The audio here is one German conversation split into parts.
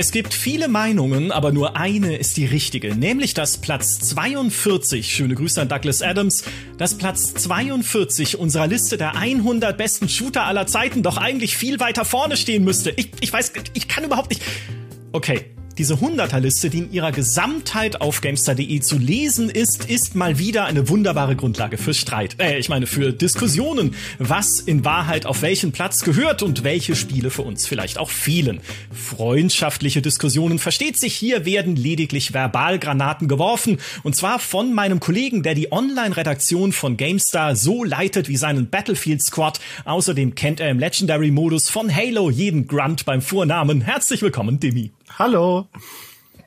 Es gibt viele Meinungen, aber nur eine ist die richtige, nämlich dass Platz 42, schöne Grüße an Douglas Adams, dass Platz 42 unserer Liste der 100 besten Shooter aller Zeiten doch eigentlich viel weiter vorne stehen müsste. Ich, ich weiß, ich kann überhaupt nicht. Okay, diese 100er-Liste, die in ihrer Gesamtheit auf GameStar.de zu lesen ist, ist mal wieder eine wunderbare Grundlage für Streit. Äh, ich meine, für Diskussionen, was in Wahrheit auf welchen Platz gehört und welche Spiele für uns vielleicht auch fehlen. Freundschaftliche Diskussionen versteht sich, hier werden lediglich Verbalgranaten geworfen und zwar von meinem Kollegen, der die Online-Redaktion von GameStar so leitet wie seinen Battlefield Squad. Außerdem kennt er im Legendary-Modus von Halo jeden Grunt beim Vornamen. Herzlich willkommen, Demi. Hallo.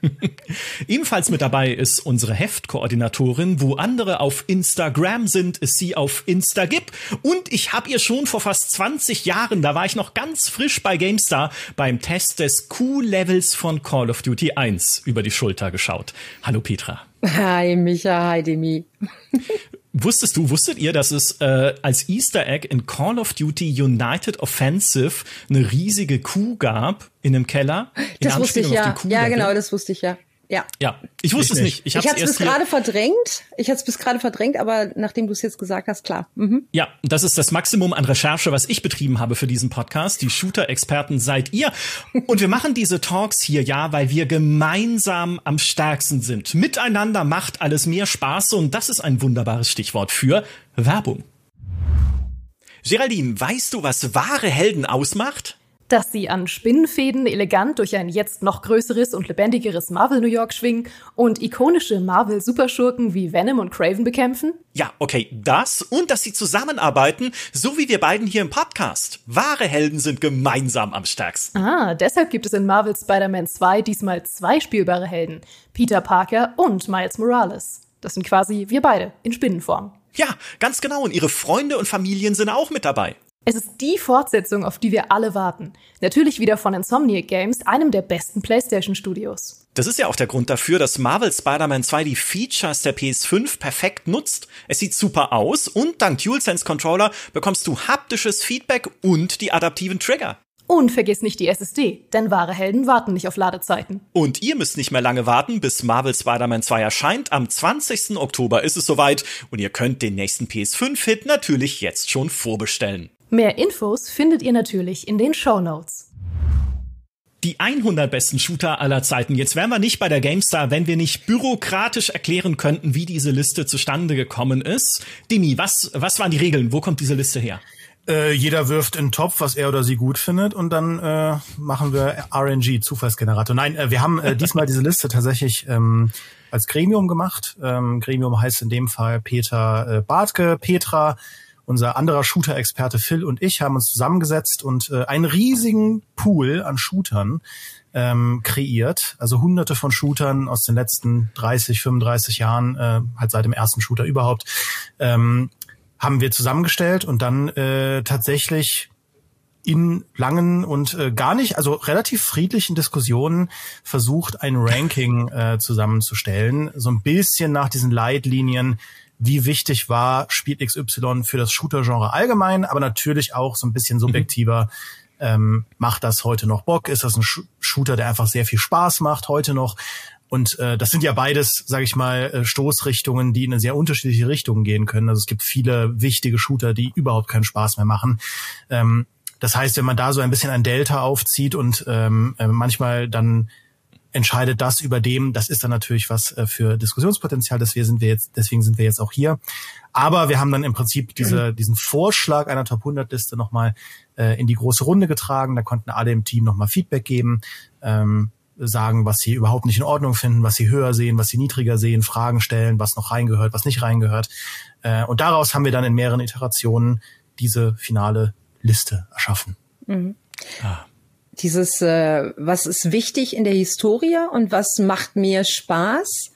Ebenfalls mit dabei ist unsere Heftkoordinatorin. Wo andere auf Instagram sind, ist sie auf Instagib. Und ich habe ihr schon vor fast 20 Jahren, da war ich noch ganz frisch bei GameStar, beim Test des Q-Levels von Call of Duty 1 über die Schulter geschaut. Hallo Petra. Hi Micha, hi Demi. Wusstest du, wusstet ihr, dass es äh, als Easter Egg in Call of Duty United Offensive eine riesige Kuh gab in einem Keller? In das wusste ich ja. Ja, genau, das wusste ich ja. Ja. Ja, ich wusste ich es nicht. Ich, ich hatte es bis gerade verdrängt. Ich hatte es bis gerade verdrängt, aber nachdem du es jetzt gesagt hast, klar. Mhm. Ja, das ist das Maximum an Recherche, was ich betrieben habe für diesen Podcast. Die Shooter-Experten seid ihr. Und wir machen diese Talks hier ja, weil wir gemeinsam am stärksten sind. Miteinander macht alles mehr Spaß und das ist ein wunderbares Stichwort für Werbung. Geraldine, weißt du, was wahre Helden ausmacht? Dass sie an Spinnenfäden elegant durch ein jetzt noch größeres und lebendigeres Marvel New York schwingen und ikonische Marvel Superschurken wie Venom und Craven bekämpfen? Ja, okay, das und dass sie zusammenarbeiten, so wie wir beiden hier im Podcast. Wahre Helden sind gemeinsam am stärksten. Ah, deshalb gibt es in Marvel Spider-Man 2 diesmal zwei spielbare Helden, Peter Parker und Miles Morales. Das sind quasi wir beide in Spinnenform. Ja, ganz genau. Und ihre Freunde und Familien sind auch mit dabei. Es ist die Fortsetzung, auf die wir alle warten. Natürlich wieder von Insomniac Games, einem der besten PlayStation-Studios. Das ist ja auch der Grund dafür, dass Marvel Spider-Man 2 die Features der PS5 perfekt nutzt. Es sieht super aus und dank DualSense Controller bekommst du haptisches Feedback und die adaptiven Trigger. Und vergiss nicht die SSD, denn wahre Helden warten nicht auf Ladezeiten. Und ihr müsst nicht mehr lange warten, bis Marvel Spider-Man 2 erscheint. Am 20. Oktober ist es soweit und ihr könnt den nächsten PS5-Hit natürlich jetzt schon vorbestellen. Mehr Infos findet ihr natürlich in den Show Notes. Die 100 besten Shooter aller Zeiten. Jetzt wären wir nicht bei der GameStar, wenn wir nicht bürokratisch erklären könnten, wie diese Liste zustande gekommen ist. Dimi, was, was waren die Regeln? Wo kommt diese Liste her? Äh, jeder wirft in den Topf, was er oder sie gut findet, und dann äh, machen wir RNG, Zufallsgenerator. Nein, äh, wir haben äh, diesmal diese Liste tatsächlich ähm, als Gremium gemacht. Ähm, Gremium heißt in dem Fall Peter äh, Bartke, Petra, unser anderer Shooter-Experte Phil und ich haben uns zusammengesetzt und äh, einen riesigen Pool an Shootern ähm, kreiert. Also hunderte von Shootern aus den letzten 30, 35 Jahren, äh, halt seit dem ersten Shooter überhaupt, ähm, haben wir zusammengestellt und dann äh, tatsächlich in langen und äh, gar nicht, also relativ friedlichen Diskussionen versucht, ein Ranking äh, zusammenzustellen. So ein bisschen nach diesen Leitlinien, wie wichtig war Spiel XY für das Shooter-Genre allgemein, aber natürlich auch so ein bisschen subjektiver. Ähm, macht das heute noch Bock? Ist das ein Sh Shooter, der einfach sehr viel Spaß macht heute noch? Und äh, das sind ja beides, sage ich mal, äh, Stoßrichtungen, die in eine sehr unterschiedliche Richtung gehen können. Also es gibt viele wichtige Shooter, die überhaupt keinen Spaß mehr machen. Ähm, das heißt, wenn man da so ein bisschen ein Delta aufzieht und ähm, äh, manchmal dann entscheidet das über dem. Das ist dann natürlich was äh, für Diskussionspotenzial. Deswegen sind wir jetzt, deswegen sind wir jetzt auch hier. Aber wir haben dann im Prinzip diese, mhm. diesen Vorschlag einer Top 100 Liste nochmal äh, in die große Runde getragen. Da konnten alle im Team nochmal Feedback geben, ähm, sagen, was sie überhaupt nicht in Ordnung finden, was sie höher sehen, was sie niedriger sehen, Fragen stellen, was noch reingehört, was nicht reingehört. Äh, und daraus haben wir dann in mehreren Iterationen diese finale Liste erschaffen. Mhm. Ah dieses, äh, was ist wichtig in der Historie und was macht mir Spaß.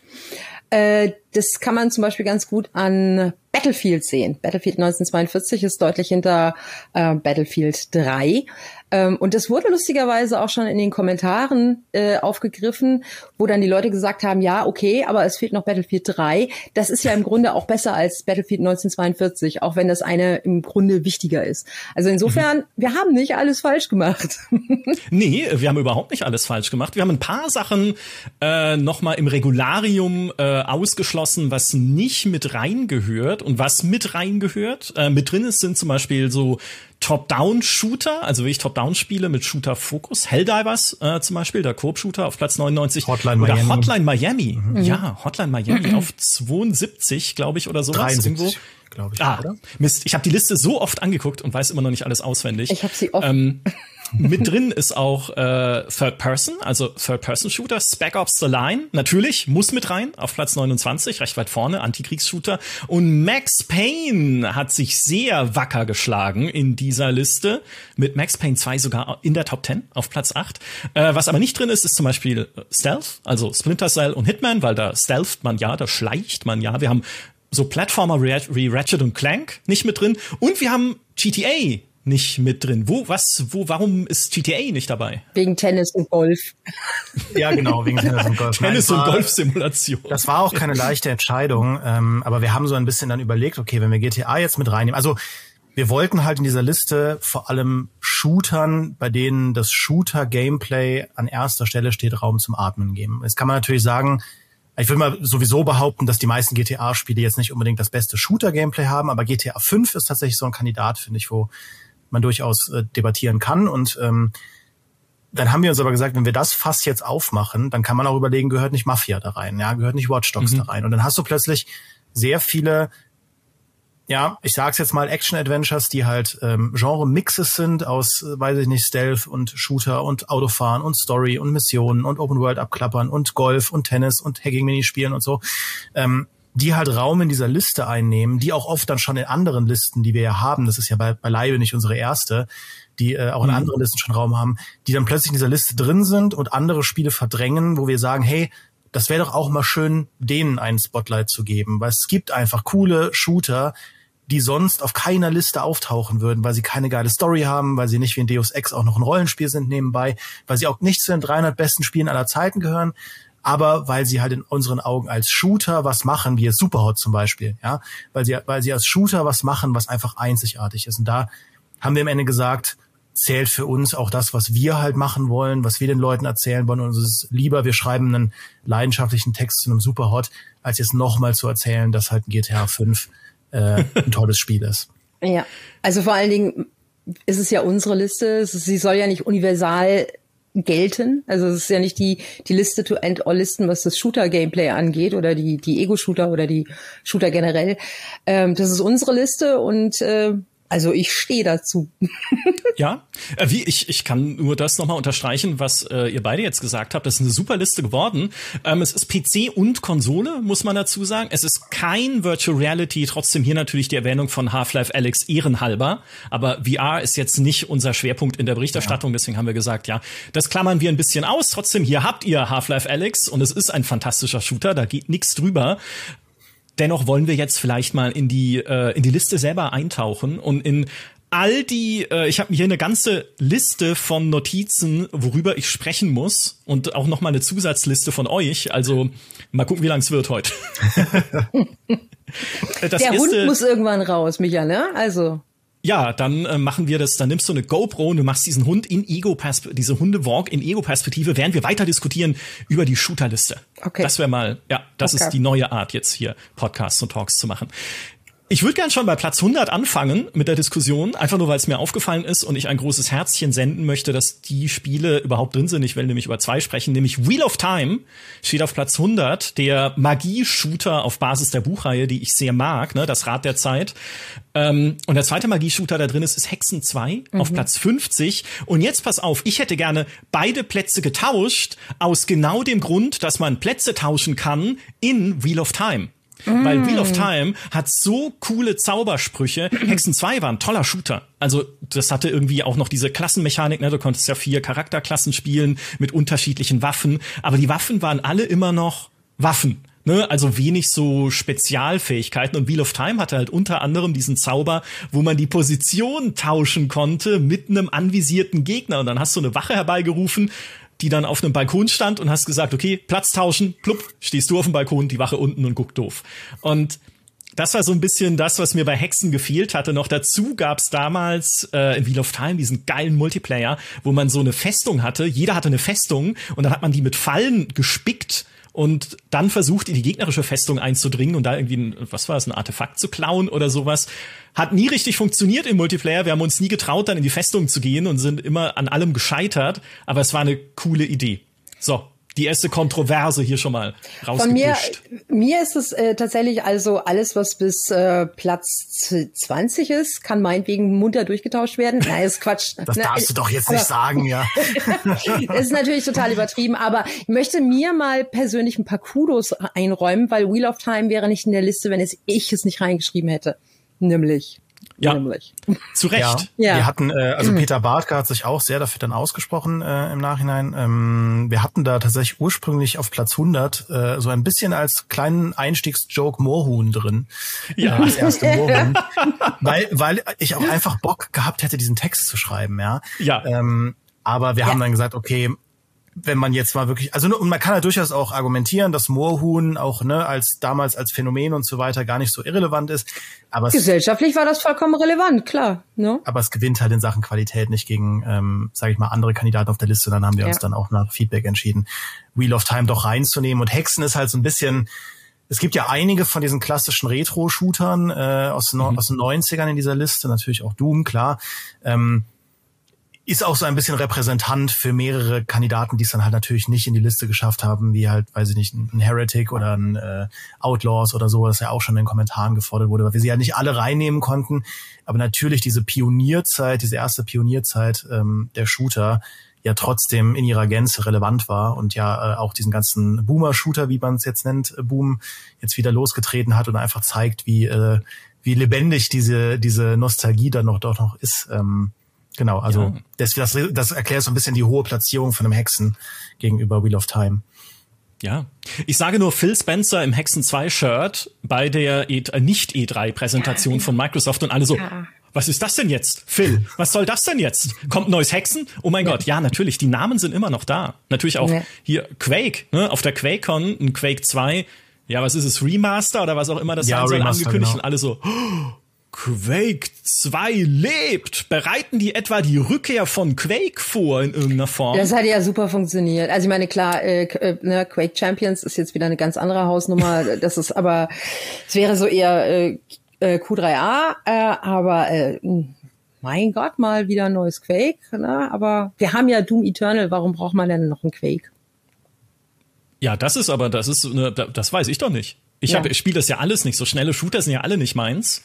Äh, das kann man zum Beispiel ganz gut an Battlefield sehen. Battlefield 1942 ist deutlich hinter äh, Battlefield 3. Ähm, und das wurde lustigerweise auch schon in den Kommentaren äh, aufgegriffen, wo dann die Leute gesagt haben, ja, okay, aber es fehlt noch Battlefield 3. Das ist ja im Grunde auch besser als Battlefield 1942, auch wenn das eine im Grunde wichtiger ist. Also insofern, mhm. wir haben nicht alles falsch gemacht. nee, wir haben überhaupt nicht alles falsch gemacht. Wir haben ein paar Sachen äh, nochmal im Regularium äh, ausgeschlossen, was nicht mit reingehört und was mit reingehört. Äh, mit drin ist, sind zum Beispiel so Top-Down-Shooter, also wie ich Top-Down-Spiele mit Shooter-Fokus. Helldivers äh, zum Beispiel, der Coop-Shooter auf Platz 99. Hotline oder Miami. Hotline Miami. Mhm. Ja, Hotline Miami auf 72, glaube ich, oder sowas 73. irgendwo glaube ich. Ah, oder? Mist, ich habe die Liste so oft angeguckt und weiß immer noch nicht alles auswendig. Ich habe sie oft. Ähm, mit drin ist auch äh, Third Person, also Third Person Shooter, Spec Ops The Line, natürlich, muss mit rein, auf Platz 29, recht weit vorne, Antikriegsshooter. Und Max Payne hat sich sehr wacker geschlagen in dieser Liste, mit Max Payne 2 sogar in der Top 10 auf Platz 8. Äh, was aber nicht drin ist, ist zum Beispiel Stealth, also Splinter Cell und Hitman, weil da stealtht man ja, da schleicht man ja. Wir haben so Plattformer wie Ratchet und Clank nicht mit drin und wir haben GTA nicht mit drin. Wo, was, wo, warum ist GTA nicht dabei? Wegen Tennis und Golf. Ja, genau, wegen Tennis und Golf. Tennis Nein, und Golf-Simulation. Das war auch keine leichte Entscheidung, ähm, aber wir haben so ein bisschen dann überlegt, okay, wenn wir GTA jetzt mit reinnehmen, also wir wollten halt in dieser Liste vor allem Shootern, bei denen das Shooter-Gameplay an erster Stelle steht, Raum zum Atmen geben. Jetzt kann man natürlich sagen, ich will mal sowieso behaupten, dass die meisten GTA-Spiele jetzt nicht unbedingt das beste Shooter-Gameplay haben, aber GTA 5 ist tatsächlich so ein Kandidat, finde ich, wo man durchaus äh, debattieren kann. Und ähm, dann haben wir uns aber gesagt, wenn wir das Fass jetzt aufmachen, dann kann man auch überlegen, gehört nicht Mafia da rein, ja, gehört nicht Watch Dogs mhm. da rein. Und dann hast du plötzlich sehr viele ja, ich sag's jetzt mal Action-Adventures, die halt ähm, Genre-Mixes sind aus, äh, weiß ich nicht, Stealth und Shooter und Autofahren und Story und Missionen und Open World abklappern und Golf und Tennis und Hacking-Minispielen und so, ähm, die halt Raum in dieser Liste einnehmen, die auch oft dann schon in anderen Listen, die wir ja haben, das ist ja bei, beileibe nicht unsere erste, die äh, auch in mhm. anderen Listen schon Raum haben, die dann plötzlich in dieser Liste drin sind und andere Spiele verdrängen, wo wir sagen, hey, das wäre doch auch mal schön, denen einen Spotlight zu geben, weil es gibt einfach coole Shooter, die sonst auf keiner Liste auftauchen würden, weil sie keine geile Story haben, weil sie nicht wie in Deus Ex auch noch ein Rollenspiel sind nebenbei, weil sie auch nicht zu den 300 besten Spielen aller Zeiten gehören, aber weil sie halt in unseren Augen als Shooter was machen, wie jetzt Superhot zum Beispiel, ja, weil sie, weil sie als Shooter was machen, was einfach einzigartig ist. Und da haben wir am Ende gesagt, zählt für uns auch das, was wir halt machen wollen, was wir den Leuten erzählen wollen. Und es ist lieber, wir schreiben einen leidenschaftlichen Text zu einem Superhot, als jetzt nochmal zu erzählen, dass halt ein GTA 5 äh, ein tolles Spiel ist. Ja, also vor allen Dingen ist es ja unsere Liste. Sie soll ja nicht universal gelten. Also es ist ja nicht die, die Liste to end all Listen, was das Shooter-Gameplay angeht oder die, die Ego-Shooter oder die Shooter generell. Ähm, das ist unsere Liste und äh, also ich stehe dazu. ja, äh, wie ich ich kann nur das nochmal unterstreichen, was äh, ihr beide jetzt gesagt habt. Das ist eine super Liste geworden. Ähm, es ist PC und Konsole, muss man dazu sagen. Es ist kein Virtual Reality. Trotzdem hier natürlich die Erwähnung von Half-Life Alex ehrenhalber. Aber VR ist jetzt nicht unser Schwerpunkt in der Berichterstattung. Ja. Deswegen haben wir gesagt, ja, das klammern wir ein bisschen aus. Trotzdem hier habt ihr Half-Life Alex und es ist ein fantastischer Shooter. Da geht nichts drüber. Dennoch wollen wir jetzt vielleicht mal in die äh, in die Liste selber eintauchen und in all die, äh, ich habe hier eine ganze Liste von Notizen, worüber ich sprechen muss und auch noch mal eine Zusatzliste von euch. Also mal gucken, wie lang es wird heute. das Der erste, Hund muss irgendwann raus, Micha, ne? Also ja, dann äh, machen wir das, dann nimmst du eine GoPro und du machst diesen Hund in Ego-Perspektive, diese Hunde-Walk in Ego-Perspektive, während wir weiter diskutieren über die Shooter-Liste. Okay. Das wäre mal, ja, das okay. ist die neue Art jetzt hier Podcasts und Talks zu machen. Ich würde gern schon bei Platz 100 anfangen mit der Diskussion, einfach nur weil es mir aufgefallen ist und ich ein großes Herzchen senden möchte, dass die Spiele überhaupt drin sind. Ich will nämlich über zwei sprechen, nämlich Wheel of Time steht auf Platz 100, der Magie-Shooter auf Basis der Buchreihe, die ich sehr mag, ne, das Rad der Zeit. Ähm, und der zweite Magie-Shooter da drin ist, ist Hexen 2 mhm. auf Platz 50. Und jetzt pass auf, ich hätte gerne beide Plätze getauscht, aus genau dem Grund, dass man Plätze tauschen kann in Wheel of Time. Mm. Weil Wheel of Time hat so coole Zaubersprüche. Hexen 2 war ein toller Shooter. Also das hatte irgendwie auch noch diese Klassenmechanik, ne? Du konntest ja vier Charakterklassen spielen mit unterschiedlichen Waffen, aber die Waffen waren alle immer noch Waffen. Ne, also wenig so Spezialfähigkeiten und Wheel of Time hatte halt unter anderem diesen Zauber, wo man die Position tauschen konnte mit einem anvisierten Gegner und dann hast du eine Wache herbeigerufen, die dann auf einem Balkon stand und hast gesagt, okay, Platz tauschen, plupp, stehst du auf dem Balkon, die Wache unten und guckt doof. Und das war so ein bisschen das, was mir bei Hexen gefehlt hatte. Noch dazu gab's damals äh, in Wheel of Time diesen geilen Multiplayer, wo man so eine Festung hatte. Jeder hatte eine Festung und dann hat man die mit Fallen gespickt und dann versucht, in die gegnerische Festung einzudringen und da irgendwie, ein, was war es, ein Artefakt zu klauen oder sowas. Hat nie richtig funktioniert im Multiplayer. Wir haben uns nie getraut, dann in die Festung zu gehen und sind immer an allem gescheitert. Aber es war eine coole Idee. So, die erste Kontroverse hier schon mal rausgepusht. Von mir, mir ist es äh, tatsächlich also alles, was bis äh, Platz 20 ist, kann meinetwegen munter durchgetauscht werden. Nein, ist Quatsch. Das ne, darfst du doch jetzt aber, nicht sagen, ja. das ist natürlich total übertrieben, aber ich möchte mir mal persönlich ein paar Kudos einräumen, weil Wheel of Time wäre nicht in der Liste, wenn es ich es nicht reingeschrieben hätte. Nämlich. Ja, nämlich. zu Recht. Ja. ja. Wir hatten, äh, also Peter Bartke hat sich auch sehr dafür dann ausgesprochen äh, im Nachhinein. Ähm, wir hatten da tatsächlich ursprünglich auf Platz 100 äh, so ein bisschen als kleinen Einstiegsjoke Moorhuhn drin. Ja. Äh, das erste Moorhuhn. weil, weil ich auch einfach Bock gehabt hätte, diesen Text zu schreiben, ja. Ja. Ähm, aber wir ja. haben dann gesagt, okay, wenn man jetzt mal wirklich, also und man kann ja durchaus auch argumentieren, dass Moorhuhn auch ne als damals als Phänomen und so weiter gar nicht so irrelevant ist. Aber gesellschaftlich war das vollkommen relevant, klar. Ne? Aber es gewinnt halt in Sachen Qualität nicht gegen, ähm, sage ich mal, andere Kandidaten auf der Liste. Dann haben wir ja. uns dann auch nach Feedback entschieden, Wheel of Time doch reinzunehmen. Und Hexen ist halt so ein bisschen es gibt ja einige von diesen klassischen Retro-Shootern äh, aus, mhm. aus den 90ern in dieser Liste, natürlich auch Doom, klar. Ähm, ist auch so ein bisschen Repräsentant für mehrere Kandidaten, die es dann halt natürlich nicht in die Liste geschafft haben, wie halt, weiß ich nicht, ein Heretic oder ein äh, Outlaws oder so, das ja auch schon in den Kommentaren gefordert wurde, weil wir sie ja nicht alle reinnehmen konnten. Aber natürlich diese Pionierzeit, diese erste Pionierzeit ähm, der Shooter ja trotzdem in ihrer Gänze relevant war und ja äh, auch diesen ganzen Boomer-Shooter, wie man es jetzt nennt, äh, Boom, jetzt wieder losgetreten hat und einfach zeigt, wie, äh, wie lebendig diese, diese Nostalgie dann noch dort noch ist. Ähm, Genau, also ja. das, das, das erklärt so ein bisschen die hohe Platzierung von einem Hexen gegenüber Wheel of Time. Ja, ich sage nur Phil Spencer im Hexen 2 Shirt bei der e äh, nicht E3 Präsentation ja. von Microsoft und alle so, ja. was ist das denn jetzt? Phil, was soll das denn jetzt? Kommt ein neues Hexen? Oh mein ja. Gott, ja, natürlich, die Namen sind immer noch da. Natürlich auch hier Quake, ne, auf der QuakeCon, ein Quake 2. Ja, was ist es? Remaster oder was auch immer das ja, sein soll angekündigt genau. und alle so, oh, Quake 2 lebt. Bereiten die etwa die Rückkehr von Quake vor in irgendeiner Form? Das hat ja super funktioniert. Also ich meine, klar, äh, äh, ne, Quake Champions ist jetzt wieder eine ganz andere Hausnummer. das ist aber, es wäre so eher äh, äh Q3A, äh, aber äh, mein Gott, mal wieder ein neues Quake. Ne? Aber wir haben ja Doom Eternal, warum braucht man denn noch ein Quake? Ja, das ist aber, das ist, ne, das weiß ich doch nicht. Ich, ja. ich spiele das ja alles nicht. So schnelle Shooter sind ja alle nicht meins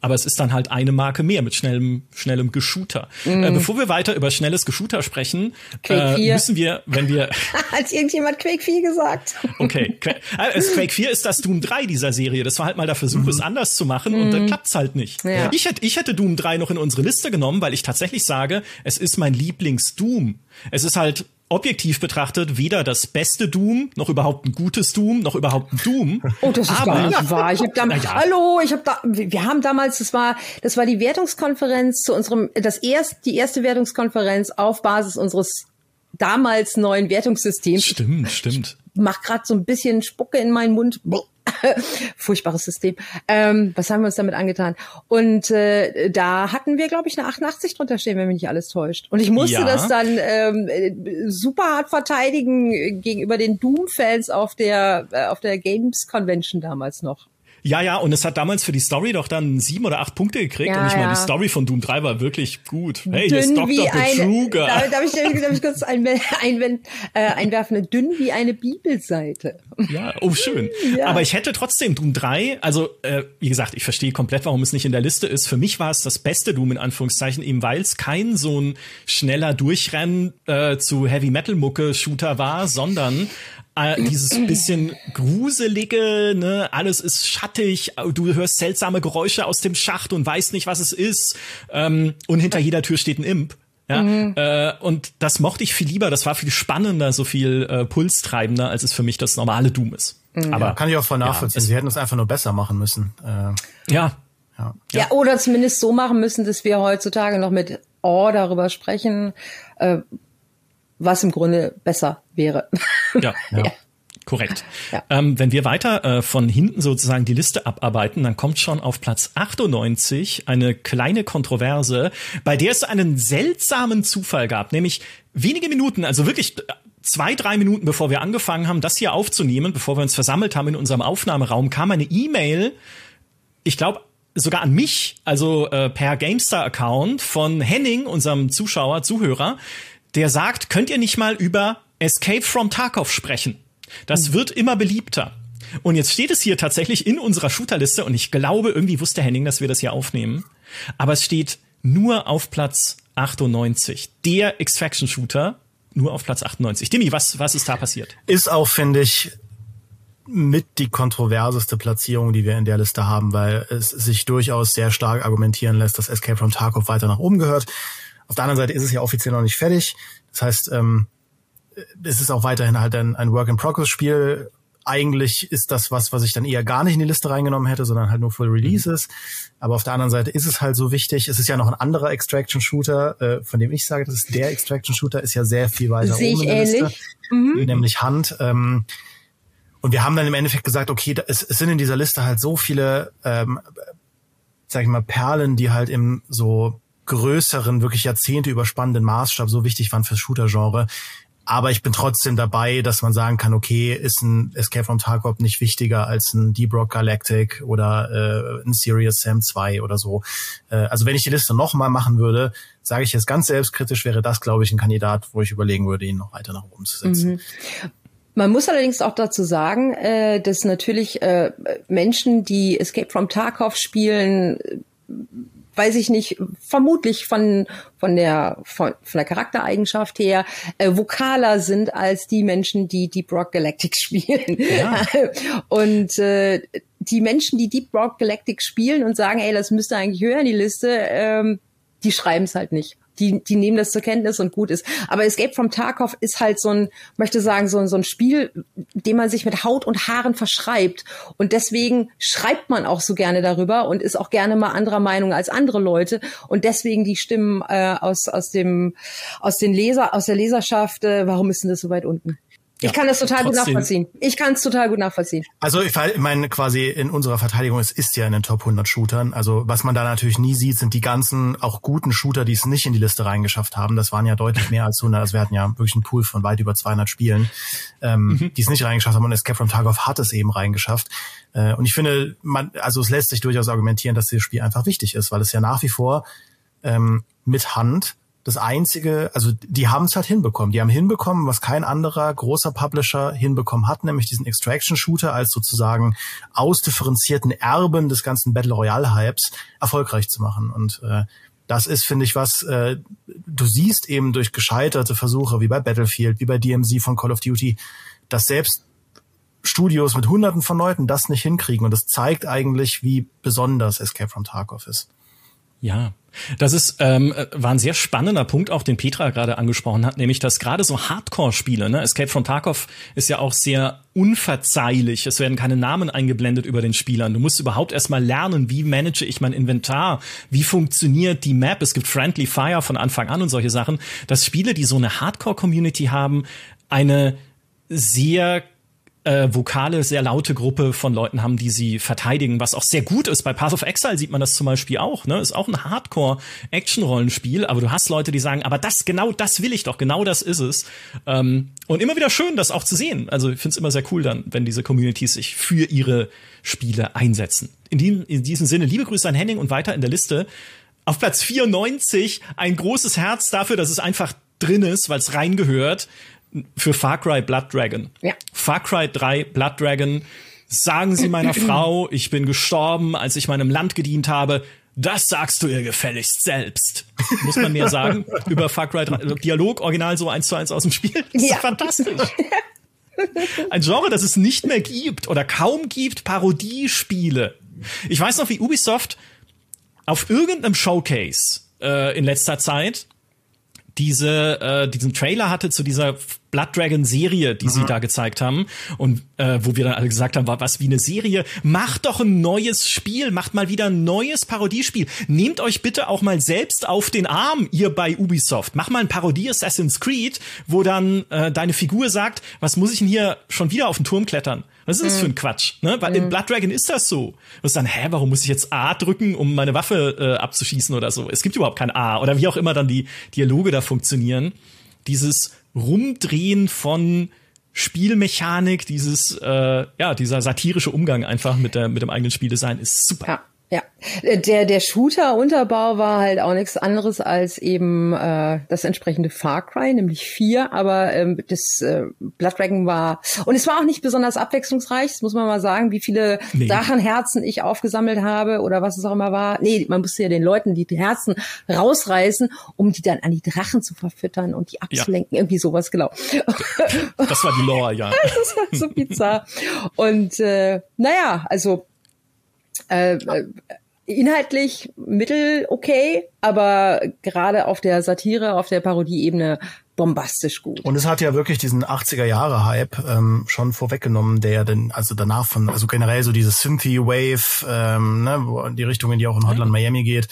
aber es ist dann halt eine Marke mehr mit schnellem, schnellem Geschooter. Mm. Äh, bevor wir weiter über schnelles Geschooter sprechen, äh, müssen wir, wenn wir. Hat irgendjemand Quake 4 gesagt? okay. Äh, Quake 4 ist das Doom 3 dieser Serie. Das war halt mal der Versuch, mm. es anders zu machen mm. und dann mhm. klappt's halt nicht. Ja. Ich, hätte, ich hätte Doom 3 noch in unsere Liste genommen, weil ich tatsächlich sage, es ist mein Lieblings-Doom. Es ist halt objektiv betrachtet weder das beste Doom, noch überhaupt ein gutes Doom, noch überhaupt ein Doom. Oh, das ist aber, gar nicht wahr. Ich hab da, ja. hallo, ich habe da, wir haben damals, das war, das war die Wertungskonferenz zu unserem, das erst, die erste Wertungskonferenz auf Basis unseres damals neuen Wertungssystems. Stimmt, stimmt. Ich mach grad so ein bisschen Spucke in meinen Mund. Furchtbares System. Ähm, was haben wir uns damit angetan? Und äh, da hatten wir, glaube ich, eine 88 drunter stehen, wenn mich nicht alles täuscht. Und ich musste ja. das dann ähm, super hart verteidigen gegenüber den Doom-Fans auf der äh, auf der Games Convention damals noch. Ja, ja, und es hat damals für die Story doch dann sieben oder acht Punkte gekriegt. Ja, und ich meine, ja. die Story von Doom 3 war wirklich gut. Hey, dünn ist Dr. Betruger. Eine, darf, ich, darf ich kurz ein, ein, äh, einwerfen? Dünn wie eine Bibelseite. Ja, oh schön. Ja. Aber ich hätte trotzdem Doom 3, also äh, wie gesagt, ich verstehe komplett, warum es nicht in der Liste ist. Für mich war es das beste Doom in Anführungszeichen, eben weil es kein so ein schneller Durchrennen äh, zu Heavy-Metal-Mucke-Shooter war, sondern äh, dieses bisschen gruselige, ne, alles ist schattig, du hörst seltsame Geräusche aus dem Schacht und weißt nicht, was es ist. Ähm, und hinter jeder Tür steht ein Imp. Ja, mhm. äh, und das mochte ich viel lieber. Das war viel spannender, so viel äh, pulstreibender, als es für mich das normale Doom ist. Mhm. Aber ja, kann ich auch voll nachvollziehen. Ja, Sie hätten es einfach nur besser machen müssen. Äh, ja. ja. Ja, oder zumindest so machen müssen, dass wir heutzutage noch mit Oh darüber sprechen, äh, was im Grunde besser wäre. Ja, ja. Korrekt. Ja. Ähm, wenn wir weiter äh, von hinten sozusagen die Liste abarbeiten, dann kommt schon auf Platz 98 eine kleine Kontroverse, bei der es einen seltsamen Zufall gab, nämlich wenige Minuten, also wirklich zwei, drei Minuten bevor wir angefangen haben, das hier aufzunehmen, bevor wir uns versammelt haben in unserem Aufnahmeraum, kam eine E-Mail, ich glaube sogar an mich, also äh, per GameStar-Account von Henning, unserem Zuschauer, Zuhörer, der sagt, könnt ihr nicht mal über Escape from Tarkov sprechen? Das mhm. wird immer beliebter. Und jetzt steht es hier tatsächlich in unserer Shooterliste und ich glaube, irgendwie wusste Henning, dass wir das hier aufnehmen. Aber es steht nur auf Platz 98. Der Extraction Shooter nur auf Platz 98. Dimi, was, was ist da passiert? Ist auch, finde ich, mit die kontroverseste Platzierung, die wir in der Liste haben, weil es sich durchaus sehr stark argumentieren lässt, dass Escape from Tarkov weiter nach oben gehört. Auf der anderen Seite ist es ja offiziell noch nicht fertig. Das heißt, ähm, es ist auch weiterhin halt ein, ein Work-in-Progress-Spiel. Eigentlich ist das was, was ich dann eher gar nicht in die Liste reingenommen hätte, sondern halt nur Full Releases. Mhm. Aber auf der anderen Seite ist es halt so wichtig. Es ist ja noch ein anderer Extraction-Shooter, äh, von dem ich sage, das ist der Extraction-Shooter, ist ja sehr viel weiter Sehe oben in der ähnlich. Liste, mhm. nämlich Hand. Ähm, und wir haben dann im Endeffekt gesagt, okay, es, es sind in dieser Liste halt so viele, ähm, sag ich mal, Perlen, die halt im so größeren, wirklich Jahrzehnte überspannenden Maßstab so wichtig waren fürs Shooter-Genre, aber ich bin trotzdem dabei, dass man sagen kann, okay, ist ein Escape from Tarkov nicht wichtiger als ein Deep Rock Galactic oder äh, ein Serious Sam 2 oder so. Äh, also wenn ich die Liste nochmal machen würde, sage ich jetzt ganz selbstkritisch, wäre das, glaube ich, ein Kandidat, wo ich überlegen würde, ihn noch weiter nach oben zu setzen. Mhm. Man muss allerdings auch dazu sagen, äh, dass natürlich äh, Menschen, die Escape from Tarkov spielen, weiß ich nicht, vermutlich von, von der, von, von der Charaktereigenschaft her, äh, vokaler sind als die Menschen, die Deep Rock Galactic spielen. Ja. und äh, die Menschen, die Deep Rock Galactic spielen und sagen, ey, das müsste eigentlich höher in die Liste, ähm, die schreiben es halt nicht die, die nehmen das zur Kenntnis und gut ist. Aber Escape from Tarkov ist halt so ein, möchte sagen, so, ein so ein Spiel, dem man sich mit Haut und Haaren verschreibt. Und deswegen schreibt man auch so gerne darüber und ist auch gerne mal anderer Meinung als andere Leute. Und deswegen die Stimmen äh, aus, aus dem, aus den Leser, aus der Leserschaft, äh, warum ist denn das so weit unten? Ich kann das total gut nachvollziehen. Ich kann es total gut nachvollziehen. Also ich meine quasi in unserer Verteidigung, es ist ja in den Top 100 Shootern. Also was man da natürlich nie sieht, sind die ganzen auch guten Shooter, die es nicht in die Liste reingeschafft haben. Das waren ja deutlich mehr als 100. Also wir hatten ja wirklich einen Pool von weit über 200 Spielen, ähm, mhm. die es nicht reingeschafft haben. Und Escape from Tarkov hat es eben reingeschafft. Äh, und ich finde, man, also es lässt sich durchaus argumentieren, dass dieses Spiel einfach wichtig ist, weil es ja nach wie vor ähm, mit Hand das einzige, also die haben es halt hinbekommen. Die haben hinbekommen, was kein anderer großer Publisher hinbekommen hat, nämlich diesen Extraction Shooter als sozusagen ausdifferenzierten Erben des ganzen Battle Royale Hypes erfolgreich zu machen. Und äh, das ist, finde ich, was äh, du siehst eben durch gescheiterte Versuche wie bei Battlefield, wie bei DMZ von Call of Duty, dass selbst Studios mit Hunderten von Leuten das nicht hinkriegen. Und das zeigt eigentlich, wie besonders Escape from Tarkov ist. Ja, das ist ähm, war ein sehr spannender Punkt, auch den Petra gerade angesprochen hat, nämlich dass gerade so Hardcore-Spiele, ne, Escape from Tarkov ist ja auch sehr unverzeihlich. Es werden keine Namen eingeblendet über den Spielern. Du musst überhaupt erstmal lernen, wie manage ich mein Inventar, wie funktioniert die Map. Es gibt Friendly Fire von Anfang an und solche Sachen. Dass Spiele, die so eine Hardcore-Community haben, eine sehr äh, vokale, sehr laute Gruppe von Leuten haben, die sie verteidigen, was auch sehr gut ist. Bei Path of Exile sieht man das zum Beispiel auch. Ne? Ist auch ein Hardcore-Action-Rollenspiel, aber du hast Leute, die sagen, aber das, genau das will ich doch, genau das ist es. Ähm, und immer wieder schön, das auch zu sehen. Also ich finde es immer sehr cool dann, wenn diese Communities sich für ihre Spiele einsetzen. In, die, in diesem Sinne, liebe Grüße an Henning und weiter in der Liste. Auf Platz 94 ein großes Herz dafür, dass es einfach drin ist, weil es reingehört für Far Cry Blood Dragon. Ja. Far Cry 3 Blood Dragon. Sagen Sie meiner Frau, ich bin gestorben, als ich meinem Land gedient habe. Das sagst du ihr gefälligst selbst. Muss man mir sagen. Über Far Cry 3. Dialog, original so eins zu eins aus dem Spiel. Das ja. ist fantastisch. Ein Genre, das es nicht mehr gibt oder kaum gibt, Parodiespiele. Ich weiß noch, wie Ubisoft auf irgendeinem Showcase äh, in letzter Zeit diese äh, diesen Trailer hatte zu dieser Blood Dragon Serie, die mhm. sie da gezeigt haben und äh, wo wir dann alle gesagt haben, war was wie eine Serie, macht doch ein neues Spiel, macht mal wieder ein neues Parodiespiel. Nehmt euch bitte auch mal selbst auf den Arm, ihr bei Ubisoft. Mach mal ein Parodie Assassin's Creed, wo dann äh, deine Figur sagt, was muss ich denn hier schon wieder auf den Turm klettern? Was ist das für ein mhm. Quatsch? Ne? Weil in mhm. Blood Dragon ist das so. Du musst dann, hä, warum muss ich jetzt A drücken, um meine Waffe äh, abzuschießen oder so? Es gibt überhaupt kein A oder wie auch immer dann die Dialoge da funktionieren. Dieses Rumdrehen von Spielmechanik, dieses äh, ja dieser satirische Umgang einfach mit der mit dem eigenen Spieldesign ist super. Ja. Ja, der der Shooter-Unterbau war halt auch nichts anderes als eben äh, das entsprechende Far Cry, nämlich vier. Aber ähm, das äh, Blood Dragon war und es war auch nicht besonders abwechslungsreich. Das muss man mal sagen, wie viele nee. Drachenherzen ich aufgesammelt habe oder was es auch immer war. Nee, man musste ja den Leuten die Herzen rausreißen, um die dann an die Drachen zu verfüttern und die abzulenken. Ja. Irgendwie sowas genau. Das war die Lore, ja. das war so bizarr. Und äh, naja, also äh, äh, inhaltlich mittel okay, aber gerade auf der Satire, auf der Parodieebene bombastisch gut. Und es hat ja wirklich diesen 80er Jahre Hype ähm, schon vorweggenommen, der denn also danach von also generell so diese Synthy Wave, ähm, ne, die Richtung in die auch in Hotline Miami geht,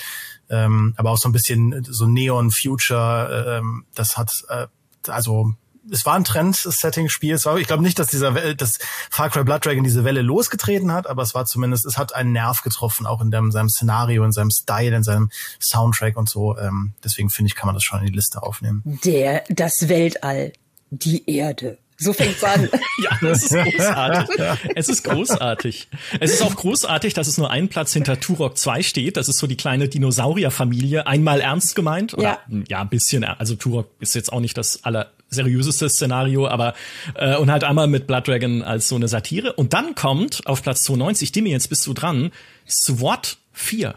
ähm, aber auch so ein bisschen so Neon Future, ähm, das hat äh, also es war ein Trend-Setting-Spiel. Ich glaube nicht, dass dieser, dass Far Cry Blood Dragon diese Welle losgetreten hat, aber es war zumindest, es hat einen Nerv getroffen, auch in dem, seinem Szenario, in seinem Style, in seinem Soundtrack und so. Ähm, deswegen finde ich, kann man das schon in die Liste aufnehmen. Der, das Weltall, die Erde. So fängt's an. ja, das ist großartig. Es ist großartig. Es ist auch großartig, dass es nur einen Platz hinter Turok 2 steht. Das ist so die kleine Dinosaurierfamilie. Einmal ernst gemeint. Oder, ja. ja, ein bisschen. Also Turok ist jetzt auch nicht das aller seriöseste Szenario, aber äh, und halt einmal mit Blood Dragon als so eine Satire. Und dann kommt auf Platz 92, Dimi, jetzt bist du dran, SWAT 4.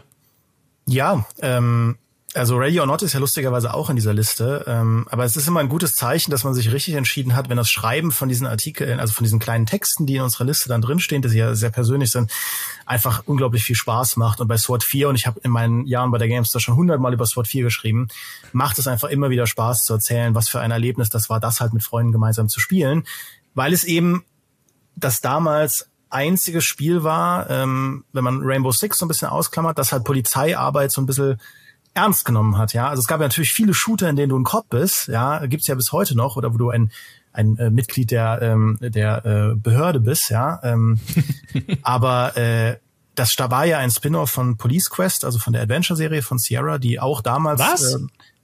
Ja, ähm, also Ready or Not ist ja lustigerweise auch in dieser Liste, ähm, aber es ist immer ein gutes Zeichen, dass man sich richtig entschieden hat, wenn das Schreiben von diesen Artikeln, also von diesen kleinen Texten, die in unserer Liste dann drinstehen, die ja sehr persönlich sind, einfach unglaublich viel Spaß macht. Und bei SWAT 4, und ich habe in meinen Jahren bei der Gamestar schon hundertmal über SWAT 4 geschrieben, macht es einfach immer wieder Spaß zu erzählen, was für ein Erlebnis das war, das halt mit Freunden gemeinsam zu spielen, weil es eben das damals einzige Spiel war, ähm, wenn man Rainbow Six so ein bisschen ausklammert, das halt Polizeiarbeit so ein bisschen ernst genommen hat, ja. Also es gab ja natürlich viele Shooter, in denen du ein Cop bist, ja, gibt's ja bis heute noch, oder wo du ein ein äh, Mitglied der ähm, der äh, Behörde bist, ja. Ähm, aber äh, das war ja ein Spin-off von Police Quest, also von der Adventure-Serie von Sierra, die auch damals. Was? Äh,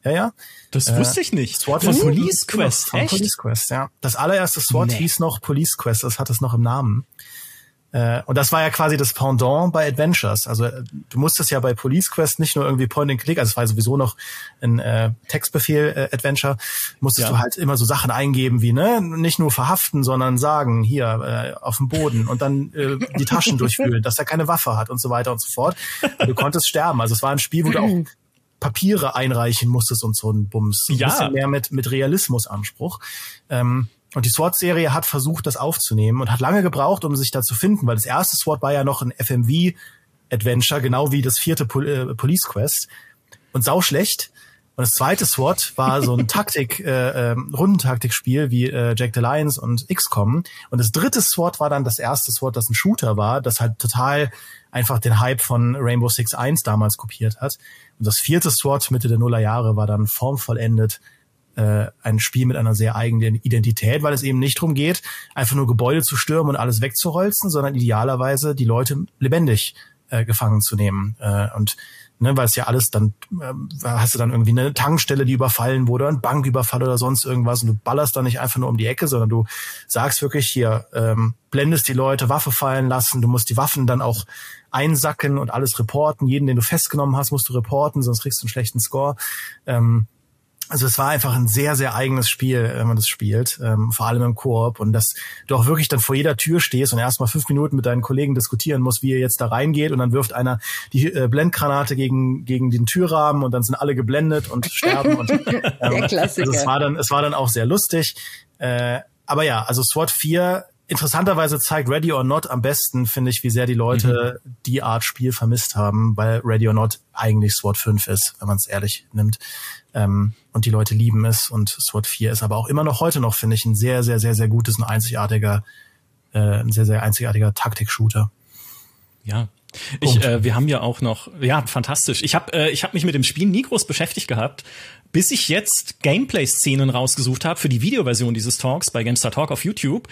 ja, ja. Das äh, wusste ich nicht. SWAT von Police Quest, von echt? Police Quest, ja. Das allererste SWAT nee. hieß noch Police Quest, das hat es noch im Namen. Äh, und das war ja quasi das Pendant bei Adventures. Also äh, du musstest ja bei Police Quest nicht nur irgendwie Point and Click, also es war sowieso noch ein äh, Textbefehl äh, Adventure, musstest ja. du halt immer so Sachen eingeben wie ne nicht nur verhaften, sondern sagen hier äh, auf dem Boden und dann äh, die Taschen durchwühlen, dass er keine Waffe hat und so weiter und so fort. Und du konntest sterben. Also es war ein Spiel, wo du auch Papiere einreichen musstest und so ein Bums. So ein ja. bisschen mehr mit mit Realismusanspruch. Ähm, und die SWAT-Serie hat versucht, das aufzunehmen und hat lange gebraucht, um sich da zu finden, weil das erste SWAT war ja noch ein FMV-Adventure, genau wie das vierte Pol äh, Police Quest. Und sau schlecht. Und das zweite SWAT war so ein Taktik, äh, äh, Rundentaktikspiel wie äh, Jack the Lions und XCOM. Und das dritte SWAT war dann das erste SWAT, das ein Shooter war, das halt total einfach den Hype von Rainbow Six 1 damals kopiert hat. Und das vierte SWAT Mitte der Nullerjahre war dann formvollendet äh, ein Spiel mit einer sehr eigenen Identität, weil es eben nicht darum geht, einfach nur Gebäude zu stürmen und alles wegzuholzen, sondern idealerweise die Leute lebendig äh, gefangen zu nehmen. Äh, und ne, weil es ja alles dann, äh, hast du dann irgendwie eine Tankstelle, die überfallen wurde, ein Banküberfall oder sonst irgendwas und du ballerst dann nicht einfach nur um die Ecke, sondern du sagst wirklich hier, ähm, blendest die Leute, Waffe fallen lassen, du musst die Waffen dann auch einsacken und alles reporten. Jeden, den du festgenommen hast, musst du reporten, sonst kriegst du einen schlechten Score. Ähm, also es war einfach ein sehr, sehr eigenes Spiel, wenn man das spielt, ähm, vor allem im Koop. Und dass du auch wirklich dann vor jeder Tür stehst und erstmal fünf Minuten mit deinen Kollegen diskutieren musst, wie ihr jetzt da reingeht. Und dann wirft einer die äh, Blendgranate gegen, gegen den Türrahmen und dann sind alle geblendet und sterben. Und, ähm, der Klassiker. Also es war dann, es war dann auch sehr lustig. Äh, aber ja, also SWAT 4 interessanterweise zeigt Ready or Not am besten, finde ich, wie sehr die Leute mhm. die Art Spiel vermisst haben, weil Ready or Not eigentlich SWAT 5 ist, wenn man es ehrlich nimmt. Ähm, und die Leute lieben es und SWAT 4 ist aber auch immer noch heute noch, finde ich, ein sehr, sehr, sehr, sehr gutes, ein einzigartiger, äh, ein sehr, sehr einzigartiger Taktik-Shooter. Ja, ich, äh, wir haben ja auch noch, ja, fantastisch. Ich habe äh, ich hab mich mit dem Spiel nie groß beschäftigt gehabt, bis ich jetzt Gameplay-Szenen rausgesucht habe für die Videoversion dieses Talks bei GameStar Talk auf YouTube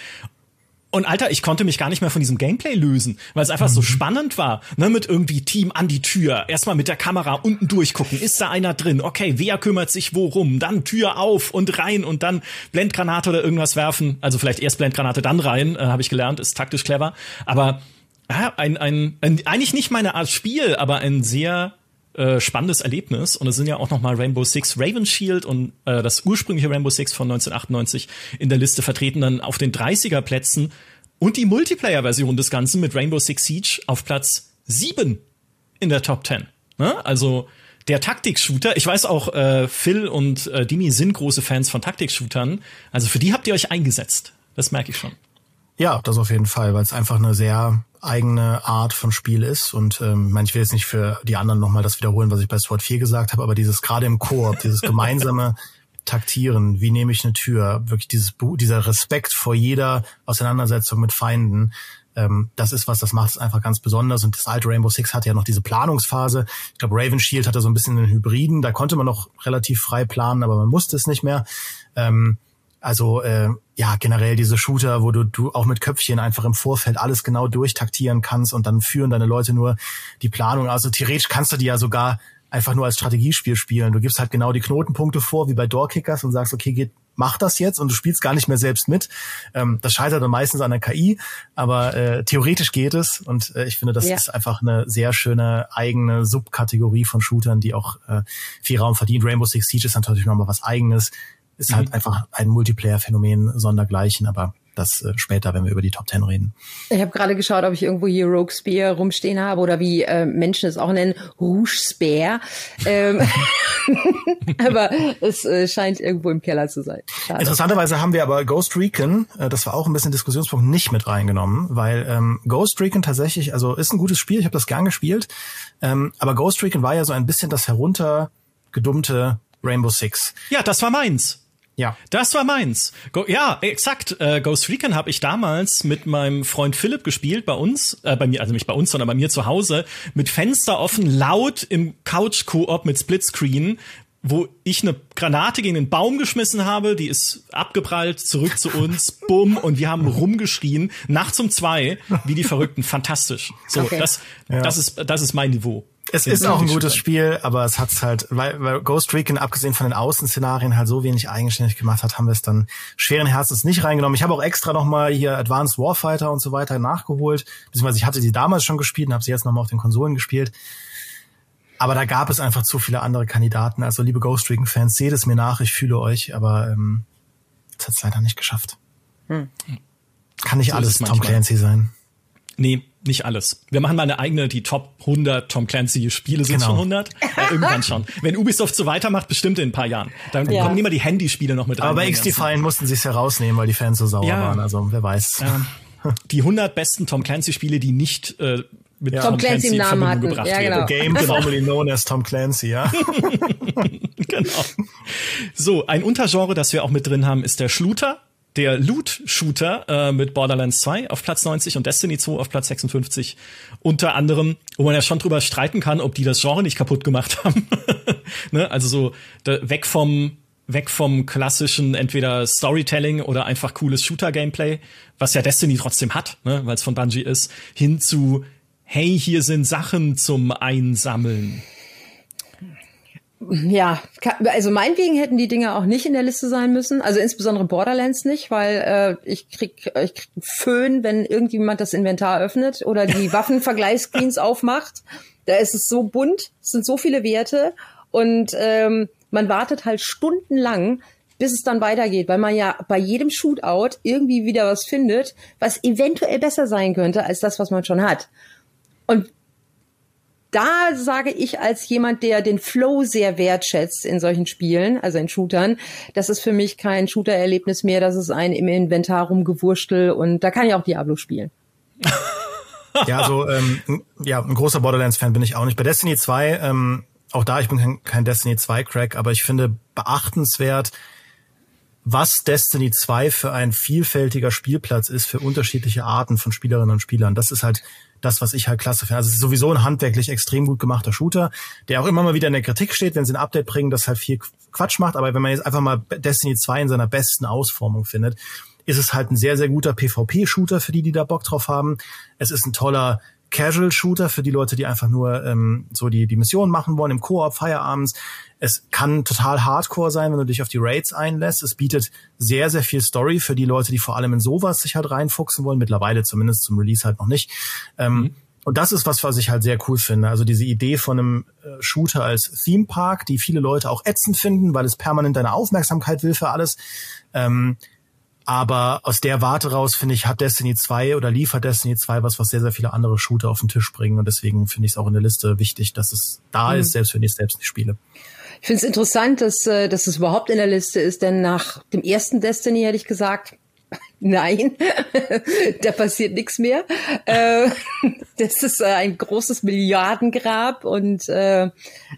und Alter, ich konnte mich gar nicht mehr von diesem Gameplay lösen, weil es einfach mhm. so spannend war, ne, mit irgendwie Team an die Tür, erstmal mit der Kamera unten durchgucken, ist da einer drin? Okay, wer kümmert sich worum? Dann Tür auf und rein und dann Blendgranate oder irgendwas werfen. Also vielleicht erst Blendgranate, dann rein, äh, habe ich gelernt, ist taktisch clever. Aber ja, ein, ein, ein, eigentlich nicht meine Art Spiel, aber ein sehr äh, spannendes Erlebnis. Und es sind ja auch noch mal Rainbow Six Raven Shield und äh, das ursprüngliche Rainbow Six von 1998 in der Liste vertreten, dann auf den 30er Plätzen und die Multiplayer-Version des Ganzen mit Rainbow Six Siege auf Platz 7 in der Top 10. Ne? Also der Taktik-Shooter, ich weiß auch, äh, Phil und äh, Dimi sind große Fans von Taktik-Shootern. Also für die habt ihr euch eingesetzt. Das merke ich schon. Ja, das auf jeden Fall, weil es einfach eine sehr eigene Art von Spiel ist. Und ähm, ich will jetzt nicht für die anderen nochmal das wiederholen, was ich bei SWAT 4 gesagt habe, aber dieses gerade im Koop, dieses gemeinsame Taktieren, wie nehme ich eine Tür, wirklich dieses dieser Respekt vor jeder Auseinandersetzung mit Feinden, ähm, das ist was, das macht es einfach ganz besonders. Und das alte Rainbow Six hatte ja noch diese Planungsphase. Ich glaube, Raven Shield hatte so ein bisschen einen Hybriden, da konnte man noch relativ frei planen, aber man musste es nicht mehr. Ähm, also äh, ja, generell diese Shooter, wo du, du auch mit Köpfchen einfach im Vorfeld alles genau durchtaktieren kannst und dann führen deine Leute nur die Planung. Also theoretisch kannst du die ja sogar einfach nur als Strategiespiel spielen. Du gibst halt genau die Knotenpunkte vor, wie bei Doorkickers und sagst, okay, geht, mach das jetzt und du spielst gar nicht mehr selbst mit. Ähm, das scheitert dann meistens an der KI, aber äh, theoretisch geht es und äh, ich finde, das ja. ist einfach eine sehr schöne eigene Subkategorie von Shootern, die auch äh, viel Raum verdient. Rainbow Six Siege ist natürlich nochmal was eigenes. Ist halt mhm. einfach ein Multiplayer-Phänomen sondergleichen, aber das äh, später, wenn wir über die Top Ten reden. Ich habe gerade geschaut, ob ich irgendwo hier Rogue Spear rumstehen habe oder wie äh, Menschen es auch nennen, Rouge Spear. Ähm, aber es äh, scheint irgendwo im Keller zu sein. Schade. Interessanterweise haben wir aber Ghost Recon, äh, das war auch ein bisschen Diskussionspunkt, nicht mit reingenommen, weil ähm, Ghost Recon tatsächlich, also ist ein gutes Spiel, ich habe das gern gespielt, ähm, aber Ghost Recon war ja so ein bisschen das heruntergedummte Rainbow Six. Ja, das war meins. Ja. Das war meins. Go ja, exakt. Äh, Ghost Recon habe ich damals mit meinem Freund Philipp gespielt, bei uns, äh, bei mir, also nicht bei uns, sondern bei mir zu Hause, mit Fenster offen, laut im Couch-Koop mit Splitscreen, wo ich eine Granate gegen den Baum geschmissen habe, die ist abgeprallt, zurück zu uns, bumm, und wir haben rumgeschrien, nachts um zwei, wie die Verrückten. Fantastisch. So, okay. das, ja. das ist, das ist mein Niveau. Es ist auch ein gutes Spiel, aber es hat's halt, weil, weil Ghost Recon abgesehen von den Außenszenarien halt so wenig eigenständig gemacht hat, haben wir es dann schweren Herzens nicht reingenommen. Ich habe auch extra nochmal hier Advanced Warfighter und so weiter nachgeholt, beziehungsweise ich hatte die damals schon gespielt und habe sie jetzt nochmal auf den Konsolen gespielt. Aber da gab es einfach zu viele andere Kandidaten. Also liebe Ghost Recon Fans, seht es mir nach, ich fühle euch, aber ähm, es hat's leider nicht geschafft. Hm. Kann nicht so alles Tom Clancy sein. Nee, nicht alles. Wir machen mal eine eigene, die Top 100 Tom Clancy Spiele sind genau. schon 100. Äh, irgendwann schon. Wenn Ubisoft so weitermacht, bestimmt in ein paar Jahren. Dann ja. kommen immer die Handyspiele noch mit rein. Aber bei XD-Fallen mussten sie es herausnehmen, weil die Fans so sauer ja. waren. Also wer weiß. Ja. Die 100 besten Tom Clancy Spiele, die nicht äh, mit ja. Tom, Tom Clancy, Clancy im Namen hatten. gebracht ja, genau. Game genau. formerly known as Tom Clancy, ja. genau. So, ein Untergenre, das wir auch mit drin haben, ist der Shooter der Loot-Shooter äh, mit Borderlands 2 auf Platz 90 und Destiny 2 auf Platz 56. Unter anderem, wo man ja schon drüber streiten kann, ob die das Genre nicht kaputt gemacht haben. ne? Also so da, weg vom weg vom klassischen entweder Storytelling oder einfach cooles Shooter-Gameplay, was ja Destiny trotzdem hat, ne? weil es von Bungie ist, hin zu hey, hier sind Sachen zum Einsammeln. Ja, also meinetwegen hätten die Dinge auch nicht in der Liste sein müssen. Also insbesondere Borderlands nicht, weil äh, ich krieg ich krieg einen Föhn, wenn irgendjemand das Inventar öffnet oder die Waffenvergleichsscreens aufmacht. Da ist es so bunt, es sind so viele Werte und ähm, man wartet halt stundenlang, bis es dann weitergeht, weil man ja bei jedem Shootout irgendwie wieder was findet, was eventuell besser sein könnte als das, was man schon hat. Und da sage ich als jemand, der den Flow sehr wertschätzt in solchen Spielen, also in Shootern, das ist für mich kein Shooter-Erlebnis mehr, das ist ein im Inventar rumgewurschtel und da kann ich auch Diablo spielen. ja, also ähm, ja, ein großer Borderlands-Fan bin ich auch nicht. Bei Destiny 2, ähm, auch da, ich bin kein, kein Destiny 2-Crack, aber ich finde beachtenswert, was Destiny 2 für ein vielfältiger Spielplatz ist für unterschiedliche Arten von Spielerinnen und Spielern. Das ist halt das, was ich halt klasse finde. Also es ist sowieso ein handwerklich extrem gut gemachter Shooter, der auch immer mal wieder in der Kritik steht, wenn sie ein Update bringen, das halt viel Quatsch macht. Aber wenn man jetzt einfach mal Destiny 2 in seiner besten Ausformung findet, ist es halt ein sehr, sehr guter PvP-Shooter für die, die da Bock drauf haben. Es ist ein toller Casual-Shooter für die Leute, die einfach nur ähm, so die, die Mission machen wollen im Koop, Feierabends. Es kann total hardcore sein, wenn du dich auf die Raids einlässt. Es bietet sehr, sehr viel Story für die Leute, die vor allem in sowas sich halt reinfuchsen wollen. Mittlerweile zumindest zum Release halt noch nicht. Ähm, mhm. Und das ist was, was ich halt sehr cool finde. Also diese Idee von einem äh, Shooter als Theme Park, die viele Leute auch ätzend finden, weil es permanent deine Aufmerksamkeit will für alles. Ähm, aber aus der Warte raus, finde ich, hat Destiny 2 oder liefert Destiny 2 was, was sehr, sehr viele andere Shooter auf den Tisch bringen. Und deswegen finde ich es auch in der Liste wichtig, dass es da mhm. ist, selbst wenn ich es selbst nicht spiele. Ich finde es interessant, dass, äh, dass es überhaupt in der Liste ist, denn nach dem ersten Destiny hätte ich gesagt, Nein, da passiert nichts mehr. Äh, das ist ein großes Milliardengrab und äh,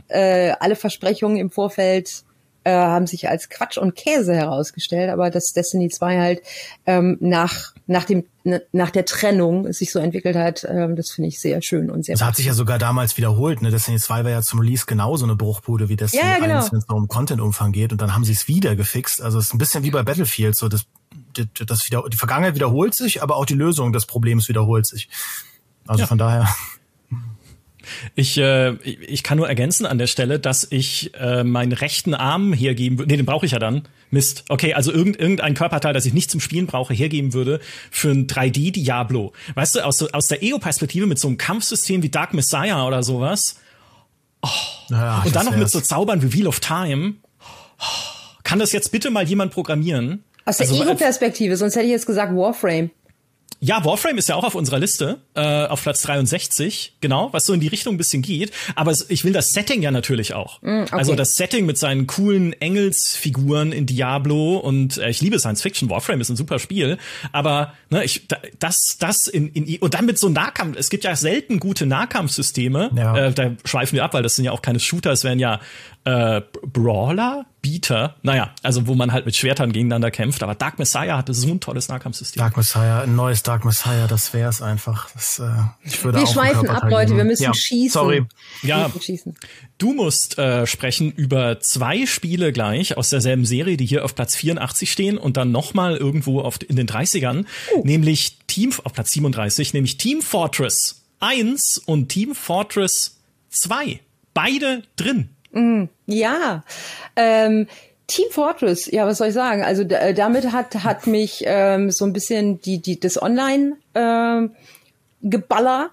alle Versprechungen im Vorfeld äh, haben sich als Quatsch und Käse herausgestellt, aber dass Destiny 2 halt ähm, nach nach dem nach der Trennung sich so entwickelt hat, ähm, das finde ich sehr schön und sehr. Das hat sich ja sogar damals wiederholt. Ne? Destiny 2 war ja zum Release genauso eine Bruchbude wie Destiny ja, genau. 1, wenn es um Content-Umfang geht und dann haben sie es wieder gefixt. Also es ist ein bisschen wie bei Battlefield, so das, das, das wieder, die Vergangenheit wiederholt sich, aber auch die Lösung des Problems wiederholt sich. Also ja. von daher. Ich, äh, ich kann nur ergänzen an der Stelle, dass ich äh, meinen rechten Arm hergeben würde. Nee, den brauche ich ja dann. Mist. Okay, also irgend, irgendein Körperteil, das ich nicht zum Spielen brauche, hergeben würde für ein 3D-Diablo. Weißt du, aus, aus der Ego-Perspektive mit so einem Kampfsystem wie Dark Messiah oder sowas. Oh. Ja, Und dann noch mit so Zaubern wie Wheel of Time. Oh. Kann das jetzt bitte mal jemand programmieren? Aus der also, Ego-Perspektive, sonst hätte ich jetzt gesagt Warframe. Ja, Warframe ist ja auch auf unserer Liste, äh, auf Platz 63, genau, was so in die Richtung ein bisschen geht. Aber ich will das Setting ja natürlich auch. Mm, okay. Also das Setting mit seinen coolen Engelsfiguren in Diablo und äh, ich liebe Science Fiction. Warframe ist ein super Spiel. Aber ne, ich, das, das in, in und dann mit so Nahkampf. Es gibt ja selten gute Nahkampfsysteme. Ja. Äh, da schweifen wir ab, weil das sind ja auch keine Shooter. Es wären ja äh, Brawler, Beater, naja, also wo man halt mit Schwertern gegeneinander kämpft, aber Dark Messiah hatte so ein tolles Nahkampfsystem. Dark Messiah, ein neues Dark Messiah, das wäre es einfach. Das, äh, ich würde wir schweifen ab, Leute, wir müssen ja, schießen. Sorry. Ja, du musst äh, sprechen über zwei Spiele gleich aus derselben Serie, die hier auf Platz 84 stehen und dann nochmal irgendwo auf, in den 30ern, uh. nämlich Team, auf Platz 37, nämlich Team Fortress 1 und Team Fortress 2. Beide drin. Mm, ja, ähm, Team Fortress, ja, was soll ich sagen? Also äh, damit hat hat mich ähm, so ein bisschen die die das Online ähm, Geballer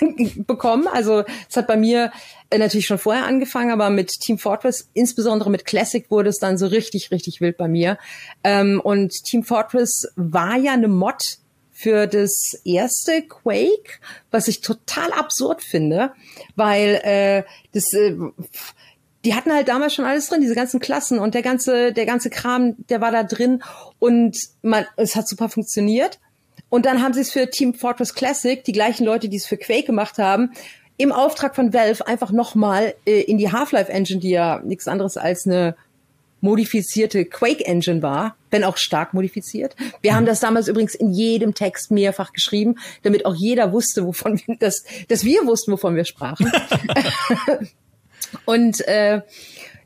bekommen. Also es hat bei mir äh, natürlich schon vorher angefangen, aber mit Team Fortress, insbesondere mit Classic, wurde es dann so richtig richtig wild bei mir. Ähm, und Team Fortress war ja eine Mod für das erste Quake, was ich total absurd finde, weil äh, das äh, die hatten halt damals schon alles drin, diese ganzen Klassen und der ganze, der ganze Kram, der war da drin und man, es hat super funktioniert. Und dann haben sie es für Team Fortress Classic, die gleichen Leute, die es für Quake gemacht haben, im Auftrag von Valve einfach nochmal äh, in die Half-Life Engine, die ja nichts anderes als eine modifizierte Quake Engine war, wenn auch stark modifiziert. Wir haben das damals übrigens in jedem Text mehrfach geschrieben, damit auch jeder wusste, wovon wir, dass, dass wir wussten, wovon wir sprachen. Und äh,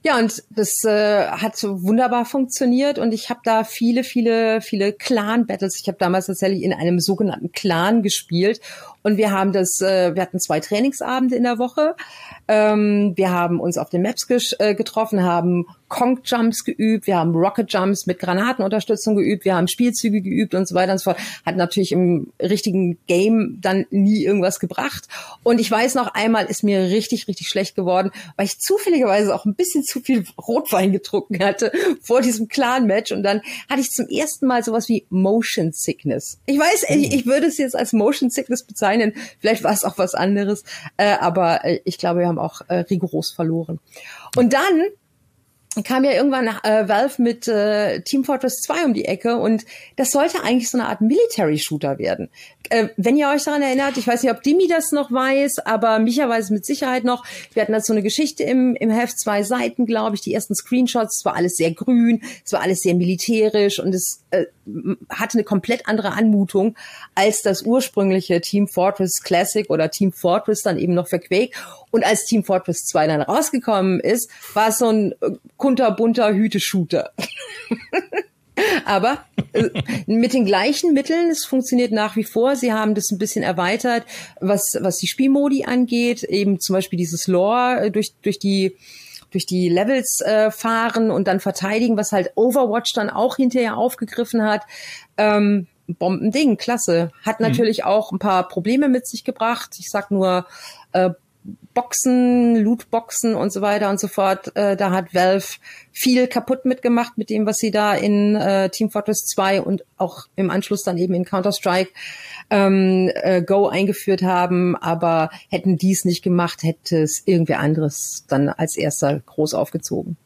ja, und das äh, hat wunderbar funktioniert und ich habe da viele, viele, viele Clan-Battles. Ich habe damals tatsächlich in einem sogenannten Clan gespielt und wir haben das, äh, wir hatten zwei Trainingsabende in der Woche. Ähm, wir haben uns auf den Maps äh, getroffen, haben Kong Jumps geübt, wir haben Rocket Jumps mit Granatenunterstützung geübt, wir haben Spielzüge geübt und so weiter und so fort. Hat natürlich im richtigen Game dann nie irgendwas gebracht. Und ich weiß noch einmal ist mir richtig, richtig schlecht geworden, weil ich zufälligerweise auch ein bisschen zu viel Rotwein getrunken hatte vor diesem Clan-Match. Und dann hatte ich zum ersten Mal sowas wie Motion Sickness. Ich weiß, ich, ich würde es jetzt als Motion Sickness bezeichnen. Vielleicht war es auch was anderes. Äh, aber äh, ich glaube, wir haben auch äh, rigoros verloren. Und dann kam ja irgendwann nach, äh, Valve mit äh, Team Fortress 2 um die Ecke und das sollte eigentlich so eine Art Military-Shooter werden. Äh, wenn ihr euch daran erinnert, ich weiß nicht, ob Dimi das noch weiß, aber Micha weiß es mit Sicherheit noch. Wir hatten da so eine Geschichte im, im Heft, zwei Seiten, glaube ich, die ersten Screenshots, es war alles sehr grün, es war alles sehr militärisch und es äh, hatte eine komplett andere Anmutung als das ursprüngliche Team Fortress Classic oder Team Fortress dann eben noch für Quake. Und als Team Fortress 2 dann rausgekommen ist, war es so ein äh, kunterbunter Hüteshooter. Aber äh, mit den gleichen Mitteln, es funktioniert nach wie vor. Sie haben das ein bisschen erweitert, was, was die Spielmodi angeht, eben zum Beispiel dieses Lore äh, durch, durch die durch die Levels äh, fahren und dann verteidigen, was halt Overwatch dann auch hinterher aufgegriffen hat. Ähm, Bombending, klasse. Hat mhm. natürlich mhm. auch ein paar Probleme mit sich gebracht. Ich sag nur äh, Boxen, Lootboxen und so weiter und so fort. Äh, da hat Valve viel kaputt mitgemacht mit dem, was sie da in äh, Team Fortress 2 und auch im Anschluss dann eben in Counter-Strike ähm, äh, Go eingeführt haben. Aber hätten dies nicht gemacht, hätte es irgendwer anderes dann als erster groß aufgezogen.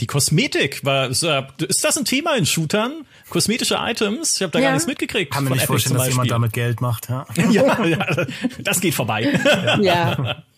Die Kosmetik war, ist das ein Thema in Shootern? kosmetische Items. Ich habe da ja. gar nichts mitgekriegt. Kann mir nicht vorstellen, dass jemand damit Geld macht. Ja, ja, ja das geht vorbei. ja.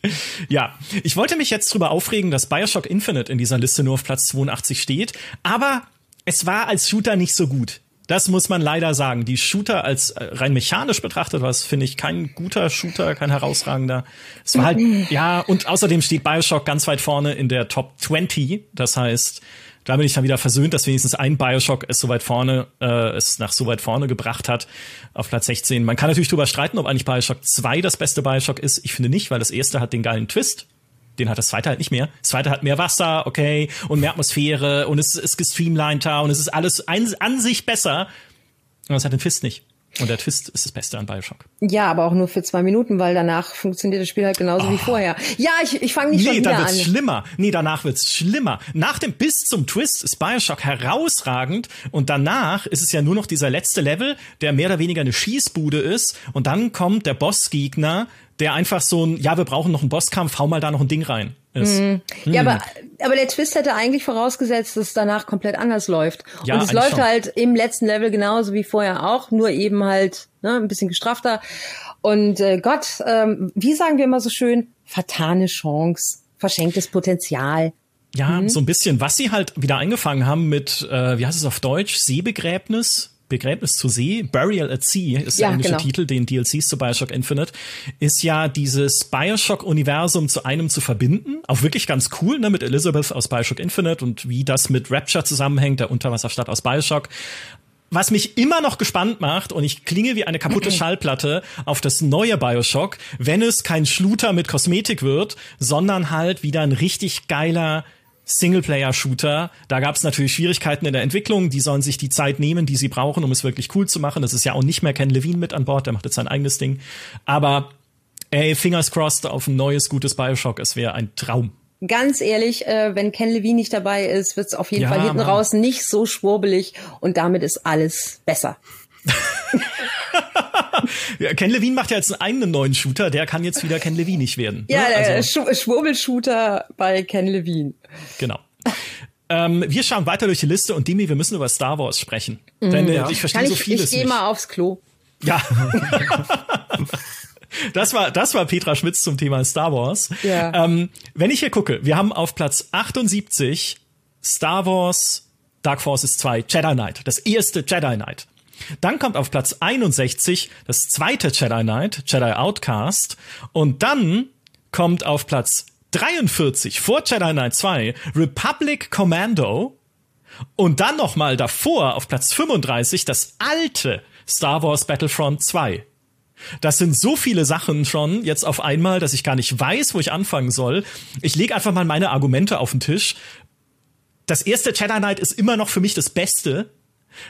Ja, ich wollte mich jetzt drüber aufregen, dass Bioshock Infinite in dieser Liste nur auf Platz 82 steht, aber es war als Shooter nicht so gut. Das muss man leider sagen. Die Shooter als äh, rein mechanisch betrachtet was finde ich kein guter Shooter, kein herausragender. Es war halt ja und außerdem steht Bioshock ganz weit vorne in der Top 20. Das heißt, da bin ich dann wieder versöhnt, dass wenigstens ein Bioshock es so weit vorne, äh, es nach so weit vorne gebracht hat, auf Platz 16. Man kann natürlich drüber streiten, ob eigentlich Bioshock 2 das beste Bioshock ist. Ich finde nicht, weil das erste hat den geilen Twist. Den hat das zweite halt nicht mehr. Das zweite hat mehr Wasser, okay, und mehr Atmosphäre und es ist gestreamliner und es ist alles an sich besser. Und es hat den Twist nicht. Und der Twist ist das Beste an Bioshock. Ja, aber auch nur für zwei Minuten, weil danach funktioniert das Spiel halt genauso oh. wie vorher. Ja, ich, ich fange nicht nee, schon wieder an. Nee, dann wird's schlimmer. Nee, danach wird's schlimmer. Nach dem bis zum Twist ist Bioshock herausragend und danach ist es ja nur noch dieser letzte Level, der mehr oder weniger eine Schießbude ist und dann kommt der Bossgegner, der einfach so ein, ja, wir brauchen noch einen Bosskampf, hau mal da noch ein Ding rein. Ist. Mhm. Ja, aber, aber der Twist hätte eigentlich vorausgesetzt, dass es danach komplett anders läuft. Ja, und es läuft schon. halt im letzten Level genauso wie vorher auch, nur eben halt ne, ein bisschen gestrafter. Und äh, Gott, ähm, wie sagen wir immer so schön, vertane Chance, verschenktes Potenzial. Ja, mhm. so ein bisschen, was sie halt wieder eingefangen haben mit, äh, wie heißt es auf Deutsch, Seebegräbnis, Begräbnis zu See, Burial at Sea ist ja, der englische genau. Titel, den DLCs zu Bioshock Infinite, ist ja dieses Bioshock-Universum zu einem zu verbinden. Auch wirklich ganz cool, ne, mit Elizabeth aus Bioshock Infinite und wie das mit Rapture zusammenhängt, der Unterwasserstadt aus Bioshock was mich immer noch gespannt macht und ich klinge wie eine kaputte Schallplatte auf das neue Bioshock, wenn es kein Schluter mit Kosmetik wird, sondern halt wieder ein richtig geiler Singleplayer-Shooter. Da gab es natürlich Schwierigkeiten in der Entwicklung. Die sollen sich die Zeit nehmen, die sie brauchen, um es wirklich cool zu machen. Das ist ja auch nicht mehr Ken Levine mit an Bord, der macht jetzt sein eigenes Ding. Aber ey, fingers crossed auf ein neues, gutes Bioshock. Es wäre ein Traum. Ganz ehrlich, äh, wenn Ken Levine nicht dabei ist, wird es auf jeden ja, Fall hinten Mann. raus nicht so schwurbelig und damit ist alles besser. Ja, Ken Levine macht ja jetzt einen eigenen neuen Shooter, der kann jetzt wieder Ken Levine nicht werden. Ne? Ja, der also, Schwurbelshooter bei Ken Levine. Genau. Ähm, wir schauen weiter durch die Liste und Demi, wir müssen über Star Wars sprechen. Mhm, Denn äh, ja. ich verstehe so vieles Ich gehe mal aufs Klo. Ja. Das war, das war Petra Schmitz zum Thema Star Wars. Ja. Ähm, wenn ich hier gucke, wir haben auf Platz 78 Star Wars Dark Forces 2 Jedi Knight, das erste Jedi Knight. Dann kommt auf Platz 61 das zweite Jedi Knight, Jedi Outcast. Und dann kommt auf Platz 43 vor Jedi Knight 2 Republic Commando. Und dann nochmal davor auf Platz 35 das alte Star Wars Battlefront 2. Das sind so viele Sachen schon jetzt auf einmal, dass ich gar nicht weiß, wo ich anfangen soll. Ich lege einfach mal meine Argumente auf den Tisch. Das erste Jedi Knight ist immer noch für mich das Beste,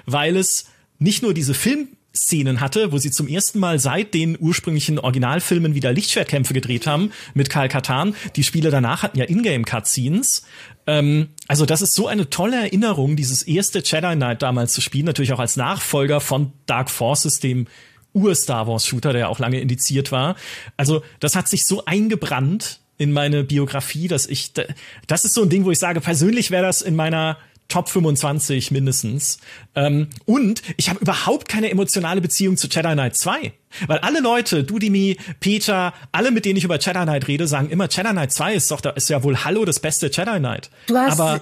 weil es nicht nur diese Filmszenen hatte, wo sie zum ersten Mal seit den ursprünglichen Originalfilmen wieder Lichtschwertkämpfe gedreht haben mit Kyle Katan. Die Spiele danach hatten ja Ingame-Cutscenes. Ähm, also das ist so eine tolle Erinnerung, dieses erste Jedi Knight damals zu spielen, natürlich auch als Nachfolger von Dark Forces, dem Ur-Star Wars-Shooter, der auch lange indiziert war. Also das hat sich so eingebrannt in meine Biografie, dass ich, das ist so ein Ding, wo ich sage, persönlich wäre das in meiner Top 25 mindestens. Ähm, und ich habe überhaupt keine emotionale Beziehung zu Jedi Knight 2. Weil alle Leute, Dudimi, Peter, alle, mit denen ich über Jedi Knight rede, sagen immer, Jedi Knight 2 ist doch, da ist ja wohl Hallo das beste Jedi Knight. Du hast, Aber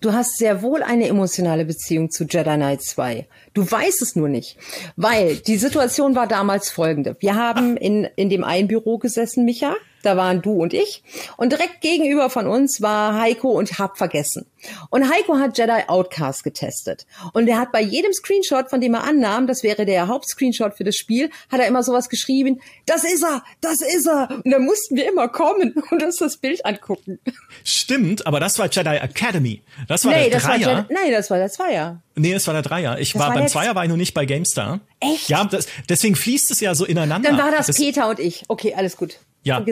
du hast sehr wohl eine emotionale Beziehung zu Jedi Knight 2. Du weißt es nur nicht. Weil die Situation war damals folgende. Wir haben in, in dem einen Büro gesessen, Micha. Da waren du und ich. Und direkt gegenüber von uns war Heiko und hab vergessen. Und Heiko hat Jedi Outcast getestet. Und er hat bei jedem Screenshot, von dem er annahm, das wäre der Hauptscreenshot für das Spiel, hat er immer sowas geschrieben, das ist er, das ist er. Und dann mussten wir immer kommen und uns das Bild angucken. Stimmt, aber das war Jedi Academy. Das war nee, der das war Dreier. Jedi, nein, das war der Zweier. Nee, es war der Dreier. Ich Das war war beim Zweier war ich noch nicht bei GameStar. Echt? Ja, das, deswegen fließt es ja so ineinander. Dann war das, das Peter und ich. Okay, alles gut. Ja,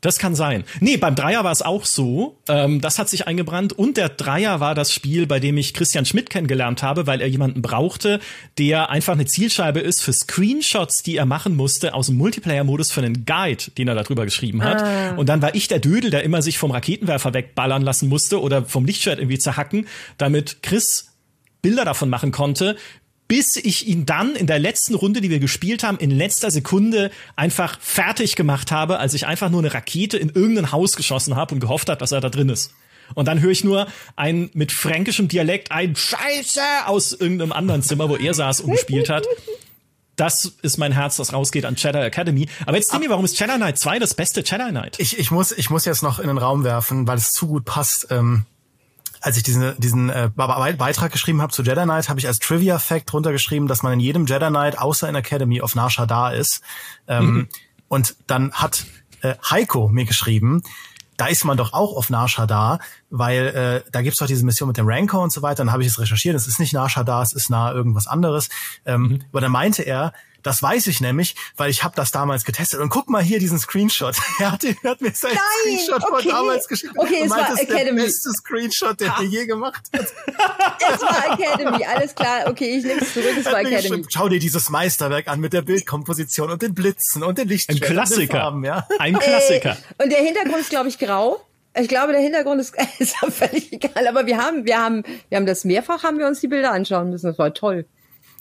das kann sein. Nee, beim Dreier war es auch so. Ähm, das hat sich eingebrannt. Und der Dreier war das Spiel, bei dem ich Christian Schmidt kennengelernt habe, weil er jemanden brauchte, der einfach eine Zielscheibe ist für Screenshots, die er machen musste aus dem Multiplayer-Modus für einen Guide, den er darüber geschrieben hat. Und dann war ich der Dödel, der immer sich vom Raketenwerfer wegballern lassen musste oder vom Lichtschwert irgendwie zerhacken, damit Chris Bilder davon machen konnte, bis ich ihn dann in der letzten Runde, die wir gespielt haben, in letzter Sekunde einfach fertig gemacht habe, als ich einfach nur eine Rakete in irgendein Haus geschossen habe und gehofft hat, dass er da drin ist. Und dann höre ich nur ein mit fränkischem Dialekt ein Scheiße aus irgendeinem anderen Zimmer, wo er saß und gespielt hat. Das ist mein Herz, das rausgeht an Jedi Academy. Aber jetzt, Timmy, warum ist Jedi Knight 2 das beste Jedi Knight? Ich, ich, muss, ich muss jetzt noch in den Raum werfen, weil es zu gut passt. Ähm, als ich diesen, diesen äh, Be- Beitrag geschrieben habe zu Jedi Knight, habe ich als Trivia-Fact runtergeschrieben, dass man in jedem Jedi Knight außer in Academy auf Nar Shaddaa ist. Ähm, Und dann hat äh, Heiko mir geschrieben, da ist man doch auch auf Nar Shaddaa, weil äh, da gibt's doch diese Mission mit dem Rancor und so weiter. Dann habe ich es recherchiert, es ist nicht Nar Shaddaa, es ist nah irgendwas anderes. Ähm, Aber dann meinte er, das weiß ich nämlich, weil ich habe das damals getestet. Und guck mal hier diesen Screenshot. er, hat, er hat mir seinen Nein, Screenshot okay. von damals geschickt. Okay, es war ist der Academy. beste Screenshot, den er je gemacht hat. Es war Academy, alles klar. Okay, ich nehme es zurück, es war hat Academy. geschrieben, Schau dir dieses Meisterwerk an mit der Bildkomposition und den Blitzen und den Ein Lichtschwertern und den Klassiker. Farben, ja. Ein Klassiker. Äh, und der Hintergrund ist, glaube ich, grau. Ich glaube, der Hintergrund ist, ist völlig egal. Aber wir haben, wir haben, wir haben das mehrfach, haben wir uns die Bilder anschauen müssen. Das war toll.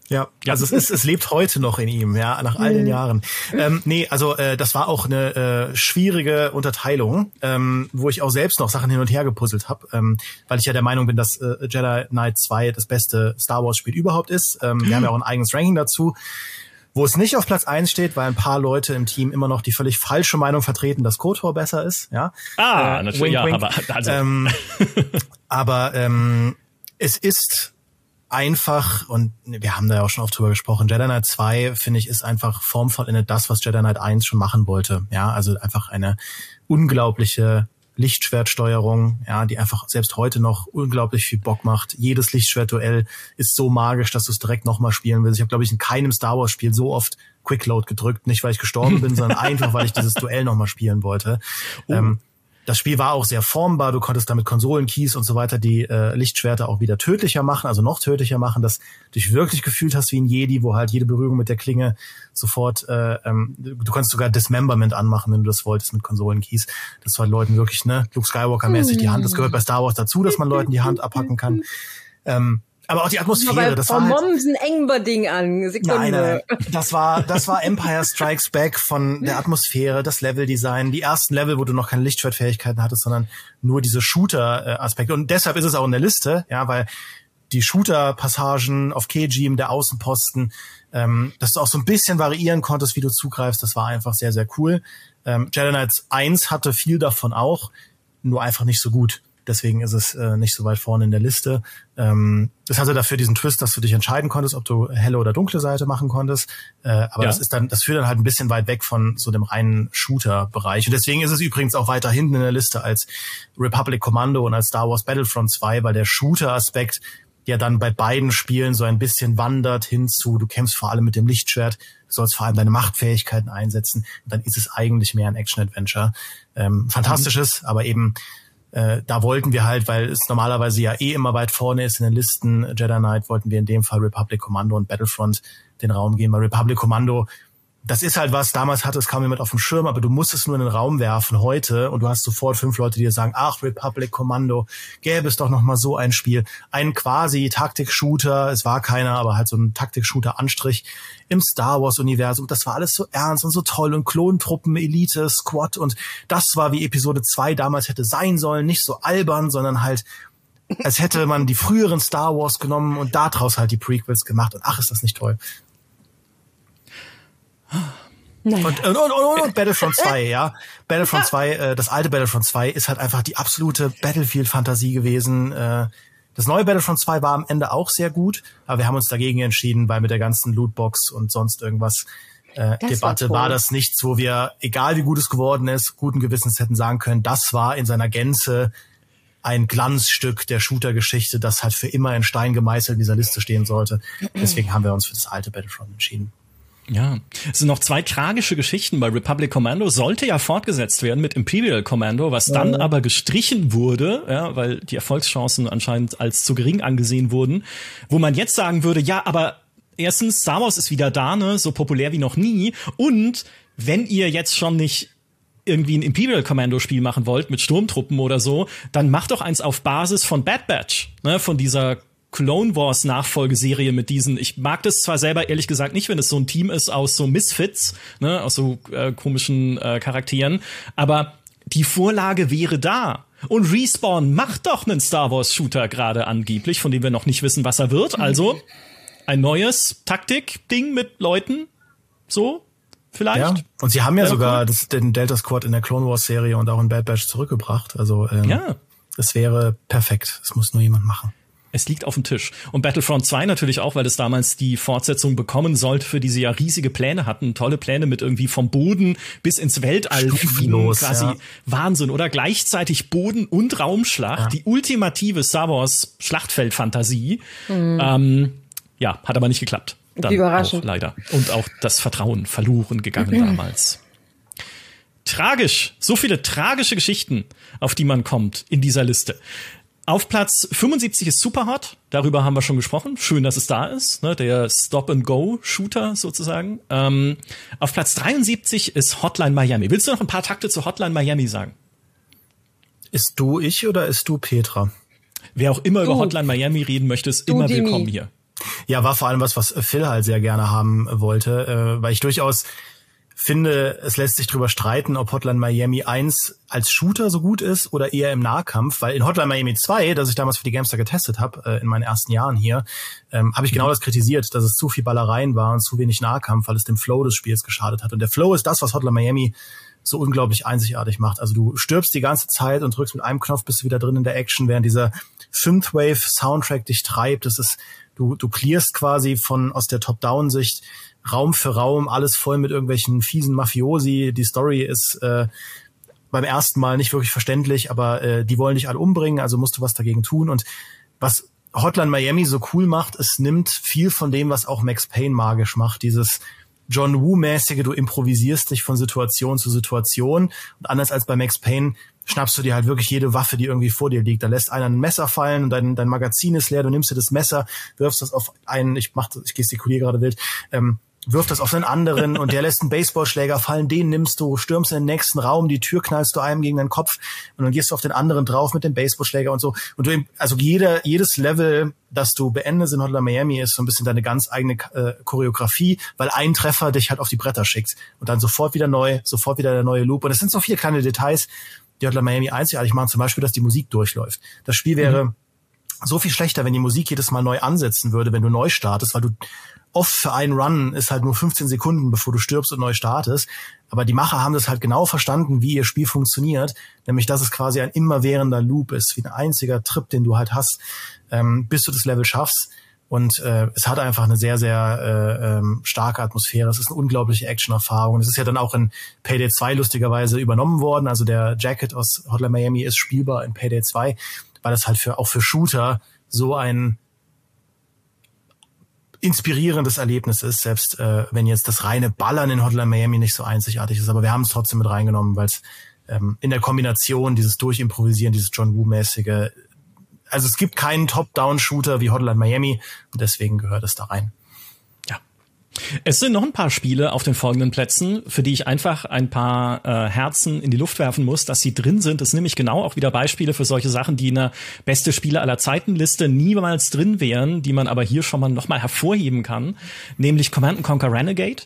Ja, also es, ist, es lebt heute noch in ihm, ja, nach all den Mhm. Jahren. Ähm, nee, also äh, das war auch eine äh, schwierige Unterteilung, ähm, wo ich auch selbst noch Sachen hin und her gepuzzelt habe, ähm, weil ich ja der Meinung bin, dass äh, Jedi Knight 2 das beste Star Wars Spiel überhaupt ist. Ähm, wir haben ja auch ein eigenes Ranking dazu. Wo es nicht auf Platz eins steht, weil ein paar Leute im Team immer noch die völlig falsche Meinung vertreten, dass KOTOR besser ist. Ja, Ah, Äh, natürlich, wink, ja, wink. aber also, Ähm, aber ähm, es ist einfach, und wir haben da ja auch schon oft drüber gesprochen, Jedi Knight 2, finde ich, ist einfach formvollendet das, was Jedi Knight 1 schon machen wollte. Ja, also einfach eine unglaubliche Lichtschwertsteuerung, ja, die einfach selbst heute noch unglaublich viel Bock macht. Jedes Lichtschwertduell ist so magisch, dass du es direkt nochmal spielen willst. Ich habe, glaube ich, in keinem Star Wars Spiel so oft Quickload gedrückt, nicht weil ich gestorben bin, sondern einfach, weil ich dieses Duell nochmal spielen wollte. Ähm, das Spiel war auch sehr formbar. Du konntest damit Konsolenkeys und so weiter die äh, Lichtschwerter auch wieder tödlicher machen, also noch tödlicher machen, dass du dich wirklich gefühlt hast wie ein Jedi, wo halt jede Berührung mit der Klinge sofort, äh, ähm, du, konntest sogar Dismemberment anmachen, wenn du das wolltest mit Konsolenkeys. Das war Leuten wirklich, ne, Luke Skywalker-mäßig die Hand. Das gehört bei Star Wars dazu, dass man Leuten die Hand abhacken kann. Ähm, aber auch die Atmosphäre, das Frau war halt, Mommsen Engberding an. Sekunde. Nein, nein. Das war, das war Empire Strikes Back von der Atmosphäre, das Leveldesign, die ersten Level, wo du noch keine Lichtschwertfähigkeiten hattest, sondern nur diese Shooter-Aspekte. Und deshalb ist es auch in der Liste, ja, weil die Shooter-Passagen auf Kejim, der Außenposten, ähm, dass du auch so ein bisschen variieren konntest, wie du zugreifst, das war einfach sehr, sehr cool. Ähm, Jedi Knights 1 hatte viel davon auch, nur einfach nicht so gut. Deswegen ist es äh, nicht so weit vorne in der Liste. Ähm, es hatte dafür diesen Twist, dass du dich entscheiden konntest, ob du helle oder dunkle Seite machen konntest. Äh, aber Ja. das ist dann, das führt dann halt ein bisschen weit weg von so dem reinen Shooter-Bereich. Und deswegen ist es übrigens auch weiter hinten in der Liste als Republic Commando und als Star Wars Battlefront 2, weil der Shooter-Aspekt ja dann bei beiden Spielen so ein bisschen wandert hinzu, du kämpfst vor allem mit dem Lichtschwert, du sollst vor allem deine Machtfähigkeiten einsetzen, dann ist es eigentlich mehr ein Action-Adventure. Ähm, fantastisches, aber eben äh, da wollten wir halt, weil es normalerweise ja eh immer weit vorne ist in den Listen, Jedi Knight, wollten wir in dem Fall Republic Commando und Battlefront den Raum geben, weil Republic Commando das ist halt was, damals hatte es kaum jemand auf dem Schirm, aber du musst es nur in den Raum werfen heute und du hast sofort fünf Leute, die dir sagen, ach, Republic Commando, gäbe es doch noch mal so ein Spiel. Ein quasi Taktik-Shooter, es war keiner, aber halt so ein Taktik-Shooter-Anstrich im Star Wars-Universum. Das war alles so ernst und so toll und Klontruppen, Elite, Squad und das war wie Episode 2 damals hätte sein sollen, nicht so albern, sondern halt als hätte man die früheren Star Wars genommen und daraus halt die Prequels gemacht und ach, ist das nicht toll. Naja. Und, und, und, und, und Battlefront 2, ja. Battlefront 2, äh, das alte Battlefront 2 ist halt einfach die absolute Battlefield-Fantasie gewesen. Äh, das neue Battlefront 2 war am Ende auch sehr gut, aber wir haben uns dagegen entschieden, weil mit der ganzen Lootbox und sonst irgendwas äh, Debatte war, war, das nichts, wo wir, egal wie gut es geworden ist, guten Gewissens hätten sagen können, das war in seiner Gänze ein Glanzstück der Shooter-Geschichte, das halt für immer in Stein gemeißelt in dieser Liste stehen sollte. Deswegen haben wir uns für das alte Battlefront entschieden. Ja, es sind noch zwei tragische Geschichten bei Republic Commando. Sollte ja fortgesetzt werden mit Imperial Commando, was dann ja. aber gestrichen wurde, ja, weil die Erfolgschancen anscheinend als zu gering angesehen wurden. Wo man jetzt sagen würde, ja, aber erstens, Star Wars ist wieder da, ne, so populär wie noch nie. Und wenn ihr jetzt schon nicht irgendwie ein Imperial Commando Spiel machen wollt mit Sturmtruppen oder so, dann macht doch eins auf Basis von Bad Batch, ne, von dieser Clone Wars Nachfolgeserie mit diesen. Ich mag das zwar selber ehrlich gesagt nicht, wenn es so ein Team ist aus so Misfits, ne, aus so äh, komischen äh, Charakteren, aber die Vorlage wäre da. Und Respawn macht doch einen Star Wars Shooter gerade angeblich, von dem wir noch nicht wissen, was er wird. Also ein neues Taktik-Ding mit Leuten, so vielleicht. Ja, und sie haben ja, ja sogar das, den Delta Squad in der Clone Wars Serie und auch in Bad Batch zurückgebracht. Also ähm, ja. das wäre perfekt. Das muss nur jemand machen. Es liegt auf dem Tisch. Und Battlefront 2 natürlich auch, weil es damals die Fortsetzung bekommen sollte, für die sie ja riesige Pläne hatten. Tolle Pläne mit irgendwie vom Boden bis ins Weltall fliegen. Quasi ja. Wahnsinn, oder? Gleichzeitig Boden- und Raumschlacht. Ja. Die ultimative Star Wars Schlachtfeldfantasie. Mhm. Ähm, ja, hat aber nicht geklappt. Dann Überraschend. Auch, leider. Und auch das Vertrauen verloren gegangen mhm. damals. Tragisch. So viele tragische Geschichten, auf die man kommt in dieser Liste. Auf Platz 75 ist Superhot. Darüber haben wir schon gesprochen. Schön, dass es da ist. Ne? Der Stop-and-Go-Shooter sozusagen. Ähm, auf Platz 73 ist Hotline Miami. Willst du noch ein paar Takte zu Hotline Miami sagen? Ist du ich oder ist du Petra? Wer auch immer du. über Hotline Miami reden möchte, ist du immer willkommen hier. Ja, war vor allem was, was Phil halt sehr gerne haben wollte, äh, weil ich durchaus finde, es lässt sich drüber streiten, ob Hotline Miami 1 als Shooter so gut ist oder eher im Nahkampf, weil in Hotline Miami 2, das ich damals für die Gamestar getestet habe, äh, in meinen ersten Jahren hier, ähm, habe ich genau das kritisiert, dass es zu viel Ballereien war und zu wenig Nahkampf, weil es dem Flow des Spiels geschadet hat. Und der Flow ist das, was Hotline Miami so unglaublich einzigartig macht. Also du stirbst die ganze Zeit und drückst mit einem Knopf bist du wieder drin in der Action, während dieser Synthwave Soundtrack dich treibt. Das ist, du, du clearst quasi von aus der Top-Down-Sicht Raum für Raum, alles voll mit irgendwelchen fiesen Mafiosi. Die Story ist äh, beim ersten Mal nicht wirklich verständlich, aber äh, die wollen dich alle umbringen, also musst du was dagegen tun. Und was Hotline Miami so cool macht, es nimmt viel von dem, was auch Max Payne magisch macht. Dieses John Woo-mäßige, du improvisierst dich von Situation zu Situation. Und anders als bei Max Payne schnappst du dir halt wirklich jede Waffe, die irgendwie vor dir liegt. Da lässt einer ein Messer fallen und dein, dein Magazin ist leer, du nimmst dir das Messer, wirfst das auf einen, ich mach ich gestikuliere gerade wild, ähm, wirft das auf den anderen und der lässt einen Baseballschläger fallen, den nimmst du, stürmst in den nächsten Raum, die Tür knallst du einem gegen deinen Kopf und dann gehst du auf den anderen drauf mit dem Baseballschläger und so. Und du, also jeder, jedes Level, das du beendest in Hotline Miami ist so ein bisschen deine ganz eigene äh, Choreografie, weil ein Treffer dich halt auf die Bretter schickt und dann sofort wieder neu, sofort wieder der neue Loop. Und es sind so viele kleine Details, die Hotline Miami einzigartig machen, zum Beispiel, dass die Musik durchläuft. Das Spiel wäre mhm so viel schlechter, wenn die Musik jedes Mal neu ansetzen würde, wenn du neu startest, weil du oft für einen Run ist halt nur 15 Sekunden, bevor du stirbst und neu startest. Aber die Macher haben das halt genau verstanden, wie ihr Spiel funktioniert, nämlich dass es quasi ein immerwährender Loop ist, wie ein einziger Trip, den du halt hast, ähm, bis du das Level schaffst. Und äh, es hat einfach eine sehr, sehr äh, ähm, starke Atmosphäre. Es ist eine unglaubliche Action-Erfahrung. Es ist ja dann auch in Payday 2 lustigerweise übernommen worden. Also der Jacket aus Hotline Miami ist spielbar in Payday 2, weil das halt für auch für Shooter so ein inspirierendes Erlebnis ist, selbst äh, wenn jetzt das reine Ballern in Hotline Miami nicht so einzigartig ist. Aber wir haben es trotzdem mit reingenommen, weil es ähm, in der Kombination dieses Durchimprovisieren, dieses John Woo-mäßige. Also es gibt keinen Top-Down-Shooter wie Hotline Miami und deswegen gehört es da rein. Es sind noch ein paar Spiele auf den folgenden Plätzen, für die ich einfach ein paar äh, Herzen in die Luft werfen muss, dass sie drin sind. Das sind nämlich genau auch wieder Beispiele für solche Sachen, die in der beste Spiele aller Zeiten Liste niemals drin wären, die man aber hier schon mal nochmal hervorheben kann, nämlich Command Conquer Renegade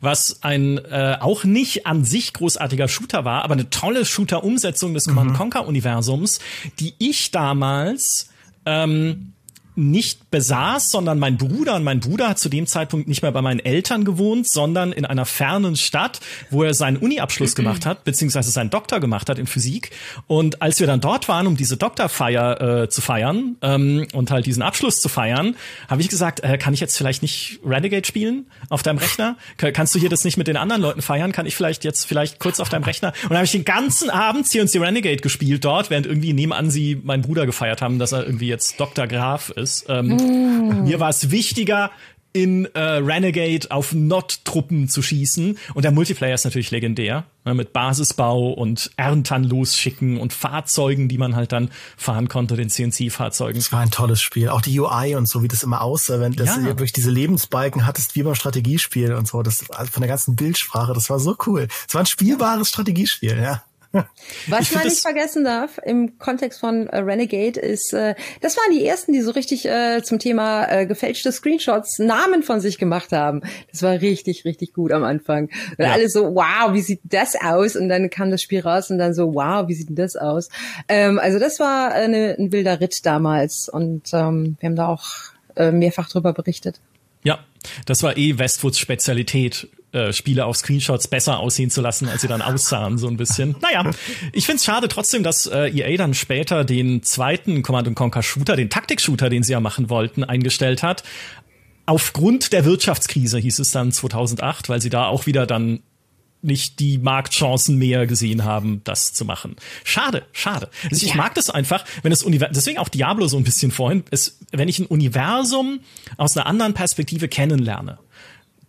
was ein äh, auch nicht an sich großartiger Shooter war, aber eine tolle Shooter-Umsetzung des Command mhm. Conquer-Universums, die ich damals ähm, nicht besaß, sondern mein Bruder. Und mein Bruder hat zu dem Zeitpunkt nicht mehr bei meinen Eltern gewohnt, sondern in einer fernen Stadt, wo er seinen Uni-Abschluss gemacht hat, beziehungsweise seinen Doktor gemacht hat in Physik. Und als wir dann dort waren, um diese Doktorfeier äh, zu feiern ähm, und halt diesen Abschluss zu feiern, habe ich gesagt, äh, kann ich jetzt vielleicht nicht Renegade spielen auf deinem Rechner? Kannst du hier das nicht mit den anderen Leuten feiern? Kann ich vielleicht jetzt vielleicht kurz auf deinem Rechner? Und habe ich den ganzen Abend CNC Renegade gespielt dort, während irgendwie nebenan sie meinen Bruder gefeiert haben, dass er irgendwie jetzt Dr. Graf ist ist. Ähm, mm. Mir war es wichtiger, in äh, Renegade auf Not-Truppen zu schießen. Und der Multiplayer ist natürlich legendär. Ne, mit Basisbau und Erntern losschicken und Fahrzeugen, die man halt dann fahren konnte, den CNC-Fahrzeugen. Das war ein tolles Spiel. Auch die UI und so, wie das immer aussah, wenn ja. durch diese Lebensbalken hattest, wie beim Strategiespiel und so. Das also von der ganzen Bildsprache, das war so cool. Es war ein spielbares Strategiespiel, ja. Was man nicht vergessen darf im Kontext von äh, Renegade ist, äh, das waren die ersten, die so richtig äh, zum Thema äh, gefälschte Screenshots Namen von sich gemacht haben. Das war richtig, richtig gut am Anfang. Und ja. alle so, wow, wie sieht das aus? Und dann kam das Spiel raus und dann so, wow, wie sieht denn das aus? Ähm, also das war eine, ein wilder Ritt damals und ähm, wir haben da auch äh, mehrfach drüber berichtet. Ja, das war eh Westwoods Spezialität, äh, Spiele auf Screenshots besser aussehen zu lassen, als sie dann aussahen, so ein bisschen. Naja, ich find's schade trotzdem, dass äh, EA dann später den zweiten Command Conquer Shooter, den Taktik-Shooter, den sie ja machen wollten, eingestellt hat. Aufgrund der Wirtschaftskrise hieß es dann 2008, weil sie da auch wieder dann nicht die Marktchancen mehr gesehen haben, das zu machen. Schade, schade. Also ich ja. mag das einfach, wenn das Universum, deswegen auch Diablo so ein bisschen vorhin, ist, wenn ich ein Universum aus einer anderen Perspektive kennenlerne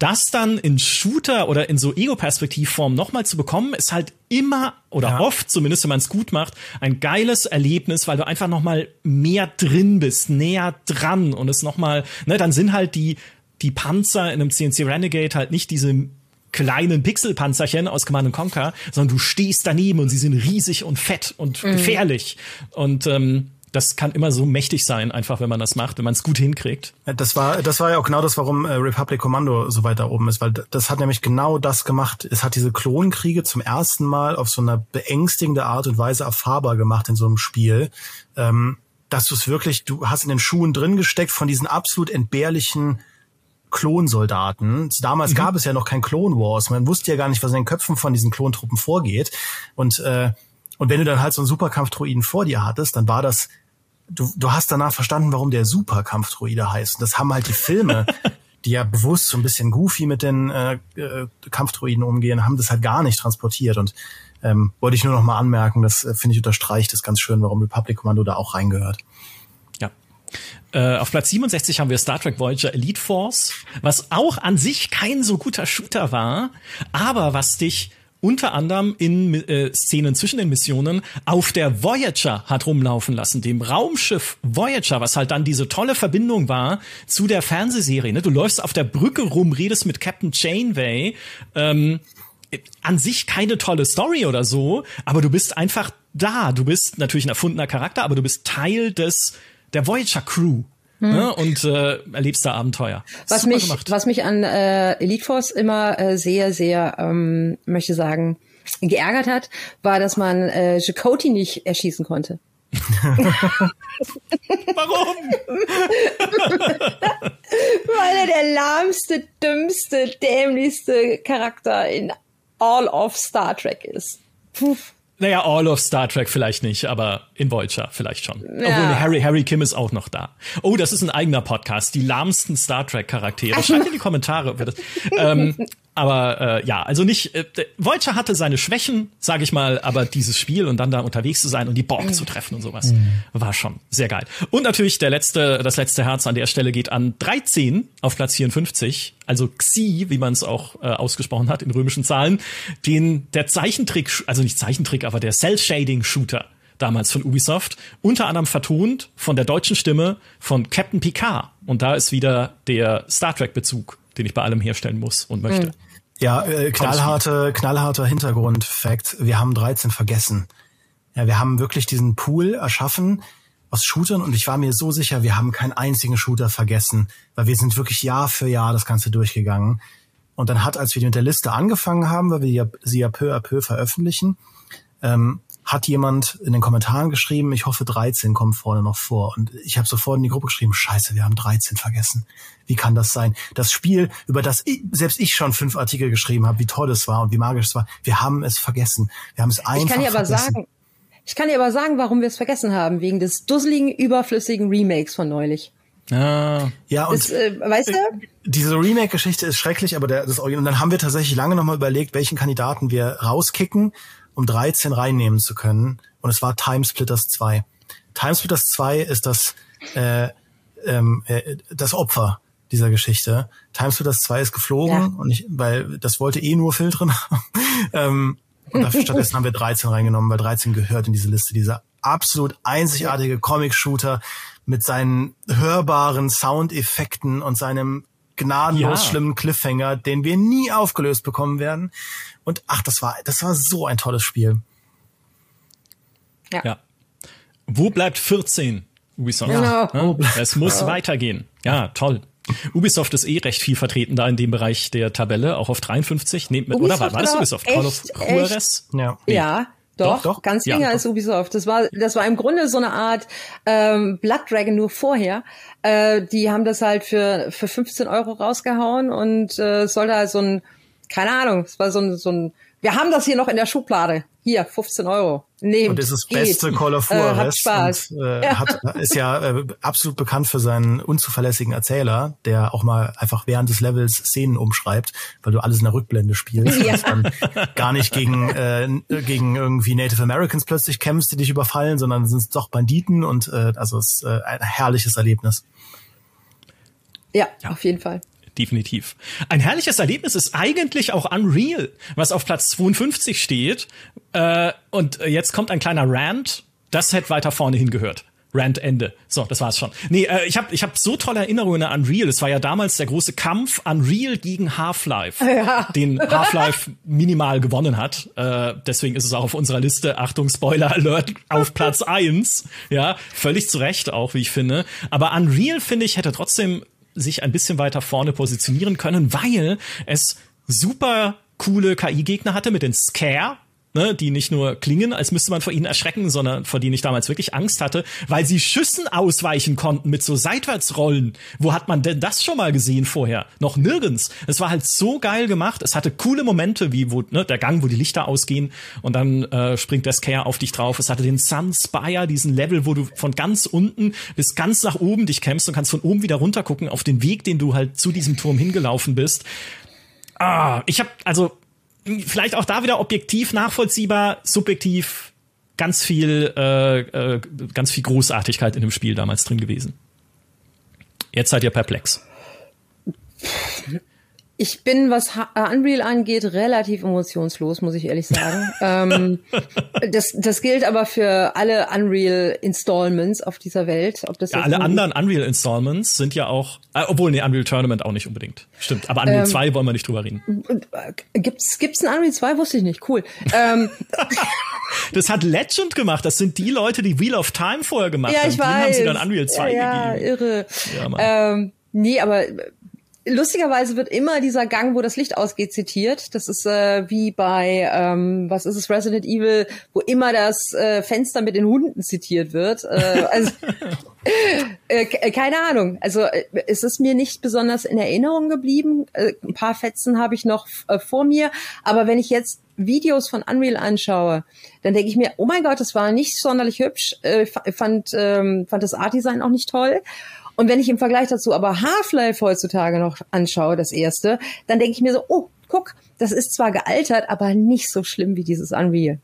das dann in Shooter oder in so Ego-Perspektivform nochmal zu bekommen, ist halt immer oder ja. oft, zumindest wenn man es gut macht, ein geiles Erlebnis, weil du einfach nochmal mehr drin bist, näher dran und es nochmal, ne, dann sind halt die, die Panzer in einem CNC Renegade halt nicht diese kleinen Pixelpanzerchen aus Command Conquer, sondern du stehst daneben und sie sind riesig und fett und mhm. gefährlich. Und ähm, das kann immer so mächtig sein, einfach wenn man das macht, wenn man es gut hinkriegt. Das war, das war ja auch genau das, warum äh, Republic Commando so weit da oben ist, weil das hat nämlich genau das gemacht. Es hat diese Klonkriege zum ersten Mal auf so einer beängstigende Art und Weise erfahrbar gemacht in so einem Spiel. Ähm, dass du es wirklich, du hast in den Schuhen drin gesteckt von diesen absolut entbehrlichen Klonsoldaten. Damals mhm. gab es ja noch kein Clone Wars. Man wusste ja gar nicht, was in den Köpfen von diesen Klontruppen vorgeht. Und äh, und wenn du dann halt so einen Superkampfdruiden vor dir hattest, dann war das du, du hast danach verstanden, warum der Superkampfdruide heißt. Und das haben halt die Filme, die ja bewusst so ein bisschen goofy mit den äh, äh, Kampfdruiden umgehen, haben das halt gar nicht transportiert. Und ähm, wollte ich nur noch mal anmerken, das äh, finde ich unterstreicht das ganz schön, warum Republic Commando da auch reingehört. Ja. Äh, auf Platz 67 haben wir Star Trek Voyager Elite Force, was auch an sich kein so guter Shooter war, aber was dich unter anderem in äh, Szenen zwischen den Missionen auf der Voyager hat rumlaufen lassen, dem Raumschiff Voyager, was halt dann diese tolle Verbindung war zu der Fernsehserie. Ne? Du läufst auf der Brücke rum, redest mit Captain Janeway. Ähm, an sich keine tolle Story oder so, aber du bist einfach da. Du bist natürlich ein erfundener Charakter, aber du bist Teil des der Voyager Crew. Hm. Ne, und äh, erlebst da Abenteuer. Was Super mich, gemacht. was mich an äh, Elite Force immer äh, sehr, sehr, ähm, möchte sagen, geärgert hat, war, dass man äh, Chakoti nicht erschießen konnte. Warum? Weil er der lahmste, dümmste, dämlichste Charakter in all of Star Trek ist. Puh. Naja, all of Star Trek vielleicht nicht, aber in Voyager vielleicht schon. Ja. Obwohl Harry, Harry Kim ist auch noch da. Oh, das ist ein eigener Podcast. Die lahmsten Star Trek Charaktere. Schreibt in die Kommentare. Das, ähm, aber äh, ja, also nicht. Äh, Voyager hatte seine Schwächen, sage ich mal, aber dieses Spiel und dann da unterwegs zu sein und die Borg mhm. zu treffen und sowas mhm. war schon sehr geil. Und natürlich der letzte, das letzte Herz an der Stelle geht an 13 auf Platz 54, also Xi, wie man es auch äh, ausgesprochen hat in römischen Zahlen, den der Zeichentrick, also nicht Zeichentrick, aber der Cell Shading Shooter damals von Ubisoft, unter anderem vertont von der deutschen Stimme von Captain Picard. Und da ist wieder der Star Trek Bezug den ich bei allem herstellen muss und möchte. Hm. Ja, äh, knallharte, knallharter Hintergrund-Fact. Wir haben 13 vergessen. Ja, wir haben wirklich diesen Pool erschaffen aus Shootern und ich war mir so sicher, wir haben keinen einzigen Shooter vergessen, weil wir sind wirklich Jahr für Jahr das Ganze durchgegangen. Und dann hat, als wir mit der Liste angefangen haben, weil wir sie ja peu à peu veröffentlichen, ähm, hat jemand in den Kommentaren geschrieben, ich hoffe 13 kommt vorne noch vor. Und ich habe sofort in die Gruppe geschrieben, scheiße, wir haben 13 vergessen. Wie kann das sein? Das Spiel, über das ich, selbst ich schon fünf Artikel geschrieben habe, wie toll es war und wie magisch es war, wir haben es vergessen. Wir haben es einfach Ich kann dir aber vergessen. sagen, ich kann dir aber sagen, warum wir es vergessen haben, wegen des dusseligen, überflüssigen Remakes von neulich. Ah. Ja, und das, äh, weißt du? diese Remake-Geschichte ist schrecklich, aber der, das Original, und dann haben wir tatsächlich lange nochmal überlegt, welchen Kandidaten wir rauskicken um 13 reinnehmen zu können. Und es war Timesplitters 2. Timesplitters 2 ist das, äh, ähm, äh, das Opfer dieser Geschichte. Timesplitters 2 ist geflogen ja. und ich, weil das wollte eh nur Phil drin haben. ähm, und dafür, stattdessen haben wir 13 reingenommen, weil 13 gehört in diese Liste. Dieser absolut einzigartige Comic-Shooter mit seinen hörbaren Soundeffekten und seinem gnadenlos ja. schlimmen Cliffhanger, den wir nie aufgelöst bekommen werden. Und ach, das war, das war so ein tolles Spiel. Ja. ja. Wo bleibt 14? Ubisoft. Ja. ja. Es muss ja. weitergehen. Ja, toll. Ubisoft ist eh recht viel vertreten da in dem Bereich der Tabelle, auch auf 53. Nee, oder war, war das Ubisoft? Echt, Call of Juarez? Ja. Nee. ja. Doch, doch, doch, ganz länger ja, als Ubisoft. Das war, das war im Grunde so eine Art ähm, Blood Dragon nur vorher. Äh, die haben das halt für für 15 Euro rausgehauen und äh, sollte halt so ein keine Ahnung, es war so ein, so ein, wir haben das hier noch in der Schublade. Hier, 15 Euro. Nehmt, und ist das beste Call of Juarez. Äh, hat Spaß. Und, äh, ja. hat, ist ja äh, absolut bekannt für seinen unzuverlässigen Erzähler, der auch mal einfach während des Levels Szenen umschreibt, weil du alles in der Rückblende spielst. Ja. Und dann gar nicht gegen, äh, gegen irgendwie Native Americans plötzlich kämpfst, die dich überfallen, sondern sind es doch Banditen und äh, also es ist äh, ein herrliches Erlebnis. Ja, ja, auf jeden Fall definitiv. Ein herrliches Erlebnis ist eigentlich auch Unreal, was auf Platz 52 steht. Äh, und jetzt kommt ein kleiner Rant. Das hätte weiter vorne hingehört. Rant Ende. So, das war's schon. Nee, äh, ich habe ich hab so tolle Erinnerungen an Unreal. Es war ja damals der große Kampf Unreal gegen Half-Life, ja. den Half-Life minimal gewonnen hat. Äh, deswegen ist es auch auf unserer Liste, Achtung, Spoiler Alert, auf Platz eins. Ja, völlig zu Recht auch, wie ich finde. Aber Unreal, finde ich, hätte trotzdem sich ein bisschen weiter vorne positionieren können, weil es super coole KI-Gegner hatte mit den Scare, ne, die nicht nur klingen, als müsste man vor ihnen erschrecken, sondern vor denen ich damals wirklich Angst hatte, weil sie Schüssen ausweichen konnten mit so Seitwärtsrollen. Wo hat man denn das schon mal gesehen vorher? Noch nirgends. Es war halt so geil gemacht. Es hatte coole Momente, wie wo ne, der Gang, wo die Lichter ausgehen und dann äh, springt der Scare auf dich drauf. Es hatte den Sunspire, diesen Level, wo du von ganz unten bis ganz nach oben dich kämpfst und kannst von oben wieder runter gucken auf den Weg, den du halt zu diesem Turm hingelaufen bist. Ah, ich habe also vielleicht auch da wieder objektiv nachvollziehbar, subjektiv ganz viel, äh, äh, ganz viel Großartigkeit in dem Spiel damals drin gewesen. Jetzt seid ihr perplex. Ich bin, was äh, Unreal angeht, relativ emotionslos, muss ich ehrlich sagen. ähm, das, das gilt aber für alle Unreal Installments auf dieser Welt. Ob das ja, alle anderen Unreal Installments sind ja auch, äh, obwohl nee, Unreal Tournament auch nicht unbedingt. Stimmt, aber Unreal ähm, 2 wollen wir nicht drüber reden. Äh, gibt's gibt's ein Unreal 2? Wusste ich nicht. Cool. Ähm, das hat Legend gemacht. Das sind die Leute, die Wheel of Time vorher gemacht ja, ich haben. Die haben sie dann Unreal 2 ja, gegeben. Irre. Ja, Mann. Ähm, nee, aber lustigerweise wird immer dieser Gang, wo das Licht ausgeht, zitiert. Das ist äh, wie bei, ähm, was ist es, Resident Evil, wo immer das äh, Fenster mit den Hunden zitiert wird. Äh, also, äh, keine Ahnung. Also äh, es ist mir nicht besonders in Erinnerung geblieben. Äh, ein paar Fetzen habe ich noch äh, vor mir. Aber wenn ich jetzt Videos von Unreal anschaue, dann denke ich mir, oh mein Gott, das war nicht sonderlich hübsch. Äh, fand, ähm, fand das Art Design auch nicht toll. Und wenn ich im Vergleich dazu aber Half-Life heutzutage noch anschaue, das erste, dann denke ich mir so, oh, guck, das ist zwar gealtert, aber nicht so schlimm wie dieses Unreal.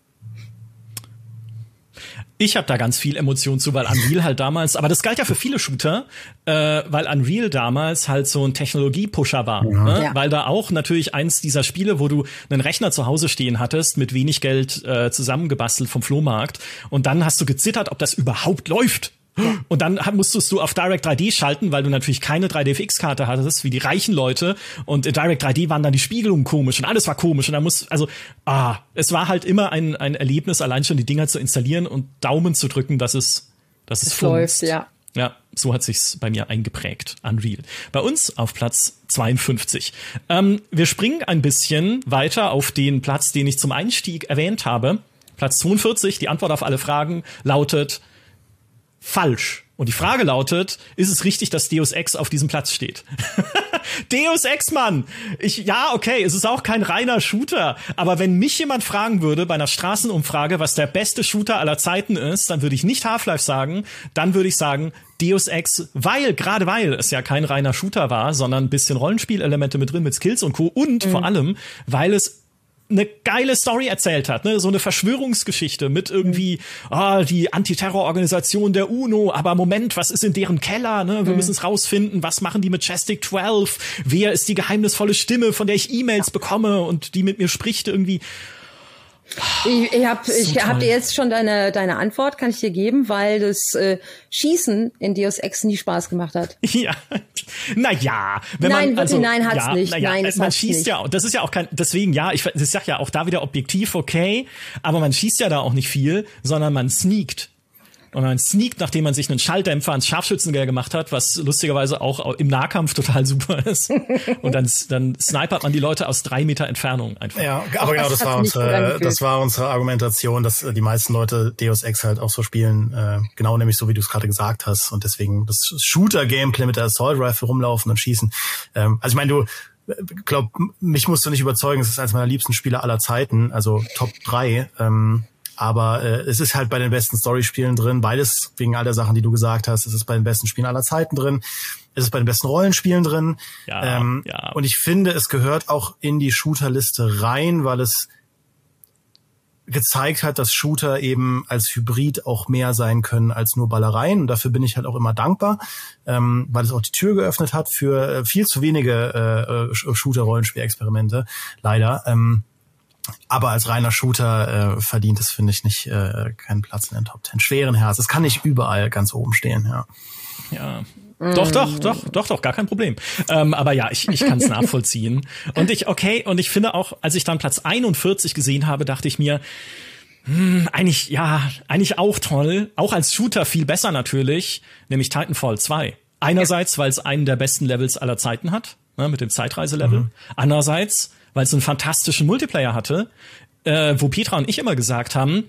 Ich habe da ganz viel Emotion zu, weil Unreal halt damals, aber das galt ja für viele Shooter, äh, weil Unreal damals halt so ein Technologie-Pusher war. Ja. Ne? Ja. Weil da auch natürlich eins dieser Spiele, wo du einen Rechner zu Hause stehen hattest, mit wenig Geld äh, zusammengebastelt vom Flohmarkt und dann hast du gezittert, ob das überhaupt läuft. Und dann musstest du auf Direct 3D schalten, weil du natürlich keine 3D-FX-Karte hattest, wie die reichen Leute. Und in Direct 3D waren dann die Spiegelungen komisch und alles war komisch. Und da muss, also, ah, es war halt immer ein, ein Erlebnis, allein schon die Dinger zu installieren und Daumen zu drücken, dass es, dass es, es läuft, ja. Ja, so hat sich's bei mir eingeprägt. Unreal. Bei uns auf Platz 52. Ähm, wir springen ein bisschen weiter auf den Platz, den ich zum Einstieg erwähnt habe. Platz 42, die Antwort auf alle Fragen lautet falsch. Und die Frage lautet, ist es richtig, dass Deus Ex auf diesem Platz steht? Deus Ex, Mann! Ich, ja, okay, es ist auch kein reiner Shooter. Aber wenn mich jemand fragen würde bei einer Straßenumfrage, was der beste Shooter aller Zeiten ist, dann würde ich nicht Half-Life sagen, dann würde ich sagen Deus Ex, weil, gerade weil es ja kein reiner Shooter war, sondern ein bisschen Rollenspielelemente mit drin, mit Skills und Co. Und mhm. vor allem, weil es eine geile Story erzählt hat, ne? so eine Verschwörungsgeschichte mit irgendwie ah, die Antiterrororganisation der UNO, aber Moment, was ist in deren Keller? Ne? Wir mhm. müssen es rausfinden, was machen die mit Chestic 12? Wer ist die geheimnisvolle Stimme, von der ich E-Mails bekomme und die mit mir spricht irgendwie? Ich, ich habe ich so hab dir jetzt schon deine deine Antwort kann ich dir geben, weil das äh, Schießen in Deus Ex nie Spaß gemacht hat. Ja, na ja, wenn nein, man also nein hat's ja, nicht. Ja, nein, es man schießt nicht. ja, das ist ja auch kein deswegen ja, ich, ich sag ja auch da wieder objektiv okay, aber man schießt ja da auch nicht viel, sondern man sneakt. Und man sneakt, nachdem man sich einen Schalldämpfer ans Scharfschützengewehr gemacht hat, was lustigerweise auch im Nahkampf total super ist. Und dann, dann snipert man die Leute aus drei Meter Entfernung einfach. Ja, aber genau, das war unsere, das war unsere Argumentation, dass die meisten Leute Deus Ex halt auch so spielen, äh, genau nämlich so, wie du es gerade gesagt hast. Und deswegen das Shooter-Gameplay mit der Assault Rifle rumlaufen und schießen. Ähm, also ich meine, du, glaub, mich musst du nicht überzeugen, es ist eines meiner liebsten Spiele aller Zeiten, also Top 3. Ähm, aber äh, es ist halt bei den besten Storyspielen drin, beides wegen all der Sachen, die du gesagt hast. Es ist bei den besten Spielen aller Zeiten drin. Es ist bei den besten Rollenspielen drin. Ja, ähm, ja. Und ich finde, es gehört auch in die Shooterliste rein, weil es gezeigt hat, dass Shooter eben als Hybrid auch mehr sein können als nur Ballereien. Und dafür bin ich halt auch immer dankbar, ähm, weil es auch die Tür geöffnet hat für äh, viel zu wenige äh, Shooter-Rollenspiel-Experimente, leider. Ähm, aber als reiner Shooter äh, verdient es, finde ich, nicht äh, keinen Platz in den Top Ten. Schweren Herz. Es kann nicht überall ganz oben stehen, ja. Ja, doch, doch, doch, doch, doch, gar kein Problem. Ähm, aber ja, ich, ich kann es nachvollziehen. Und ich, okay, und ich finde auch, als ich dann Platz 41 gesehen habe, dachte ich mir, hm, eigentlich, ja, eigentlich auch toll. Auch als Shooter viel besser natürlich, nämlich Titanfall 2. Einerseits, weil es einen der besten Levels aller Zeiten hat, ne, mit dem Zeitreiselevel. Mhm. Andererseits, weil es einen fantastischen Multiplayer hatte, äh, wo Petra und ich immer gesagt haben,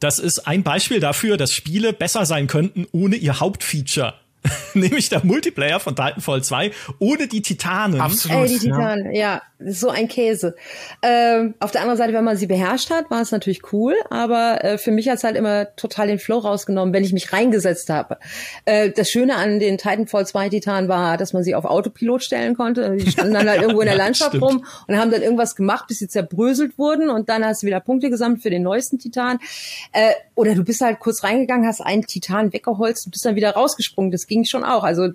das ist ein Beispiel dafür, dass Spiele besser sein könnten ohne ihr Hauptfeature. Nämlich der Multiplayer von Titanfall 2 ohne die Titanen. Absolut. Ey, die Titanen, ja. ja so ein Käse. Ähm, auf der anderen Seite, wenn man sie beherrscht hat, war es natürlich cool, aber äh, für mich hat es halt immer total den Flow rausgenommen, wenn ich mich reingesetzt habe. Äh, das Schöne an den Titanfall 2 Titanen war, dass man sie auf Autopilot stellen konnte. Die standen dann halt irgendwo in der Landschaft stimmt. rum und haben dann irgendwas gemacht, bis sie zerbröselt wurden und dann hast du wieder Punkte gesammelt für den neuesten Titan. Äh, oder du bist halt kurz reingegangen, hast einen Titan weggeholzt und bist dann wieder rausgesprungen. Das ging schon auch. Also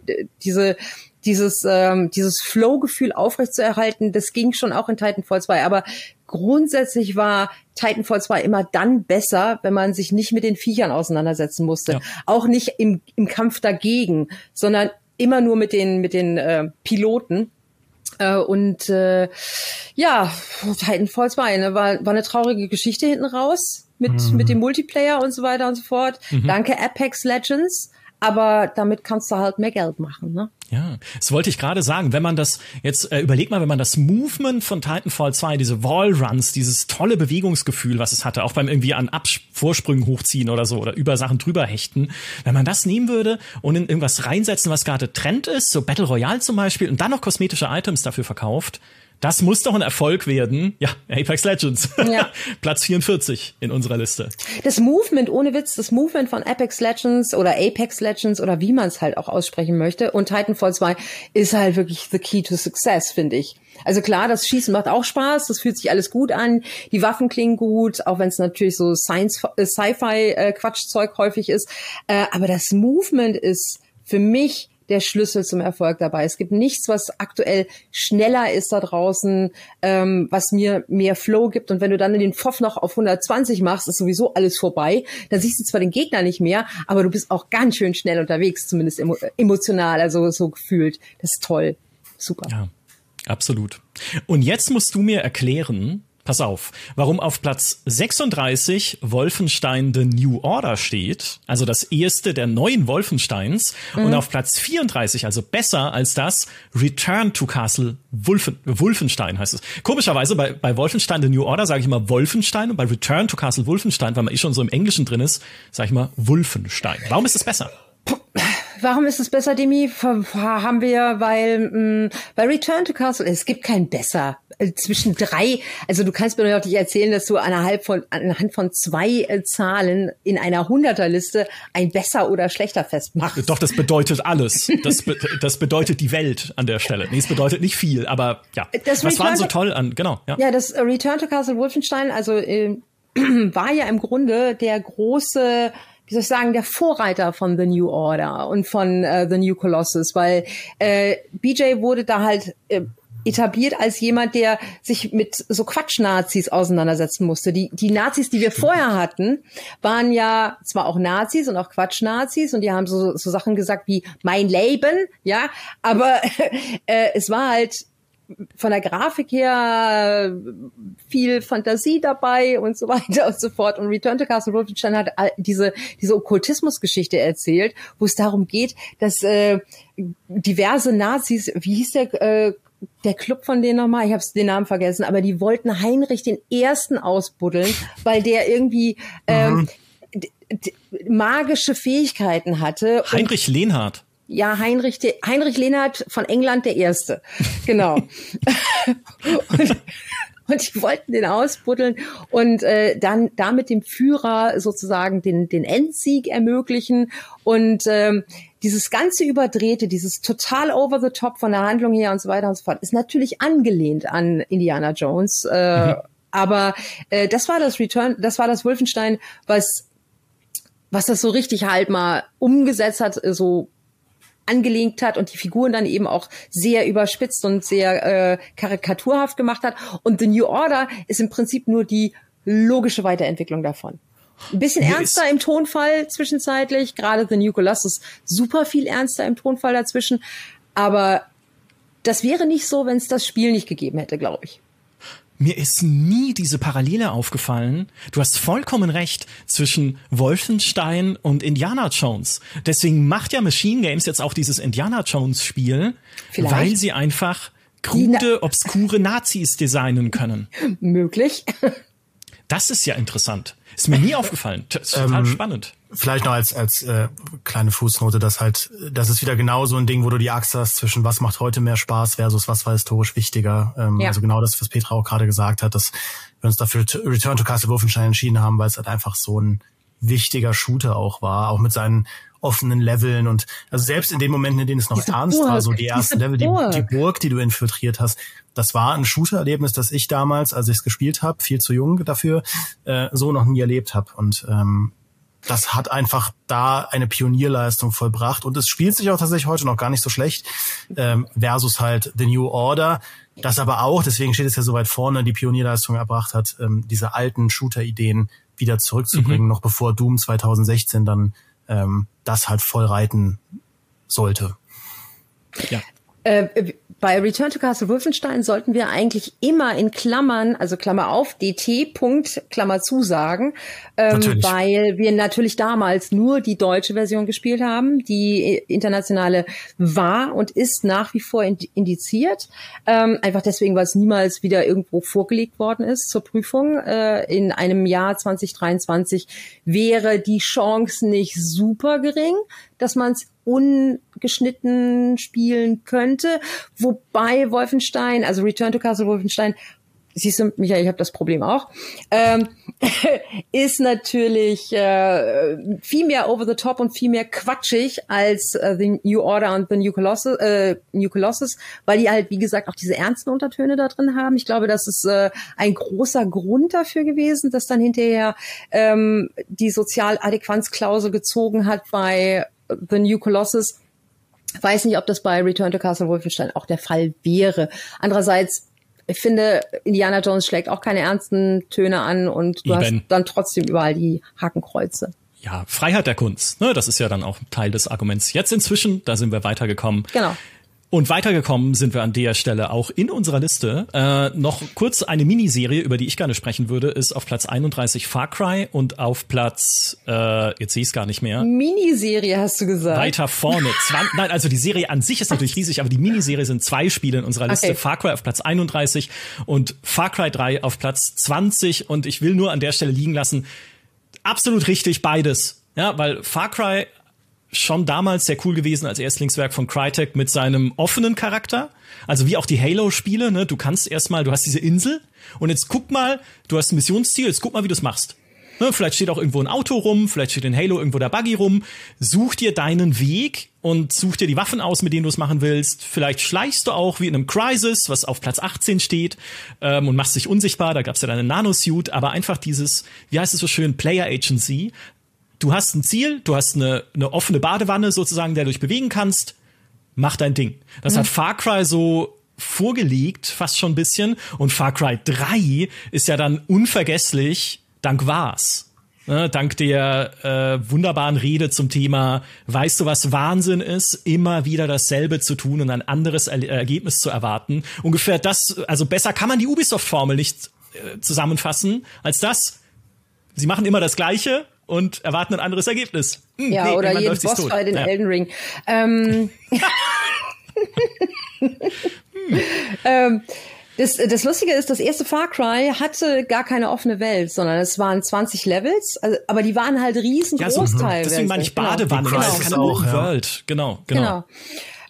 diese dieses, ähm, dieses Flow-Gefühl aufrechtzuerhalten, das ging schon auch in Titanfall 2. Aber grundsätzlich war Titanfall 2 immer dann besser, wenn man sich nicht mit den Viechern auseinandersetzen musste. Ja. Auch nicht im, im Kampf dagegen, sondern immer nur mit den, mit den äh, Piloten. Äh, und äh, ja, Titanfall 2 ne, war, war eine traurige Geschichte hinten raus mit, mhm. mit dem Multiplayer und so weiter und so fort. Mhm. Danke Apex Legends aber damit kannst du halt mehr Geld machen, ne? Ja, das wollte ich gerade sagen. Wenn man das jetzt äh, überleg mal, wenn man das Movement von Titanfall 2, diese Wallruns, dieses tolle Bewegungsgefühl, was es hatte, auch beim irgendwie an Abs Vorsprüngen hochziehen oder so oder über Sachen drüber hechten, wenn man das nehmen würde und in irgendwas reinsetzen, was gerade Trend ist, so Battle Royale zum Beispiel, und dann noch kosmetische Items dafür verkauft, Das muss doch ein Erfolg werden. Ja, Apex Legends. Ja. Platz 44 in unserer Liste. Das Movement, ohne Witz, das Movement von Apex Legends oder Apex Legends oder wie man es halt auch aussprechen möchte und Titanfall 2 ist halt wirklich the key to success, finde ich. Also klar, das Schießen macht auch Spaß, das fühlt sich alles gut an, die Waffen klingen gut, auch wenn es natürlich so Science, äh, äh, häufig ist, äh, aber das Movement ist für mich der Schlüssel zum Erfolg dabei. Es gibt nichts, was aktuell schneller ist da draußen, ähm, was mir mehr Flow gibt. Und wenn du dann den Pfoff noch auf 120 machst, ist sowieso alles vorbei. Dann siehst du zwar den Gegner nicht mehr, aber du bist auch ganz schön schnell unterwegs, zumindest emo emotional, also so gefühlt. Das ist toll. Super. Ja, absolut. Und jetzt musst du mir erklären, Pass auf, warum auf Platz 36 Wolfenstein The New Order steht, also das erste der neuen Wolfensteins, mhm. und auf Platz 34, also besser als das, Return to Castle Wolfen, Wolfenstein heißt es. Komischerweise bei, bei Wolfenstein The New Order sage ich immer Wolfenstein und bei Return to Castle Wolfenstein, weil man eh schon so im Englischen drin ist, sage ich mal Wolfenstein. Warum ist es besser? Warum ist es besser, Demi? Haben wir, weil mh, bei Return to Castle, es gibt kein besser. Äh, zwischen drei, also du kannst mir doch nicht erzählen, dass du anhand von, anhand von zwei äh, Zahlen in einer Hunderterliste ein besser oder schlechter festmachst. Doch, das bedeutet alles. Das, be das bedeutet die Welt an der Stelle. Nee, es bedeutet nicht viel, aber ja. Das Was war so toll an, genau. Ja, ja das Return to Castle Wolfenstein, also äh, war ja im Grunde der große wie soll ich sagen, der Vorreiter von The New Order und von äh, The New Colossus, weil äh, BJ wurde da halt äh, etabliert als jemand, der sich mit so Quatsch-Nazis auseinandersetzen musste. Die, die Nazis, die wir vorher hatten, waren ja zwar auch Nazis und auch Quatsch-Nazis und die haben so, so Sachen gesagt wie mein Leben, ja, aber äh, es war halt von der Grafik her viel Fantasie dabei und so weiter und so fort. Und Return to Castle Wolfenstein hat diese, diese Okkultismus-Geschichte erzählt, wo es darum geht, dass äh, diverse Nazis, wie hieß der äh, der Club von denen nochmal, ich habe den Namen vergessen, aber die wollten Heinrich den Ersten ausbuddeln, weil der irgendwie ähm, mhm. magische Fähigkeiten hatte. Heinrich Lehnhardt. Ja, Heinrich, Heinrich Lehnhardt von England der Erste. Genau. und, und die wollten den ausbuddeln und äh, dann damit dem Führer sozusagen den, den Endsieg ermöglichen. Und ähm, dieses ganze Überdrehte, dieses total over the top von der Handlung her und so weiter und so fort, ist natürlich angelehnt an Indiana Jones. Äh, mhm. Aber äh, das war das Return, das war das Wolfenstein, was was das so richtig halt mal umgesetzt hat, so angelegt hat und die Figuren dann eben auch sehr überspitzt und sehr äh, karikaturhaft gemacht hat. Und The New Order ist im Prinzip nur die logische Weiterentwicklung davon. Ein bisschen ernster im Tonfall zwischenzeitlich, gerade The New Colossus super viel ernster im Tonfall dazwischen. Aber das wäre nicht so, wenn es das Spiel nicht gegeben hätte, glaube ich. Mir ist nie diese Parallele aufgefallen. Du hast vollkommen recht zwischen Wolfenstein und Indiana Jones. Deswegen macht ja Machine Games jetzt auch dieses Indiana Jones Spiel, Vielleicht. weil sie einfach krude, obskure Nazis designen können. Möglich. Das ist ja interessant. Ist mir nie aufgefallen. Das ist total ähm, spannend. Vielleicht noch als als äh, kleine Fußnote, dass halt, das ist wieder genau so ein Ding, wo du die Achse hast zwischen was macht heute mehr Spaß versus was war historisch wichtiger. Ähm, ja. Also genau das, was Petra auch gerade gesagt hat, dass wir uns dafür Return to Castle Wolfenstein entschieden haben, weil es halt einfach so ein wichtiger Shooter auch war, auch mit seinen offenen Leveln und also selbst in den Momenten, in denen es noch diese ernst Burg, war, so die ersten Level, die, die Burg, die du infiltriert hast, das war ein Shooter-Erlebnis, das ich damals, als ich es gespielt habe, viel zu jung dafür, äh, so noch nie erlebt habe. Und ähm, das hat einfach da eine Pionierleistung vollbracht und es spielt sich auch tatsächlich heute noch gar nicht so schlecht ähm, versus halt The New Order, das aber auch, deswegen steht es ja so weit vorne, die Pionierleistung erbracht hat, ähm, diese alten Shooter-Ideen wieder zurückzubringen, mhm. noch bevor Doom 2016 dann ähm, das halt voll reiten sollte. Ja. Äh, bei Return to Castle Wolfenstein sollten wir eigentlich immer in Klammern, also Klammer auf, DT, Punkt, Klammer zu sagen, ähm, weil wir natürlich damals nur die deutsche Version gespielt haben. Die internationale war und ist nach wie vor indiziert. Ähm, einfach deswegen, weil es niemals wieder irgendwo vorgelegt worden ist zur Prüfung. Äh, in einem Jahr 2023 wäre die Chance nicht super gering, dass man es ungeschnitten spielen könnte. Wobei Wolfenstein, also Return to Castle Wolfenstein, siehst du, Michael, ich habe das Problem auch, ähm, ist natürlich äh, viel mehr over the top und viel mehr quatschig als äh, The New Order und The New Colossus, äh, New Colossus, weil die halt, wie gesagt, auch diese ernsten Untertöne da drin haben. Ich glaube, das ist äh, ein großer Grund dafür gewesen, dass dann hinterher ähm, die Sozialadäquanzklausel gezogen hat bei The New Colossus. Weiß nicht, ob das bei Return to Castle Wolfenstein auch der Fall wäre. Andererseits ich finde, Indiana Jones schlägt auch keine ernsten Töne an und du Eben. hast dann trotzdem überall die Hakenkreuze. Ja, Freiheit der Kunst, ne? Das ist ja dann auch Teil des Arguments. Jetzt inzwischen, da sind wir weitergekommen. Genau. Und weitergekommen sind wir an der Stelle auch in unserer Liste. Äh, noch kurz eine Miniserie, über die ich gerne sprechen würde, ist auf Platz 31 Far Cry und auf Platz, äh, jetzt sehe ich es gar nicht mehr. Miniserie hast du gesagt. Weiter vorne. Nein, also die Serie an sich ist natürlich riesig, aber die Miniserie sind zwei Spiele in unserer Liste. Okay. Far Cry auf Platz 31 und Far Cry 3 auf Platz 20. Und ich will nur an der Stelle liegen lassen, absolut richtig beides. Ja, weil Far Cry schon damals sehr cool gewesen als Erstlingswerk von Crytek mit seinem offenen Charakter. Also wie auch die Halo-Spiele, ne? Du kannst erstmal, du hast diese Insel und jetzt guck mal, du hast ein Missionsziel, jetzt guck mal, wie du es machst. Ne? Vielleicht steht auch irgendwo ein Auto rum, vielleicht steht in Halo irgendwo der Buggy rum. Such dir deinen Weg und such dir die Waffen aus, mit denen du es machen willst. Vielleicht schleichst du auch wie in einem Crisis, was auf Platz 18 steht, ähm, und machst dich unsichtbar. Da gab's ja deine Nanosuit, aber einfach dieses, wie heißt es so schön, Player Agency du hast ein Ziel, du hast eine, eine offene Badewanne sozusagen, der du dich bewegen kannst, mach dein Ding. Das mhm. hat Far Cry so vorgelegt, fast schon ein bisschen. Und Far Cry 3 ist ja dann unvergesslich dank was. Ne, dank der äh, wunderbaren Rede zum Thema, weißt du, was Wahnsinn ist, immer wieder dasselbe zu tun und ein anderes er Ergebnis zu erwarten. Ungefähr das, also besser kann man die Ubisoft-Formel nicht äh, zusammenfassen als das. Sie machen immer das Gleiche, und erwarten ein anderes Ergebnis. Hm, ja, nee, oder jeden Bossfight in ja. Elden Ring. Ähm, hm. ähm, das, das Lustige ist, das erste Far Cry hatte gar keine offene Welt, sondern es waren 20 Levels, also, aber die waren halt riesengroß ja, so, teilweise. Deswegen meine ich Badewanne, genau. das ist keine auch, ja. World. Genau, genau. genau.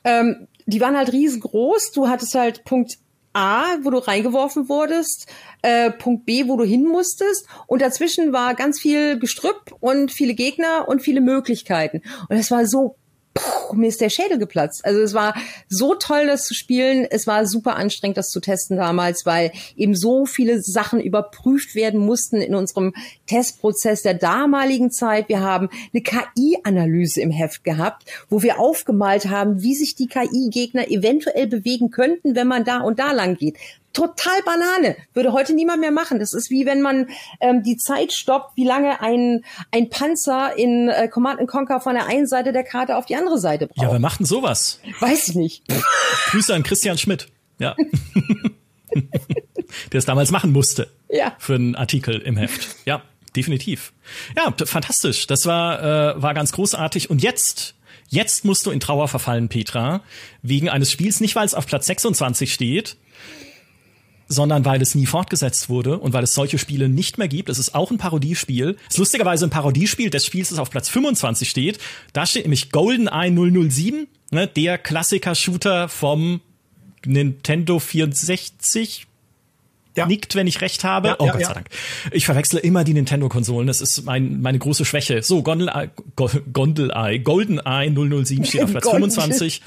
Ähm, die waren halt riesengroß. Du hattest halt Punkt A, wo du reingeworfen wurdest, äh, Punkt B, wo du hin musstest. Und dazwischen war ganz viel Gestrüpp und viele Gegner und viele Möglichkeiten. Und es war so puh, mir ist der Schädel geplatzt. Also es war so toll, das zu spielen. Es war super anstrengend, das zu testen damals, weil eben so viele Sachen überprüft werden mussten in unserem Testprozess der damaligen Zeit. Wir haben eine KI-Analyse im Heft gehabt, wo wir aufgemalt haben, wie sich die KI-Gegner eventuell bewegen könnten, wenn man da und da lang geht total Banane. Würde heute niemand mehr machen. Das ist wie wenn man ähm, die Zeit stoppt, wie lange ein, ein Panzer in äh, Command Conquer von der einen Seite der Karte auf die andere Seite braucht. Ja, wer macht denn sowas? Weiß ich nicht. Grüße an Christian Schmidt. Ja. der es damals machen musste. Ja. Für einen Artikel im Heft. Ja, definitiv. Ja, fantastisch. Das war, äh, war ganz großartig. Und jetzt Jetzt musst du in Trauer verfallen, Petra, wegen eines Spiels, nicht weil es auf Platz 26 steht, sondern weil es nie fortgesetzt wurde und weil es solche Spiele nicht mehr gibt. Es ist auch ein Parodiespiel. Es ist lustigerweise ein Parodiespiel des Spiels, das auf Platz 25 steht. Da steht nämlich GoldenEye 007, ne, der Klassiker-Shooter vom Nintendo 64. Ja. Nickt, wenn ich recht habe. Ja, oh ja, Gott sei Dank. Ich verwechsle immer die Nintendo-Konsolen. Das ist mein, meine große Schwäche. So, GoldenEye, GoldenEye, GoldenEye 007 steht auf Platz 25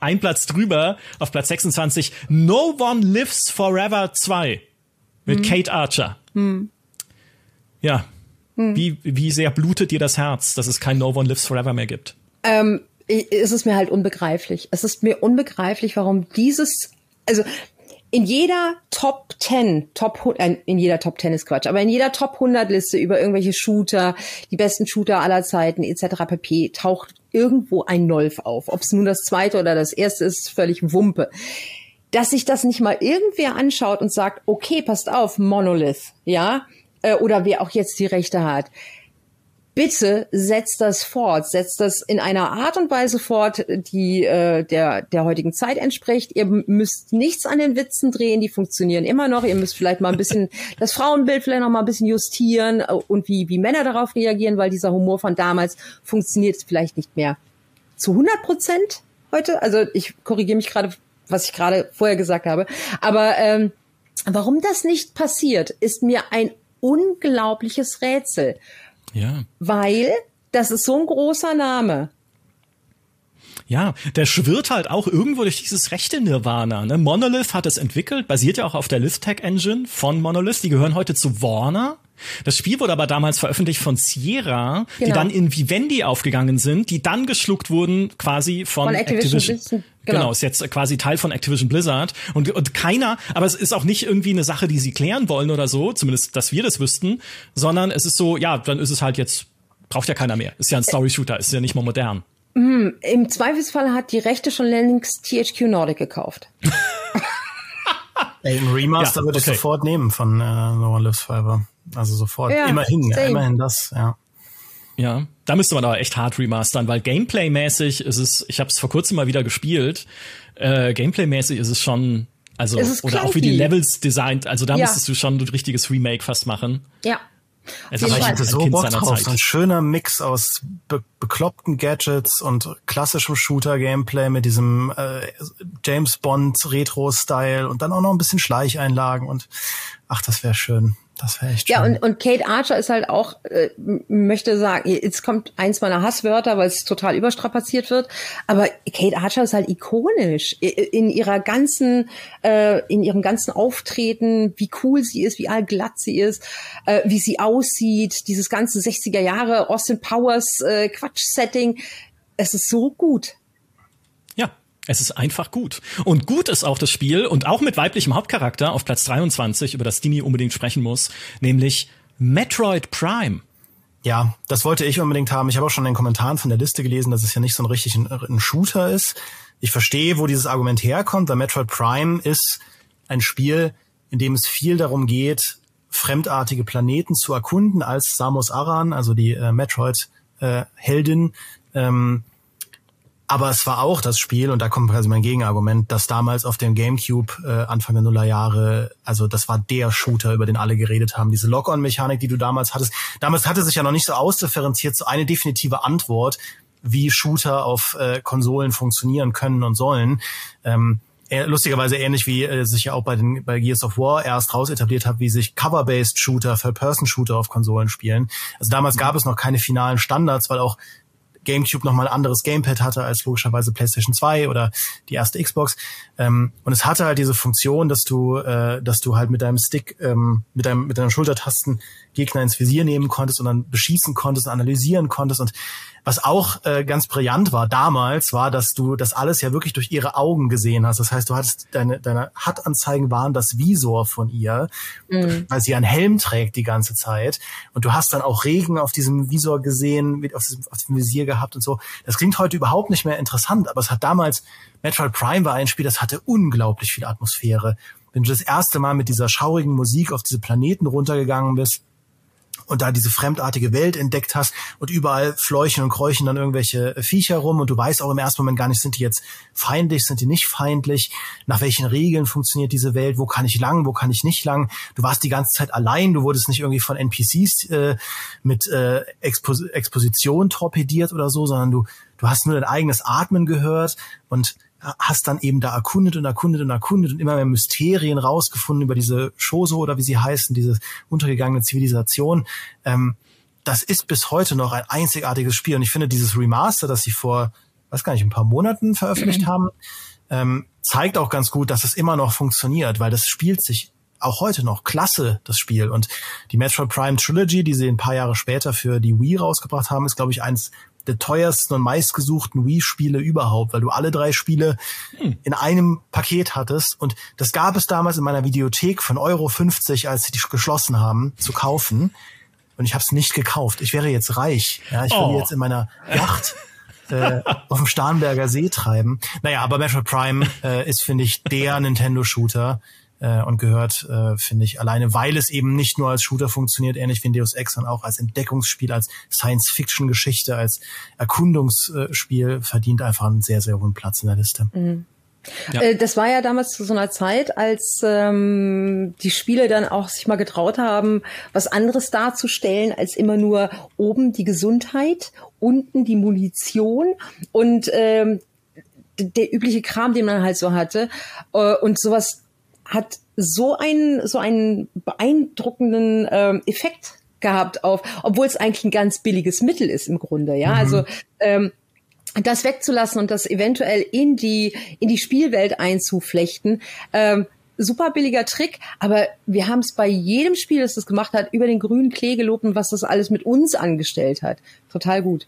ein Platz drüber, auf Platz 26, No One Lives Forever 2 mit hm. Kate Archer. Hm. Ja. Hm. Wie, wie sehr blutet dir das Herz, dass es kein No One Lives Forever mehr gibt? Ähm, es ist mir halt unbegreiflich. Es ist mir unbegreiflich, warum dieses, also in jeder Top 10, Top, äh, in jeder Top 10 ist Quatsch, aber in jeder Top 100 Liste über irgendwelche Shooter, die besten Shooter aller Zeiten etc. pp. taucht irgendwo ein Nolf auf. Ob es nun das zweite oder das erste ist, völlig Wumpe. Dass sich das nicht mal irgendwer anschaut und sagt, okay, passt auf, Monolith, ja, äh, oder wer auch jetzt die Rechte hat bitte setzt das fort, setzt das in einer Art und Weise fort, die äh, der, der heutigen Zeit entspricht. Ihr müsst nichts an den Witzen drehen, die funktionieren immer noch. Ihr müsst vielleicht mal ein bisschen das Frauenbild vielleicht noch mal ein bisschen justieren äh, und wie, wie Männer darauf reagieren, weil dieser Humor von damals funktioniert vielleicht nicht mehr. zu 100 Prozent heute. Also ich korrigiere mich gerade, was ich gerade vorher gesagt habe. Aber ähm, warum das nicht passiert, ist mir ein unglaubliches Rätsel. Ja. Weil das ist so ein großer Name. Ja, der schwirrt halt auch irgendwo durch dieses rechte Nirvana. Ne? Monolith hat es entwickelt, basiert ja auch auf der Liftech Engine von Monolith. Die gehören heute zu Warner. Das Spiel wurde aber damals veröffentlicht von Sierra, genau. die dann in Vivendi aufgegangen sind, die dann geschluckt wurden quasi von, von Activision. Activision. Genau. genau. ist jetzt quasi Teil von Activision Blizzard und, und keiner, aber es ist auch nicht irgendwie eine Sache, die sie klären wollen oder so, zumindest, dass wir das wüssten, sondern es ist so, ja, dann ist es halt jetzt, braucht ja keiner mehr. Ist ja ein Story-Shooter, ist ja nicht mehr modern. Hm, Im Zweifelsfall hat die Rechte schon längst THQ Nordic gekauft. Ey, ein Remaster ja, würde ich sofort nehmen von äh, No One Lives Forever. Also sofort. Ja, immerhin, ja, immerhin das, ja. Ja, da müsste man aber echt hart remastern, weil Gameplay-mäßig ist es, ich habe es vor kurzem mal wieder gespielt, äh, Gameplay-mäßig ist es schon, also, oder auch wie die Levels designt, also da ja. müsstest du schon ein richtiges Remake fast machen. Ja. Es aber ich hätte so Bock drauf, so ein schöner Mix aus be bekloppten Gadgets und klassischem Shooter-Gameplay mit diesem äh, James Bond Retro-Style und dann auch noch ein bisschen Schleicheinlagen und ach, das wäre schön. Das wäre echt schön. Ja, und, und Kate Archer ist halt auch, äh, möchte sagen, jetzt kommt eins meiner Hasswörter, weil es total überstrapaziert wird, aber Kate Archer ist halt ikonisch in ihrer ganzen, äh, in ihrem ganzen Auftreten, wie cool sie ist, wie allglatt sie ist, äh, wie sie aussieht, dieses ganze 60er Jahre Austin Powers äh, Quatsch-Setting. Es ist so gut. Es ist einfach gut. Und gut ist auch das Spiel und auch mit weiblichem Hauptcharakter auf Platz 23, über das Dini unbedingt sprechen muss, nämlich Metroid Prime. Ja, das wollte ich unbedingt haben. Ich habe auch schon in den Kommentaren von der Liste gelesen, dass es ja nicht so ein richtig ein, ein Shooter ist. Ich verstehe, wo dieses Argument herkommt, weil Metroid Prime ist ein Spiel, in dem es viel darum geht, fremdartige Planeten zu erkunden als Samus Aran, also die äh, Metroid-Heldin. Äh, ähm, aber es war auch das Spiel, und da kommt quasi mein Gegenargument, dass damals auf dem GameCube äh, Anfang der Nullerjahre, also das war der Shooter, über den alle geredet haben. Diese Lock-on-Mechanik, die du damals hattest. Damals hatte sich ja noch nicht so ausdifferenziert, so eine definitive Antwort, wie Shooter auf äh, Konsolen funktionieren können und sollen. Ähm, lustigerweise ähnlich wie äh, sich ja auch bei den bei Gears of War erst raus etabliert hat, wie sich Cover-based Shooter, Third-Person-Shooter auf Konsolen spielen. Also damals gab es noch keine finalen Standards, weil auch GameCube nochmal ein anderes Gamepad hatte als logischerweise PlayStation 2 oder die erste Xbox. Ähm, und es hatte halt diese Funktion, dass du, äh, dass du halt mit deinem Stick, ähm, mit deinem, mit deinen Schultertasten Gegner ins Visier nehmen konntest und dann beschießen konntest und analysieren konntest. Und was auch äh, ganz brillant war damals, war, dass du das alles ja wirklich durch ihre Augen gesehen hast. Das heißt, du hattest deine, deine HUD-Anzeigen waren das Visor von ihr, mhm. weil sie einen Helm trägt die ganze Zeit. Und du hast dann auch Regen auf diesem Visor gesehen, mit auf diesem, auf diesem Visier gehabt und so. Das klingt heute überhaupt nicht mehr interessant, aber es hat damals, Metroid Prime war ein Spiel, das hatte unglaublich viel Atmosphäre. Wenn du das erste Mal mit dieser schaurigen Musik auf diese Planeten runtergegangen bist, und da diese fremdartige Welt entdeckt hast und überall fleuchen und kräuchen dann irgendwelche Viecher rum und du weißt auch im ersten Moment gar nicht, sind die jetzt feindlich, sind die nicht feindlich, nach welchen Regeln funktioniert diese Welt, wo kann ich lang, wo kann ich nicht lang. Du warst die ganze Zeit allein, du wurdest nicht irgendwie von NPCs äh, mit äh, Expos Exposition torpediert oder so, sondern du, du hast nur dein eigenes Atmen gehört und hast dann eben da erkundet und erkundet und erkundet und immer mehr Mysterien rausgefunden über diese Shoso oder wie sie heißen, diese untergegangene Zivilisation. Ähm, das ist bis heute noch ein einzigartiges Spiel. Und ich finde, dieses Remaster, das sie vor, weiß gar nicht, ein paar Monaten veröffentlicht haben, ähm, zeigt auch ganz gut, dass es immer noch funktioniert, weil das spielt sich auch heute noch klasse, das Spiel. Und die Metroid Prime Trilogy, die sie ein paar Jahre später für die Wii rausgebracht haben, ist, glaube ich, eins der teuersten und meistgesuchten Wii-Spiele überhaupt, weil du alle drei Spiele hm. in einem Paket hattest. Und das gab es damals in meiner Videothek von Euro 50, als sie die geschlossen haben, zu kaufen. Und ich habe es nicht gekauft. Ich wäre jetzt reich. Ja, ich oh. würde jetzt in meiner Yacht äh, auf dem Starnberger See treiben. Naja, aber Metroid Prime äh, ist, finde ich, der Nintendo-Shooter, äh, und gehört, äh, finde ich, alleine, weil es eben nicht nur als Shooter funktioniert, ähnlich wie in Deus Ex, sondern auch als Entdeckungsspiel, als Science-Fiction-Geschichte, als Erkundungsspiel, verdient einfach einen sehr, sehr hohen Platz in der Liste. Mhm. Ja. Äh, das war ja damals zu so einer Zeit, als ähm, die Spiele dann auch sich mal getraut haben, was anderes darzustellen als immer nur oben die Gesundheit unten die Munition und ähm, der übliche Kram, den man halt so hatte. Äh, und sowas hat so einen, so einen beeindruckenden ähm, Effekt gehabt auf, obwohl es eigentlich ein ganz billiges Mittel ist im Grunde, ja. Mhm. Also ähm, das wegzulassen und das eventuell in die in die Spielwelt einzuflechten. Ähm, super billiger Trick, aber wir haben es bei jedem Spiel, das das gemacht hat, über den grünen Klee gelobt und was das alles mit uns angestellt hat. Total gut.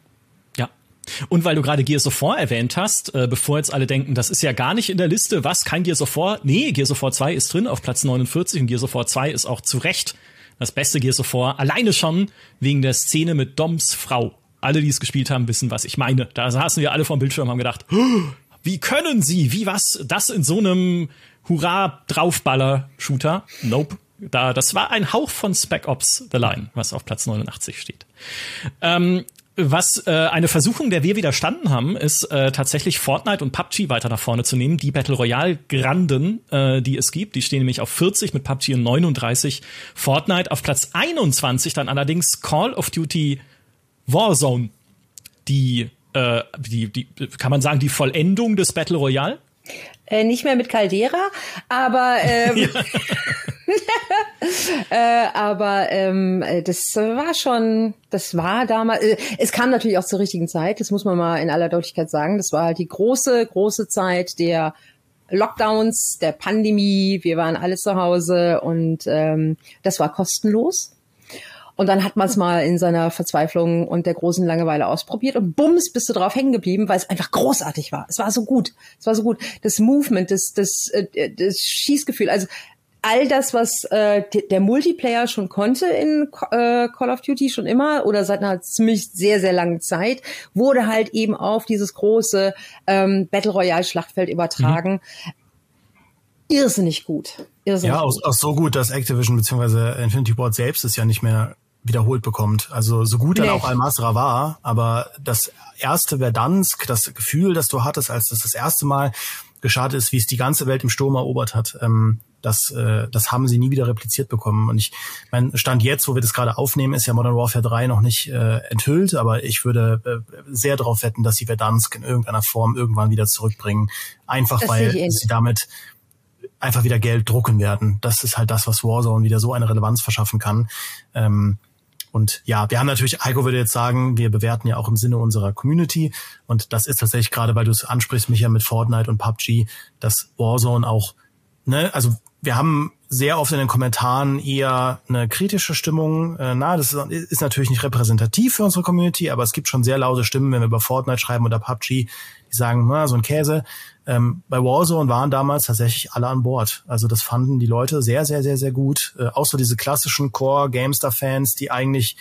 Und weil du gerade Gears of War erwähnt hast, äh, bevor jetzt alle denken, das ist ja gar nicht in der Liste, was, kein Gears of War? Nee, Gears of War 2 ist drin auf Platz 49 und Gears of War 2 ist auch zu Recht das beste Gears of War, alleine schon wegen der Szene mit Doms Frau. Alle, die es gespielt haben, wissen, was ich meine. Da saßen wir alle vom Bildschirm und haben gedacht, wie können sie, wie was, das in so einem Hurra-Draufballer-Shooter? Nope. Da, das war ein Hauch von Spec Ops The Line, was auf Platz 89 steht. Ähm, was äh, eine Versuchung, der wir widerstanden haben, ist äh, tatsächlich Fortnite und PUBG weiter nach vorne zu nehmen. Die Battle Royale Granden, äh, die es gibt, die stehen nämlich auf 40 mit PUBG und 39. Fortnite auf Platz 21 dann allerdings Call of Duty Warzone. Die, äh, die, die kann man sagen, die Vollendung des Battle Royale? Äh, nicht mehr mit Caldera, aber ähm, äh, aber ähm, das war schon, das war damals. Äh, es kam natürlich auch zur richtigen Zeit. Das muss man mal in aller Deutlichkeit sagen. Das war halt die große, große Zeit der Lockdowns, der Pandemie. Wir waren alle zu Hause und ähm, das war kostenlos. Und dann hat man es mal in seiner Verzweiflung und der großen Langeweile ausprobiert und bums bist du drauf hängen geblieben, weil es einfach großartig war. Es war so gut. Es war so gut. Das Movement, das, das, äh, das Schießgefühl. Also all das, was äh, der Multiplayer schon konnte in äh, Call of Duty schon immer oder seit einer ziemlich sehr, sehr langen Zeit, wurde halt eben auf dieses große ähm, Battle Royale Schlachtfeld übertragen. Mhm irrsinnig gut. Irrsinnig ja, auch, auch so gut, dass Activision bzw. Infinity Board selbst es ja nicht mehr wiederholt bekommt. Also so gut dann auch Al-Masra war, aber das erste Verdansk, das Gefühl, das du hattest, als das das erste Mal geschadet ist, wie es die ganze Welt im Sturm erobert hat, ähm, das, äh, das haben sie nie wieder repliziert bekommen. Und ich, mein Stand jetzt, wo wir das gerade aufnehmen, ist ja Modern Warfare 3 noch nicht äh, enthüllt, aber ich würde äh, sehr darauf wetten, dass sie Verdansk in irgendeiner Form irgendwann wieder zurückbringen. Einfach das weil sie damit einfach wieder Geld drucken werden. Das ist halt das, was Warzone wieder so eine Relevanz verschaffen kann. Ähm, und ja, wir haben natürlich, Heiko würde jetzt sagen, wir bewerten ja auch im Sinne unserer Community. Und das ist tatsächlich gerade, weil du es ansprichst, mich ja mit Fortnite und PUBG, dass Warzone auch, ne, also wir haben sehr oft in den Kommentaren eher eine kritische Stimmung. Äh, na, das ist, natürlich nicht repräsentativ für unsere Community, aber es gibt schon sehr laute Stimmen, wenn wir über Fortnite schreiben oder PUBG, die sagen, na, so ein Käse. Ähm, bei Warzone waren damals tatsächlich alle an Bord. Also das fanden die Leute sehr, sehr, sehr, sehr gut. Äh, auch so diese klassischen Core-Gamester-Fans, die eigentlich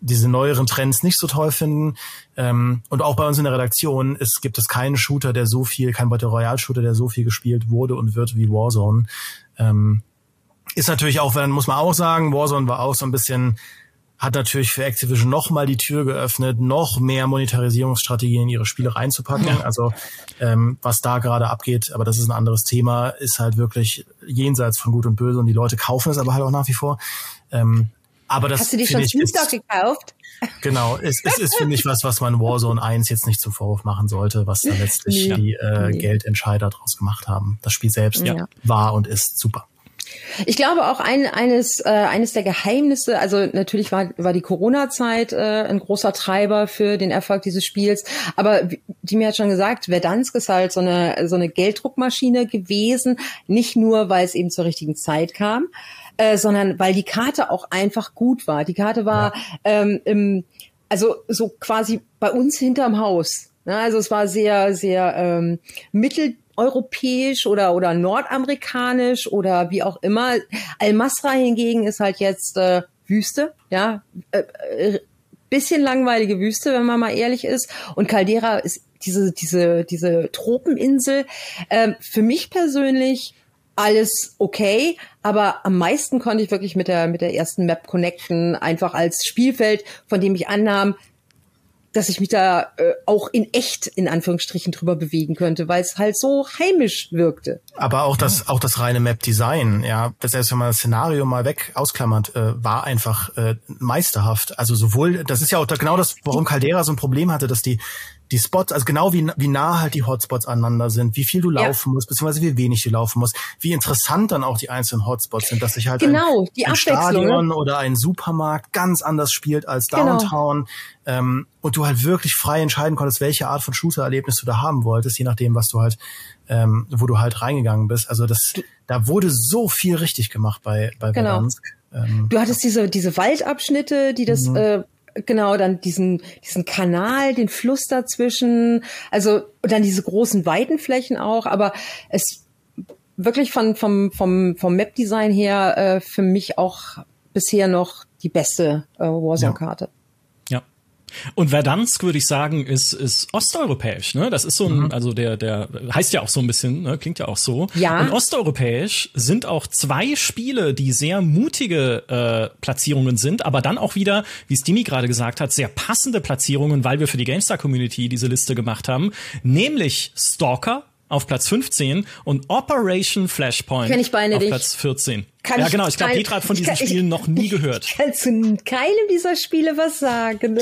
diese neueren Trends nicht so toll finden. Ähm, und auch bei uns in der Redaktion ist, gibt es keinen Shooter, der so viel, kein Battle Royale Shooter, der so viel gespielt wurde und wird wie Warzone. Ähm, ist natürlich auch, wenn muss man auch sagen, Warzone war auch so ein bisschen, hat natürlich für Activision noch mal die Tür geöffnet, noch mehr Monetarisierungsstrategien in ihre Spiele reinzupacken. Ja. Also ähm, was da gerade abgeht, aber das ist ein anderes Thema, ist halt wirklich jenseits von Gut und Böse und die Leute kaufen es aber halt auch nach wie vor. Ähm, aber das Hast du dir schon Snoop gekauft? Genau, es, es ist, finde ich, was, was man Warzone 1 jetzt nicht zum Vorwurf machen sollte, was da letztlich nee. die äh, nee. Geldentscheider draus gemacht haben. Das Spiel selbst ja. war und ist super. Ich glaube auch ein, eines, äh, eines der Geheimnisse, also natürlich war, war die Corona-Zeit äh, ein großer Treiber für den Erfolg dieses Spiels, aber die mir hat schon gesagt, Verdansk ist halt so eine, so eine Gelddruckmaschine gewesen, nicht nur, weil es eben zur richtigen Zeit kam, äh, sondern weil die Karte auch einfach gut war. Die Karte war ähm, im, also so quasi bei uns hinterm Haus. Ne? Also es war sehr, sehr ähm, mitteleuropäisch oder oder nordamerikanisch oder wie auch immer. Al-Masra hingegen ist halt jetzt äh, Wüste, ja, äh, äh, bisschen langweilige Wüste, wenn man mal ehrlich ist. Und Caldera ist diese diese diese Tropeninsel. Äh, für mich persönlich alles okay, aber am meisten konnte ich wirklich mit der mit der ersten Map connecten, einfach als Spielfeld, von dem ich annahm, dass ich mich da äh, auch in echt in Anführungsstrichen drüber bewegen könnte, weil es halt so heimisch wirkte. Aber auch das, auch das reine Map-Design, ja, selbst wenn man das Szenario mal weg ausklammert, äh, war einfach äh, meisterhaft. Also sowohl, das ist ja auch genau das, warum Caldera so ein Problem hatte, dass die die Spots, also genau wie, wie nah halt die Hotspots aneinander sind, wie viel du laufen ja. musst, beziehungsweise wie wenig du laufen musst, wie interessant dann auch die einzelnen Hotspots sind, dass sich halt genau, ein, ein Stadion oder ein Supermarkt ganz anders spielt als genau. Downtown genau. ähm, und du halt wirklich frei entscheiden konntest, welche Art von Shooter-Erlebnis du da haben wolltest, je nachdem, was du halt, ähm, wo du halt reingegangen bist. Also das, da wurde so viel richtig gemacht bei, bei genau. Verdansk. Ähm, du hattest diese, diese Waldabschnitte, die das mhm. äh, Genau, dann diesen, diesen Kanal, den Fluss dazwischen, also und dann diese großen Weitenflächen auch, aber es wirklich von, vom, vom, vom Map-Design her äh, für mich auch bisher noch die beste äh, Warzone-Karte. Ja. Und Verdansk, würde ich sagen, ist, ist osteuropäisch. Ne? Das ist so ein, mhm. also der, der heißt ja auch so ein bisschen, ne? klingt ja auch so. Ja. Und osteuropäisch sind auch zwei Spiele, die sehr mutige äh, Platzierungen sind, aber dann auch wieder, wie Stimi gerade gesagt hat, sehr passende Platzierungen, weil wir für die GameStar-Community diese Liste gemacht haben. Nämlich Stalker auf Platz 15 und Operation Flashpoint Kenn ich beide auf. Platz 14. Kann ja, genau. Ich glaube, Petra hat von diesen kann, Spielen ich, noch nie gehört. Ich kann zu keinem dieser Spiele was sagen.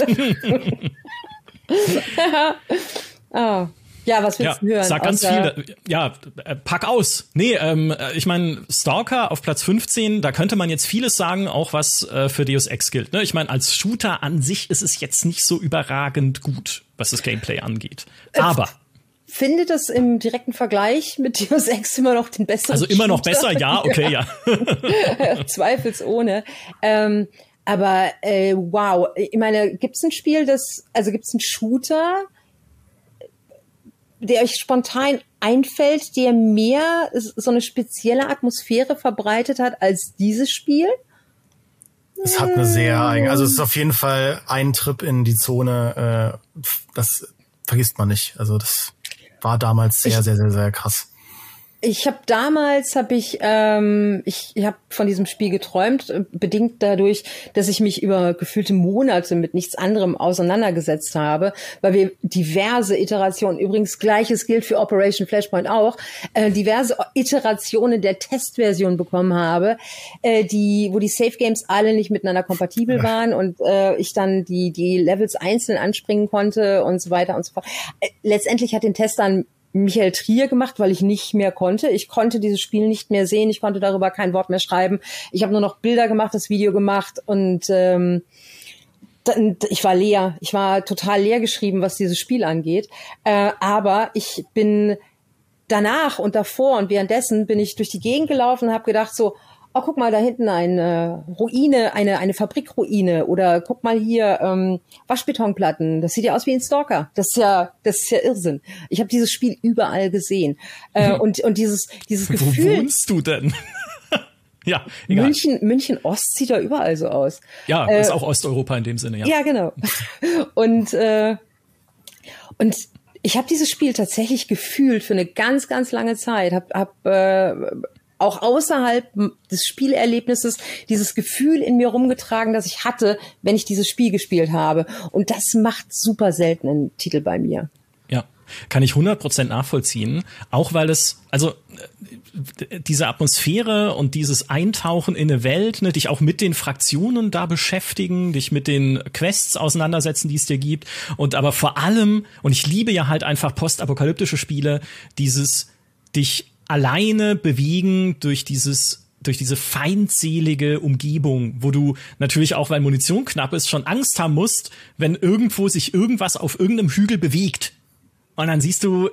Oh. Ja, was willst ja, du hören? Sag ganz viel. Ja, äh, pack aus. Nee, ähm, äh, ich meine, Stalker auf Platz 15, da könnte man jetzt vieles sagen, auch was äh, für Deus Ex gilt. Ne? Ich meine, als Shooter an sich ist es jetzt nicht so überragend gut, was das Gameplay angeht. Aber finde das im direkten Vergleich mit Deus Ex immer noch den besseren. Also immer noch besser, ja, okay, ja. Zweifelsohne. Ähm, aber äh, wow, ich meine, gibt es ein Spiel, das, also gibt es einen Shooter, der euch spontan einfällt, der mehr so eine spezielle Atmosphäre verbreitet hat als dieses Spiel? Es hat eine sehr eigene, also es ist auf jeden Fall ein Trip in die Zone, äh, das vergisst man nicht. Also das war damals sehr, ich, sehr, sehr, sehr krass. Ich habe damals habe ich ähm, ich, ich habe von diesem Spiel geträumt, äh, bedingt dadurch, dass ich mich über gefühlte Monate mit nichts anderem auseinandergesetzt habe, weil wir diverse Iterationen, übrigens gleiches gilt für Operation Flashpoint auch, äh, diverse Iterationen der Testversion bekommen habe, äh, die wo die Safe Games alle nicht miteinander kompatibel waren und äh, ich dann die die Levels einzeln anspringen konnte und so weiter und so fort. Äh, letztendlich hat den Test dann Michael Trier gemacht, weil ich nicht mehr konnte. Ich konnte dieses Spiel nicht mehr sehen. Ich konnte darüber kein Wort mehr schreiben. Ich habe nur noch Bilder gemacht, das Video gemacht und ähm, ich war leer. Ich war total leer geschrieben, was dieses Spiel angeht. Äh, aber ich bin danach und davor und währenddessen bin ich durch die Gegend gelaufen und habe gedacht so, oh, guck mal, da hinten eine Ruine, eine, eine Fabrikruine oder guck mal hier ähm, Waschbetonplatten. Das sieht ja aus wie ein Stalker. Das ist ja, das ist ja Irrsinn. Ich habe dieses Spiel überall gesehen. Äh, und, und dieses, dieses Gefühl. Wo wohnst du denn? ja, egal. München, München Ost sieht da überall so aus. Ja, äh, ist auch Osteuropa in dem Sinne, ja. Ja, genau. Und, äh, und ich habe dieses Spiel tatsächlich gefühlt für eine ganz, ganz lange Zeit. Hab, hab äh, auch außerhalb des Spielerlebnisses dieses Gefühl in mir rumgetragen, das ich hatte, wenn ich dieses Spiel gespielt habe. Und das macht super selten einen Titel bei mir. Ja, kann ich 100% nachvollziehen. Auch weil es, also äh, diese Atmosphäre und dieses Eintauchen in eine Welt, ne, dich auch mit den Fraktionen da beschäftigen, dich mit den Quests auseinandersetzen, die es dir gibt. Und aber vor allem, und ich liebe ja halt einfach postapokalyptische Spiele, dieses dich alleine bewegen durch dieses durch diese feindselige Umgebung, wo du natürlich auch, weil Munition knapp ist, schon Angst haben musst, wenn irgendwo sich irgendwas auf irgendeinem Hügel bewegt. Und dann siehst du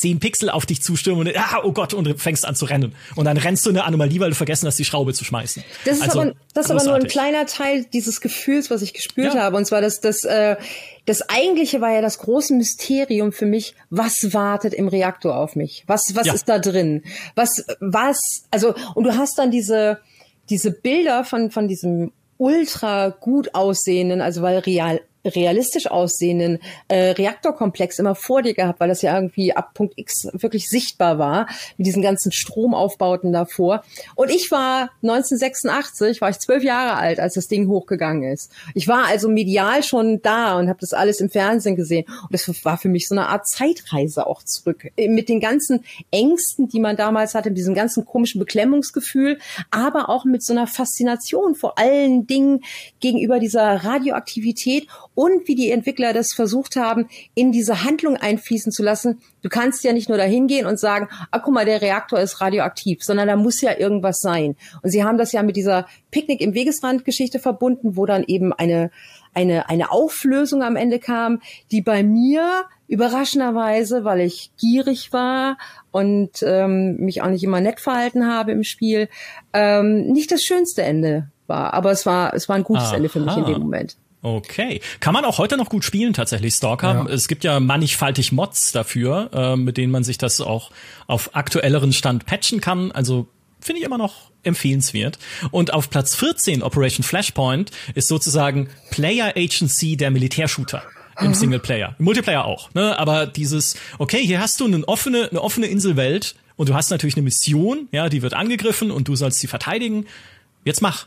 zehn Pixel auf dich zustürmen und ah, oh Gott, und fängst an zu rennen. Und dann rennst du eine Anomalie, weil du vergessen hast, die Schraube zu schmeißen. Das ist, also, aber, das ist aber nur ein kleiner Teil dieses Gefühls, was ich gespürt ja. habe. Und zwar, dass das, äh, das eigentliche war ja das große Mysterium für mich, was wartet im Reaktor auf mich? Was, was ja. ist da drin? Was, was, also, und du hast dann diese, diese Bilder von, von diesem ultra gut aussehenden, also weil real realistisch aussehenden äh, Reaktorkomplex immer vor dir gehabt, weil das ja irgendwie ab Punkt X wirklich sichtbar war, mit diesen ganzen Stromaufbauten davor. Und ich war 1986, war ich zwölf Jahre alt, als das Ding hochgegangen ist. Ich war also medial schon da und habe das alles im Fernsehen gesehen. Und das war für mich so eine Art Zeitreise auch zurück. Äh, mit den ganzen Ängsten, die man damals hatte, mit diesem ganzen komischen Beklemmungsgefühl, aber auch mit so einer Faszination vor allen Dingen gegenüber dieser Radioaktivität und wie die Entwickler das versucht haben, in diese Handlung einfließen zu lassen. Du kannst ja nicht nur dahin gehen und sagen, ah, guck mal, der Reaktor ist radioaktiv, sondern da muss ja irgendwas sein. Und sie haben das ja mit dieser Picknick im Wegesrand Geschichte verbunden, wo dann eben eine, eine, eine Auflösung am Ende kam, die bei mir überraschenderweise, weil ich gierig war und ähm, mich auch nicht immer nett verhalten habe im Spiel, ähm, nicht das schönste Ende war. Aber es war, es war ein gutes Aha. Ende für mich in dem Moment. Okay. Kann man auch heute noch gut spielen, tatsächlich, Stalker. Ja. Es gibt ja mannigfaltig Mods dafür, äh, mit denen man sich das auch auf aktuelleren Stand patchen kann. Also finde ich immer noch empfehlenswert. Und auf Platz 14, Operation Flashpoint, ist sozusagen Player Agency der Militärshooter im mhm. Singleplayer. Im Multiplayer auch, ne? Aber dieses, okay, hier hast du eine offene, eine offene Inselwelt und du hast natürlich eine Mission, ja, die wird angegriffen und du sollst sie verteidigen. Jetzt mach.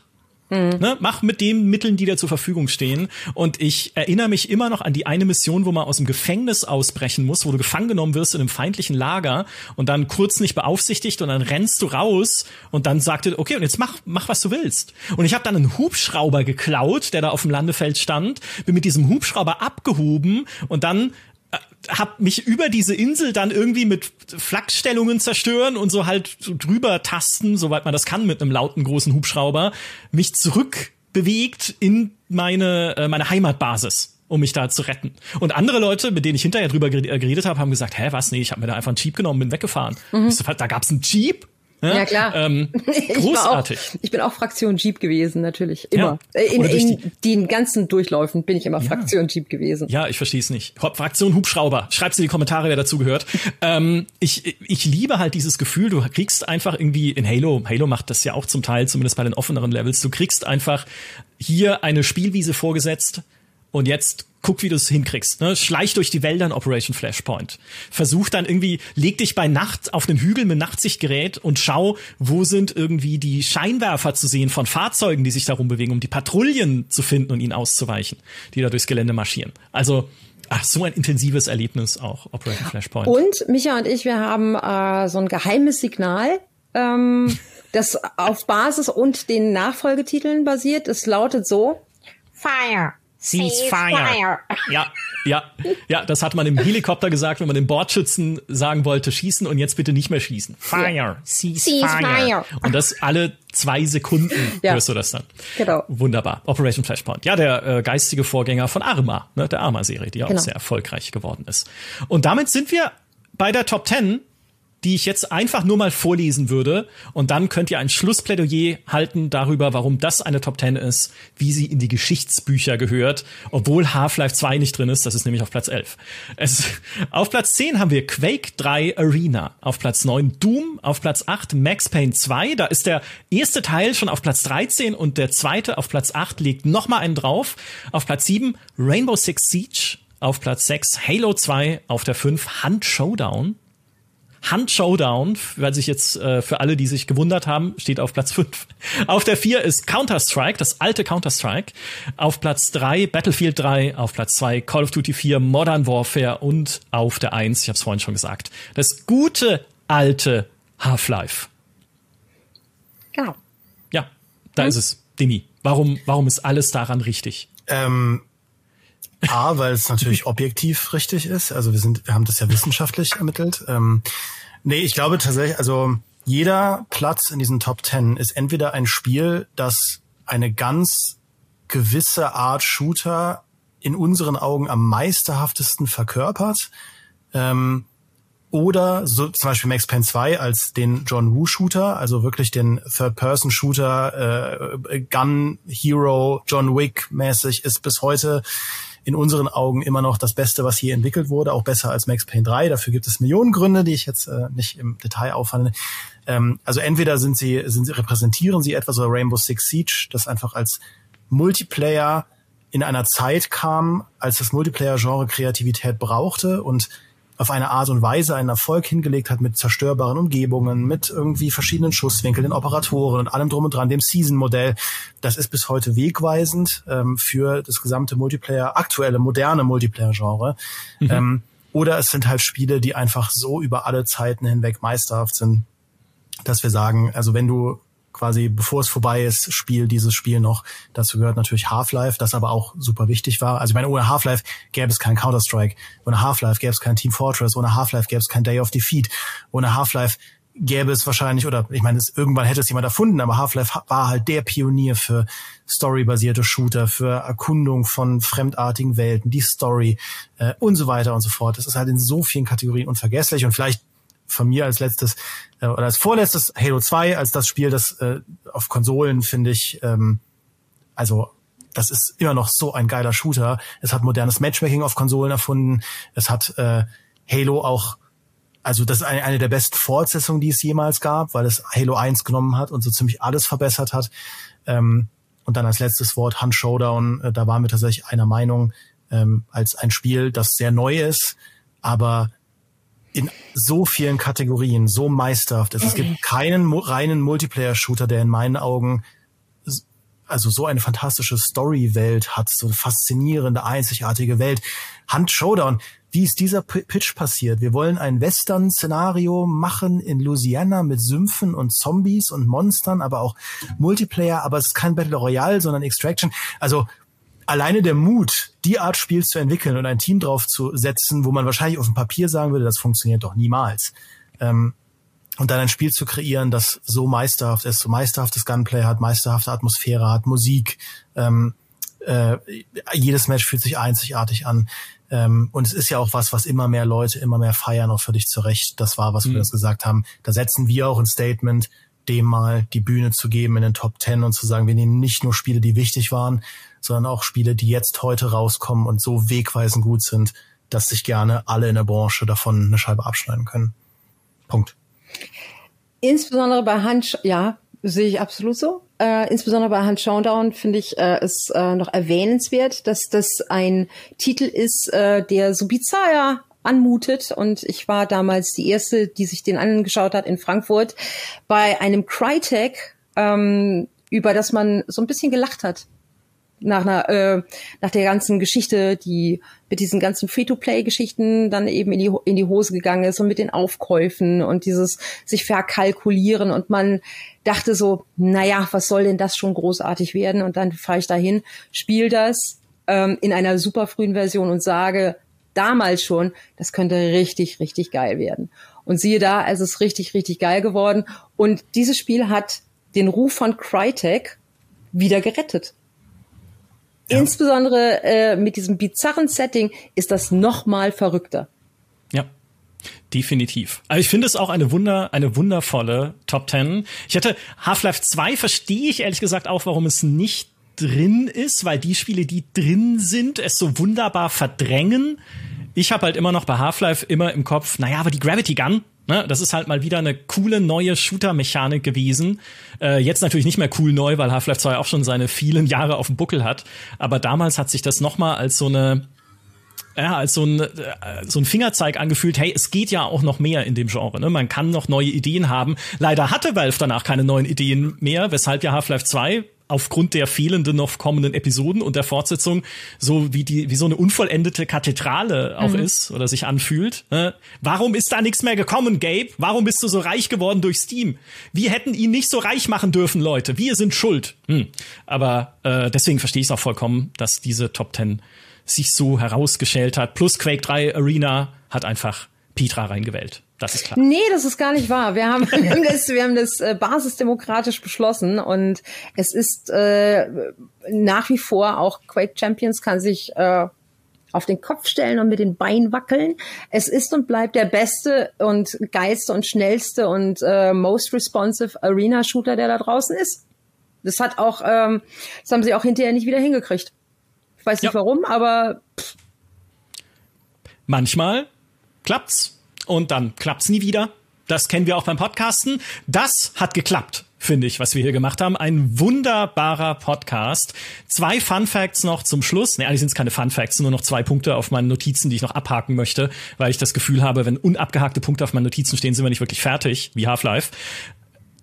Mhm. Ne? Mach mit den Mitteln, die dir zur Verfügung stehen. Und ich erinnere mich immer noch an die eine Mission, wo man aus dem Gefängnis ausbrechen muss, wo du gefangen genommen wirst in einem feindlichen Lager und dann kurz nicht beaufsichtigt und dann rennst du raus und dann sagte, okay, und jetzt mach, mach was du willst. Und ich habe dann einen Hubschrauber geklaut, der da auf dem Landefeld stand, bin mit diesem Hubschrauber abgehoben und dann hab mich über diese Insel dann irgendwie mit Flakstellungen zerstören und so halt so drüber tasten, soweit man das kann mit einem lauten großen Hubschrauber, mich zurückbewegt in meine äh, meine Heimatbasis um mich da zu retten. Und andere Leute, mit denen ich hinterher drüber geredet habe, haben gesagt, hä, was? Nee, ich habe mir da einfach einen Jeep genommen, bin weggefahren. Mhm. Da gab's einen Jeep? Ja, ja klar. Ähm, großartig. Ich, auch, ich bin auch Fraktion Jeep gewesen, natürlich. Immer. Ja. Äh, in, in die, den ganzen Durchläufen bin ich immer ja. Fraktion Jeep gewesen. Ja, ich verstehe es nicht. Fraktion Hubschrauber. Schreib's in die Kommentare, wer dazu gehört. ähm, ich, ich liebe halt dieses Gefühl, du kriegst einfach irgendwie in Halo, Halo macht das ja auch zum Teil, zumindest bei den offeneren Levels, du kriegst einfach hier eine Spielwiese vorgesetzt und jetzt guck, wie du es hinkriegst. Ne? Schleich durch die Wälder in Operation Flashpoint. Versuch dann irgendwie, leg dich bei Nacht auf den Hügel mit Nachtsichtgerät und schau, wo sind irgendwie die Scheinwerfer zu sehen von Fahrzeugen, die sich darum bewegen, um die Patrouillen zu finden und ihnen auszuweichen, die da durchs Gelände marschieren. Also Ach, so ein intensives Erlebnis auch, Operation Flashpoint. Und Micha und ich, wir haben äh, so ein geheimes Signal, ähm, das auf Basis und den Nachfolgetiteln basiert. Es lautet so: Fire. Ceasefire. Ja, ja, ja, das hat man im Helikopter gesagt, wenn man den Bordschützen sagen wollte, schießen und jetzt bitte nicht mehr schießen. Fire, Ceasefire. Ceasefire. Und das alle zwei Sekunden ja. hörst du das dann. Genau. Wunderbar. Operation Flashpoint. Ja, der äh, geistige Vorgänger von Arma, ne, der Arma-Serie, die genau. auch sehr erfolgreich geworden ist. Und damit sind wir bei der Top 10 die ich jetzt einfach nur mal vorlesen würde. Und dann könnt ihr ein Schlussplädoyer halten darüber, warum das eine Top 10 ist, wie sie in die Geschichtsbücher gehört, obwohl Half-Life 2 nicht drin ist. Das ist nämlich auf Platz 11. Es, auf Platz 10 haben wir Quake 3 Arena. Auf Platz 9 Doom. Auf Platz 8 Max Payne 2. Da ist der erste Teil schon auf Platz 13 und der zweite auf Platz 8 legt noch mal einen drauf. Auf Platz 7 Rainbow Six Siege. Auf Platz 6 Halo 2. Auf der 5 Hunt Showdown. Hand Showdown, weil sich jetzt äh, für alle, die sich gewundert haben, steht auf Platz 5. Auf der 4 ist Counter-Strike, das alte Counter-Strike. Auf Platz 3 Battlefield 3, auf Platz 2 Call of Duty 4 Modern Warfare und auf der 1, ich habe es vorhin schon gesagt, das gute alte Half-Life. Genau. Ja, da hm. ist es. Demi, warum, warum ist alles daran richtig? Ähm, A, weil es natürlich objektiv richtig ist. Also wir sind, wir haben das ja wissenschaftlich ermittelt. Ähm, nee, ich glaube tatsächlich, also jeder Platz in diesen Top Ten ist entweder ein Spiel, das eine ganz gewisse Art Shooter in unseren Augen am meisterhaftesten verkörpert. Ähm, oder so zum Beispiel Max Payne 2 als den John Woo Shooter, also wirklich den Third-Person Shooter, äh, Gun Hero, John Wick mäßig ist bis heute in unseren Augen immer noch das Beste, was hier entwickelt wurde, auch besser als Max Payne 3. Dafür gibt es Millionen Gründe, die ich jetzt äh, nicht im Detail aufhandle. Ähm, also entweder sind sie, sind sie, repräsentieren sie etwas oder Rainbow Six Siege, das einfach als Multiplayer in einer Zeit kam, als das Multiplayer-Genre Kreativität brauchte und auf eine Art und Weise einen Erfolg hingelegt hat mit zerstörbaren Umgebungen, mit irgendwie verschiedenen Schusswinkeln, den Operatoren und allem drum und dran, dem Season-Modell. Das ist bis heute wegweisend ähm, für das gesamte Multiplayer, aktuelle, moderne Multiplayer-Genre. Mhm. Ähm, oder es sind halt Spiele, die einfach so über alle Zeiten hinweg meisterhaft sind, dass wir sagen, also wenn du quasi bevor es vorbei ist, spiel dieses Spiel noch. Dazu gehört natürlich Half-Life, das aber auch super wichtig war. Also ich meine, ohne Half-Life gäbe es kein Counter-Strike, ohne Half-Life gäbe es kein Team Fortress, ohne Half-Life gäbe es kein Day of Defeat, ohne Half-Life gäbe es wahrscheinlich, oder ich meine, es, irgendwann hätte es jemand erfunden, aber Half-Life war halt der Pionier für storybasierte Shooter, für Erkundung von fremdartigen Welten, die Story äh, und so weiter und so fort. Das ist halt in so vielen Kategorien unvergesslich und vielleicht von mir als letztes äh, oder als vorletztes Halo 2 als das Spiel, das äh, auf Konsolen finde ich, ähm, also das ist immer noch so ein geiler Shooter. Es hat modernes Matchmaking auf Konsolen erfunden. Es hat äh, Halo auch, also das ist eine, eine der besten Fortsetzungen, die es jemals gab, weil es Halo 1 genommen hat und so ziemlich alles verbessert hat. Ähm, und dann als letztes Wort Hunt Showdown, äh, da waren wir tatsächlich einer Meinung, ähm, als ein Spiel, das sehr neu ist, aber in so vielen Kategorien so meisterhaft ist. Es gibt keinen reinen Multiplayer-Shooter, der in meinen Augen also so eine fantastische Story-Welt hat, so eine faszinierende, einzigartige Welt. Hand Showdown, wie ist dieser Pitch passiert? Wir wollen ein Western-Szenario machen in Louisiana mit Sümpfen und Zombies und Monstern, aber auch Multiplayer, aber es ist kein Battle Royale, sondern Extraction. Also alleine der Mut, die Art Spiel zu entwickeln und ein Team drauf zu setzen, wo man wahrscheinlich auf dem Papier sagen würde, das funktioniert doch niemals. Ähm, und dann ein Spiel zu kreieren, das so meisterhaft ist, so meisterhaftes Gunplay hat, meisterhafte Atmosphäre hat, Musik, ähm, äh, jedes Match fühlt sich einzigartig an. Ähm, und es ist ja auch was, was immer mehr Leute immer mehr feiern, auch für dich zurecht. Das war, was mhm. wir das gesagt haben. Da setzen wir auch ein Statement, dem mal die Bühne zu geben in den Top Ten und zu sagen, wir nehmen nicht nur Spiele, die wichtig waren, sondern auch Spiele, die jetzt heute rauskommen und so wegweisend gut sind, dass sich gerne alle in der Branche davon eine Scheibe abschneiden können. Punkt. Insbesondere bei Hand, ja, sehe ich absolut so. Äh, insbesondere bei Hand Showdown finde ich äh, es äh, noch erwähnenswert, dass das ein Titel ist, äh, der so bizarr anmutet. Und ich war damals die erste, die sich den angeschaut hat in Frankfurt bei einem Crytek, ähm, über das man so ein bisschen gelacht hat nach einer äh, nach der ganzen Geschichte, die mit diesen ganzen Free-to-Play-Geschichten dann eben in die in die Hose gegangen ist und mit den Aufkäufen und dieses sich verkalkulieren und man dachte so, naja, was soll denn das schon großartig werden? Und dann fahre ich dahin, spiele das ähm, in einer super frühen Version und sage damals schon, das könnte richtig, richtig geil werden. Und siehe da, es ist richtig, richtig geil geworden. Und dieses Spiel hat den Ruf von Crytek wieder gerettet. Ja. Insbesondere äh, mit diesem bizarren Setting ist das noch mal verrückter. Ja. Definitiv. Aber ich finde es auch eine Wunder, eine wundervolle Top Ten. Ich hatte Half-Life 2 verstehe ich ehrlich gesagt auch, warum es nicht drin ist, weil die Spiele, die drin sind, es so wunderbar verdrängen. Ich habe halt immer noch bei Half-Life immer im Kopf, naja, aber die Gravity Gun, Ne, das ist halt mal wieder eine coole neue Shooter-Mechanik gewesen. Äh, jetzt natürlich nicht mehr cool neu, weil Half-Life 2 auch schon seine vielen Jahre auf dem Buckel hat. Aber damals hat sich das noch mal als so eine ja, als so ein, äh, so ein Fingerzeig angefühlt, hey, es geht ja auch noch mehr in dem Genre. Ne? Man kann noch neue Ideen haben. Leider hatte Valve danach keine neuen Ideen mehr, weshalb ja Half-Life 2 aufgrund der fehlenden noch kommenden Episoden und der Fortsetzung so wie die wie so eine unvollendete Kathedrale auch mhm. ist oder sich anfühlt. Ne? Warum ist da nichts mehr gekommen, Gabe? Warum bist du so reich geworden durch Steam? Wir hätten ihn nicht so reich machen dürfen, Leute. Wir sind schuld. Hm. Aber äh, deswegen verstehe ich es auch vollkommen, dass diese Top 10 sich so herausgeschält hat. Plus Quake 3 Arena hat einfach Petra reingewählt. Das ist klar. Nee, das ist gar nicht wahr. Wir haben, wir haben das, wir haben das äh, basisdemokratisch beschlossen und es ist äh, nach wie vor auch Quake Champions kann sich äh, auf den Kopf stellen und mit den Beinen wackeln. Es ist und bleibt der beste und geilste und schnellste und äh, most responsive Arena Shooter, der da draußen ist. Das hat auch, ähm, das haben sie auch hinterher nicht wieder hingekriegt. Ich weiß nicht ja. warum, aber pff. manchmal klappt's und dann klappt's nie wieder. Das kennen wir auch beim Podcasten. Das hat geklappt finde ich, was wir hier gemacht haben. Ein wunderbarer Podcast. Zwei Fun Facts noch zum Schluss. Ne, eigentlich sind es keine Fun Facts, nur noch zwei Punkte auf meinen Notizen, die ich noch abhaken möchte, weil ich das Gefühl habe, wenn unabgehakte Punkte auf meinen Notizen stehen, sind wir nicht wirklich fertig, wie Half-Life.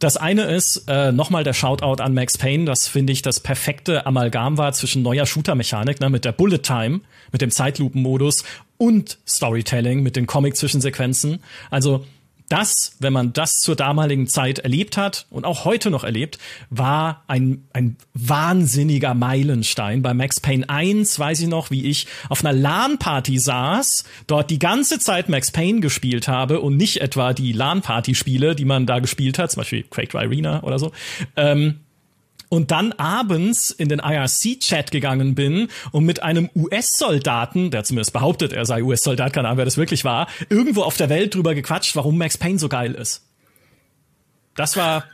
Das eine ist äh, nochmal der Shoutout an Max Payne, das finde ich das perfekte Amalgam war zwischen neuer Shooter-Mechanik, ne, mit der Bullet Time, mit dem Zeitlupen-Modus und Storytelling mit den Comic-Zwischensequenzen. Also das, wenn man das zur damaligen Zeit erlebt hat und auch heute noch erlebt, war ein, ein wahnsinniger Meilenstein. Bei Max Payne 1 weiß ich noch, wie ich auf einer LAN-Party saß, dort die ganze Zeit Max Payne gespielt habe und nicht etwa die LAN-Party-Spiele, die man da gespielt hat, zum Beispiel Quake 3 Arena oder so. Ähm, und dann abends in den IRC-Chat gegangen bin und mit einem US-Soldaten, der zumindest behauptet, er sei US-Soldat, keine Ahnung, wer das wirklich war, irgendwo auf der Welt drüber gequatscht, warum Max Payne so geil ist. Das war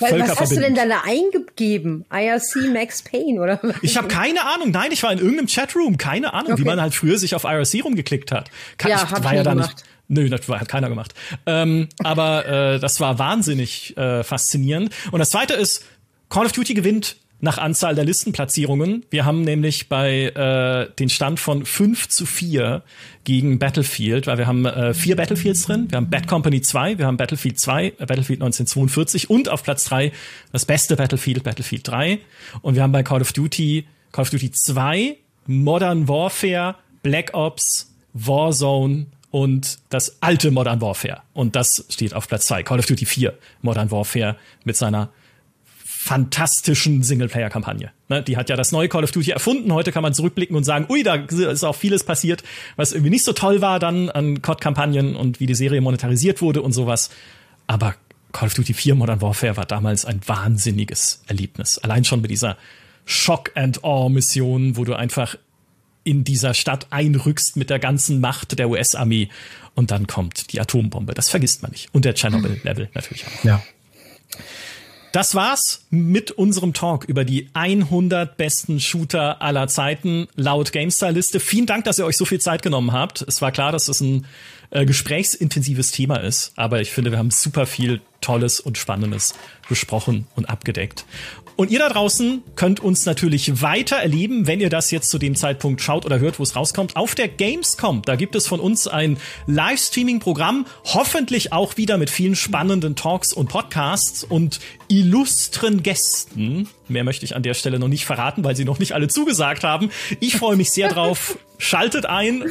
weil, was hast du denn da eingegeben? IRC Max Payne oder was? Ich habe keine Ahnung. Nein, ich war in irgendeinem Chatroom. Keine Ahnung, okay. wie man halt früher sich auf IRC rumgeklickt hat. Kann, ja, ich, hab war ja da gemacht. nicht. Nö, das hat keiner gemacht. Ähm, aber äh, das war wahnsinnig äh, faszinierend. Und das Zweite ist, Call of Duty gewinnt nach Anzahl der Listenplatzierungen. Wir haben nämlich bei äh, den Stand von 5 zu 4 gegen Battlefield, weil wir haben äh, vier Battlefields drin. Wir haben Bad Company 2, wir haben Battlefield 2, äh, Battlefield 1942 und auf Platz 3 das beste Battlefield, Battlefield 3. Und wir haben bei Call of Duty, Call of Duty 2, Modern Warfare, Black Ops, Warzone und das alte Modern Warfare. Und das steht auf Platz 2. Call of Duty 4, Modern Warfare mit seiner fantastischen Singleplayer-Kampagne. Ne, die hat ja das neue Call of Duty erfunden. Heute kann man zurückblicken und sagen, ui, da ist auch vieles passiert, was irgendwie nicht so toll war dann an COD-Kampagnen und wie die Serie monetarisiert wurde und sowas. Aber Call of Duty 4 Modern Warfare war damals ein wahnsinniges Erlebnis. Allein schon mit dieser Shock and Awe Mission, wo du einfach in dieser Stadt einrückst mit der ganzen Macht der US-Armee und dann kommt die Atombombe. Das vergisst man nicht. Und der Chernobyl-Level natürlich auch. Ja. Das war's mit unserem Talk über die 100 besten Shooter aller Zeiten laut GameStar-Liste. Vielen Dank, dass ihr euch so viel Zeit genommen habt. Es war klar, dass es ein äh, gesprächsintensives Thema ist, aber ich finde, wir haben super viel Tolles und Spannendes besprochen und abgedeckt. Und ihr da draußen könnt uns natürlich weiter erleben, wenn ihr das jetzt zu dem Zeitpunkt schaut oder hört, wo es rauskommt, auf der Gamescom. Da gibt es von uns ein Livestreaming-Programm, hoffentlich auch wieder mit vielen spannenden Talks und Podcasts und illustren Gästen. Mehr möchte ich an der Stelle noch nicht verraten, weil sie noch nicht alle zugesagt haben. Ich freue mich sehr drauf. Schaltet ein.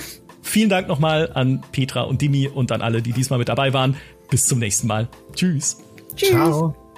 Vielen Dank nochmal an Petra und Dimi und an alle, die diesmal mit dabei waren. Bis zum nächsten Mal. Tschüss. Tschüss. Ciao.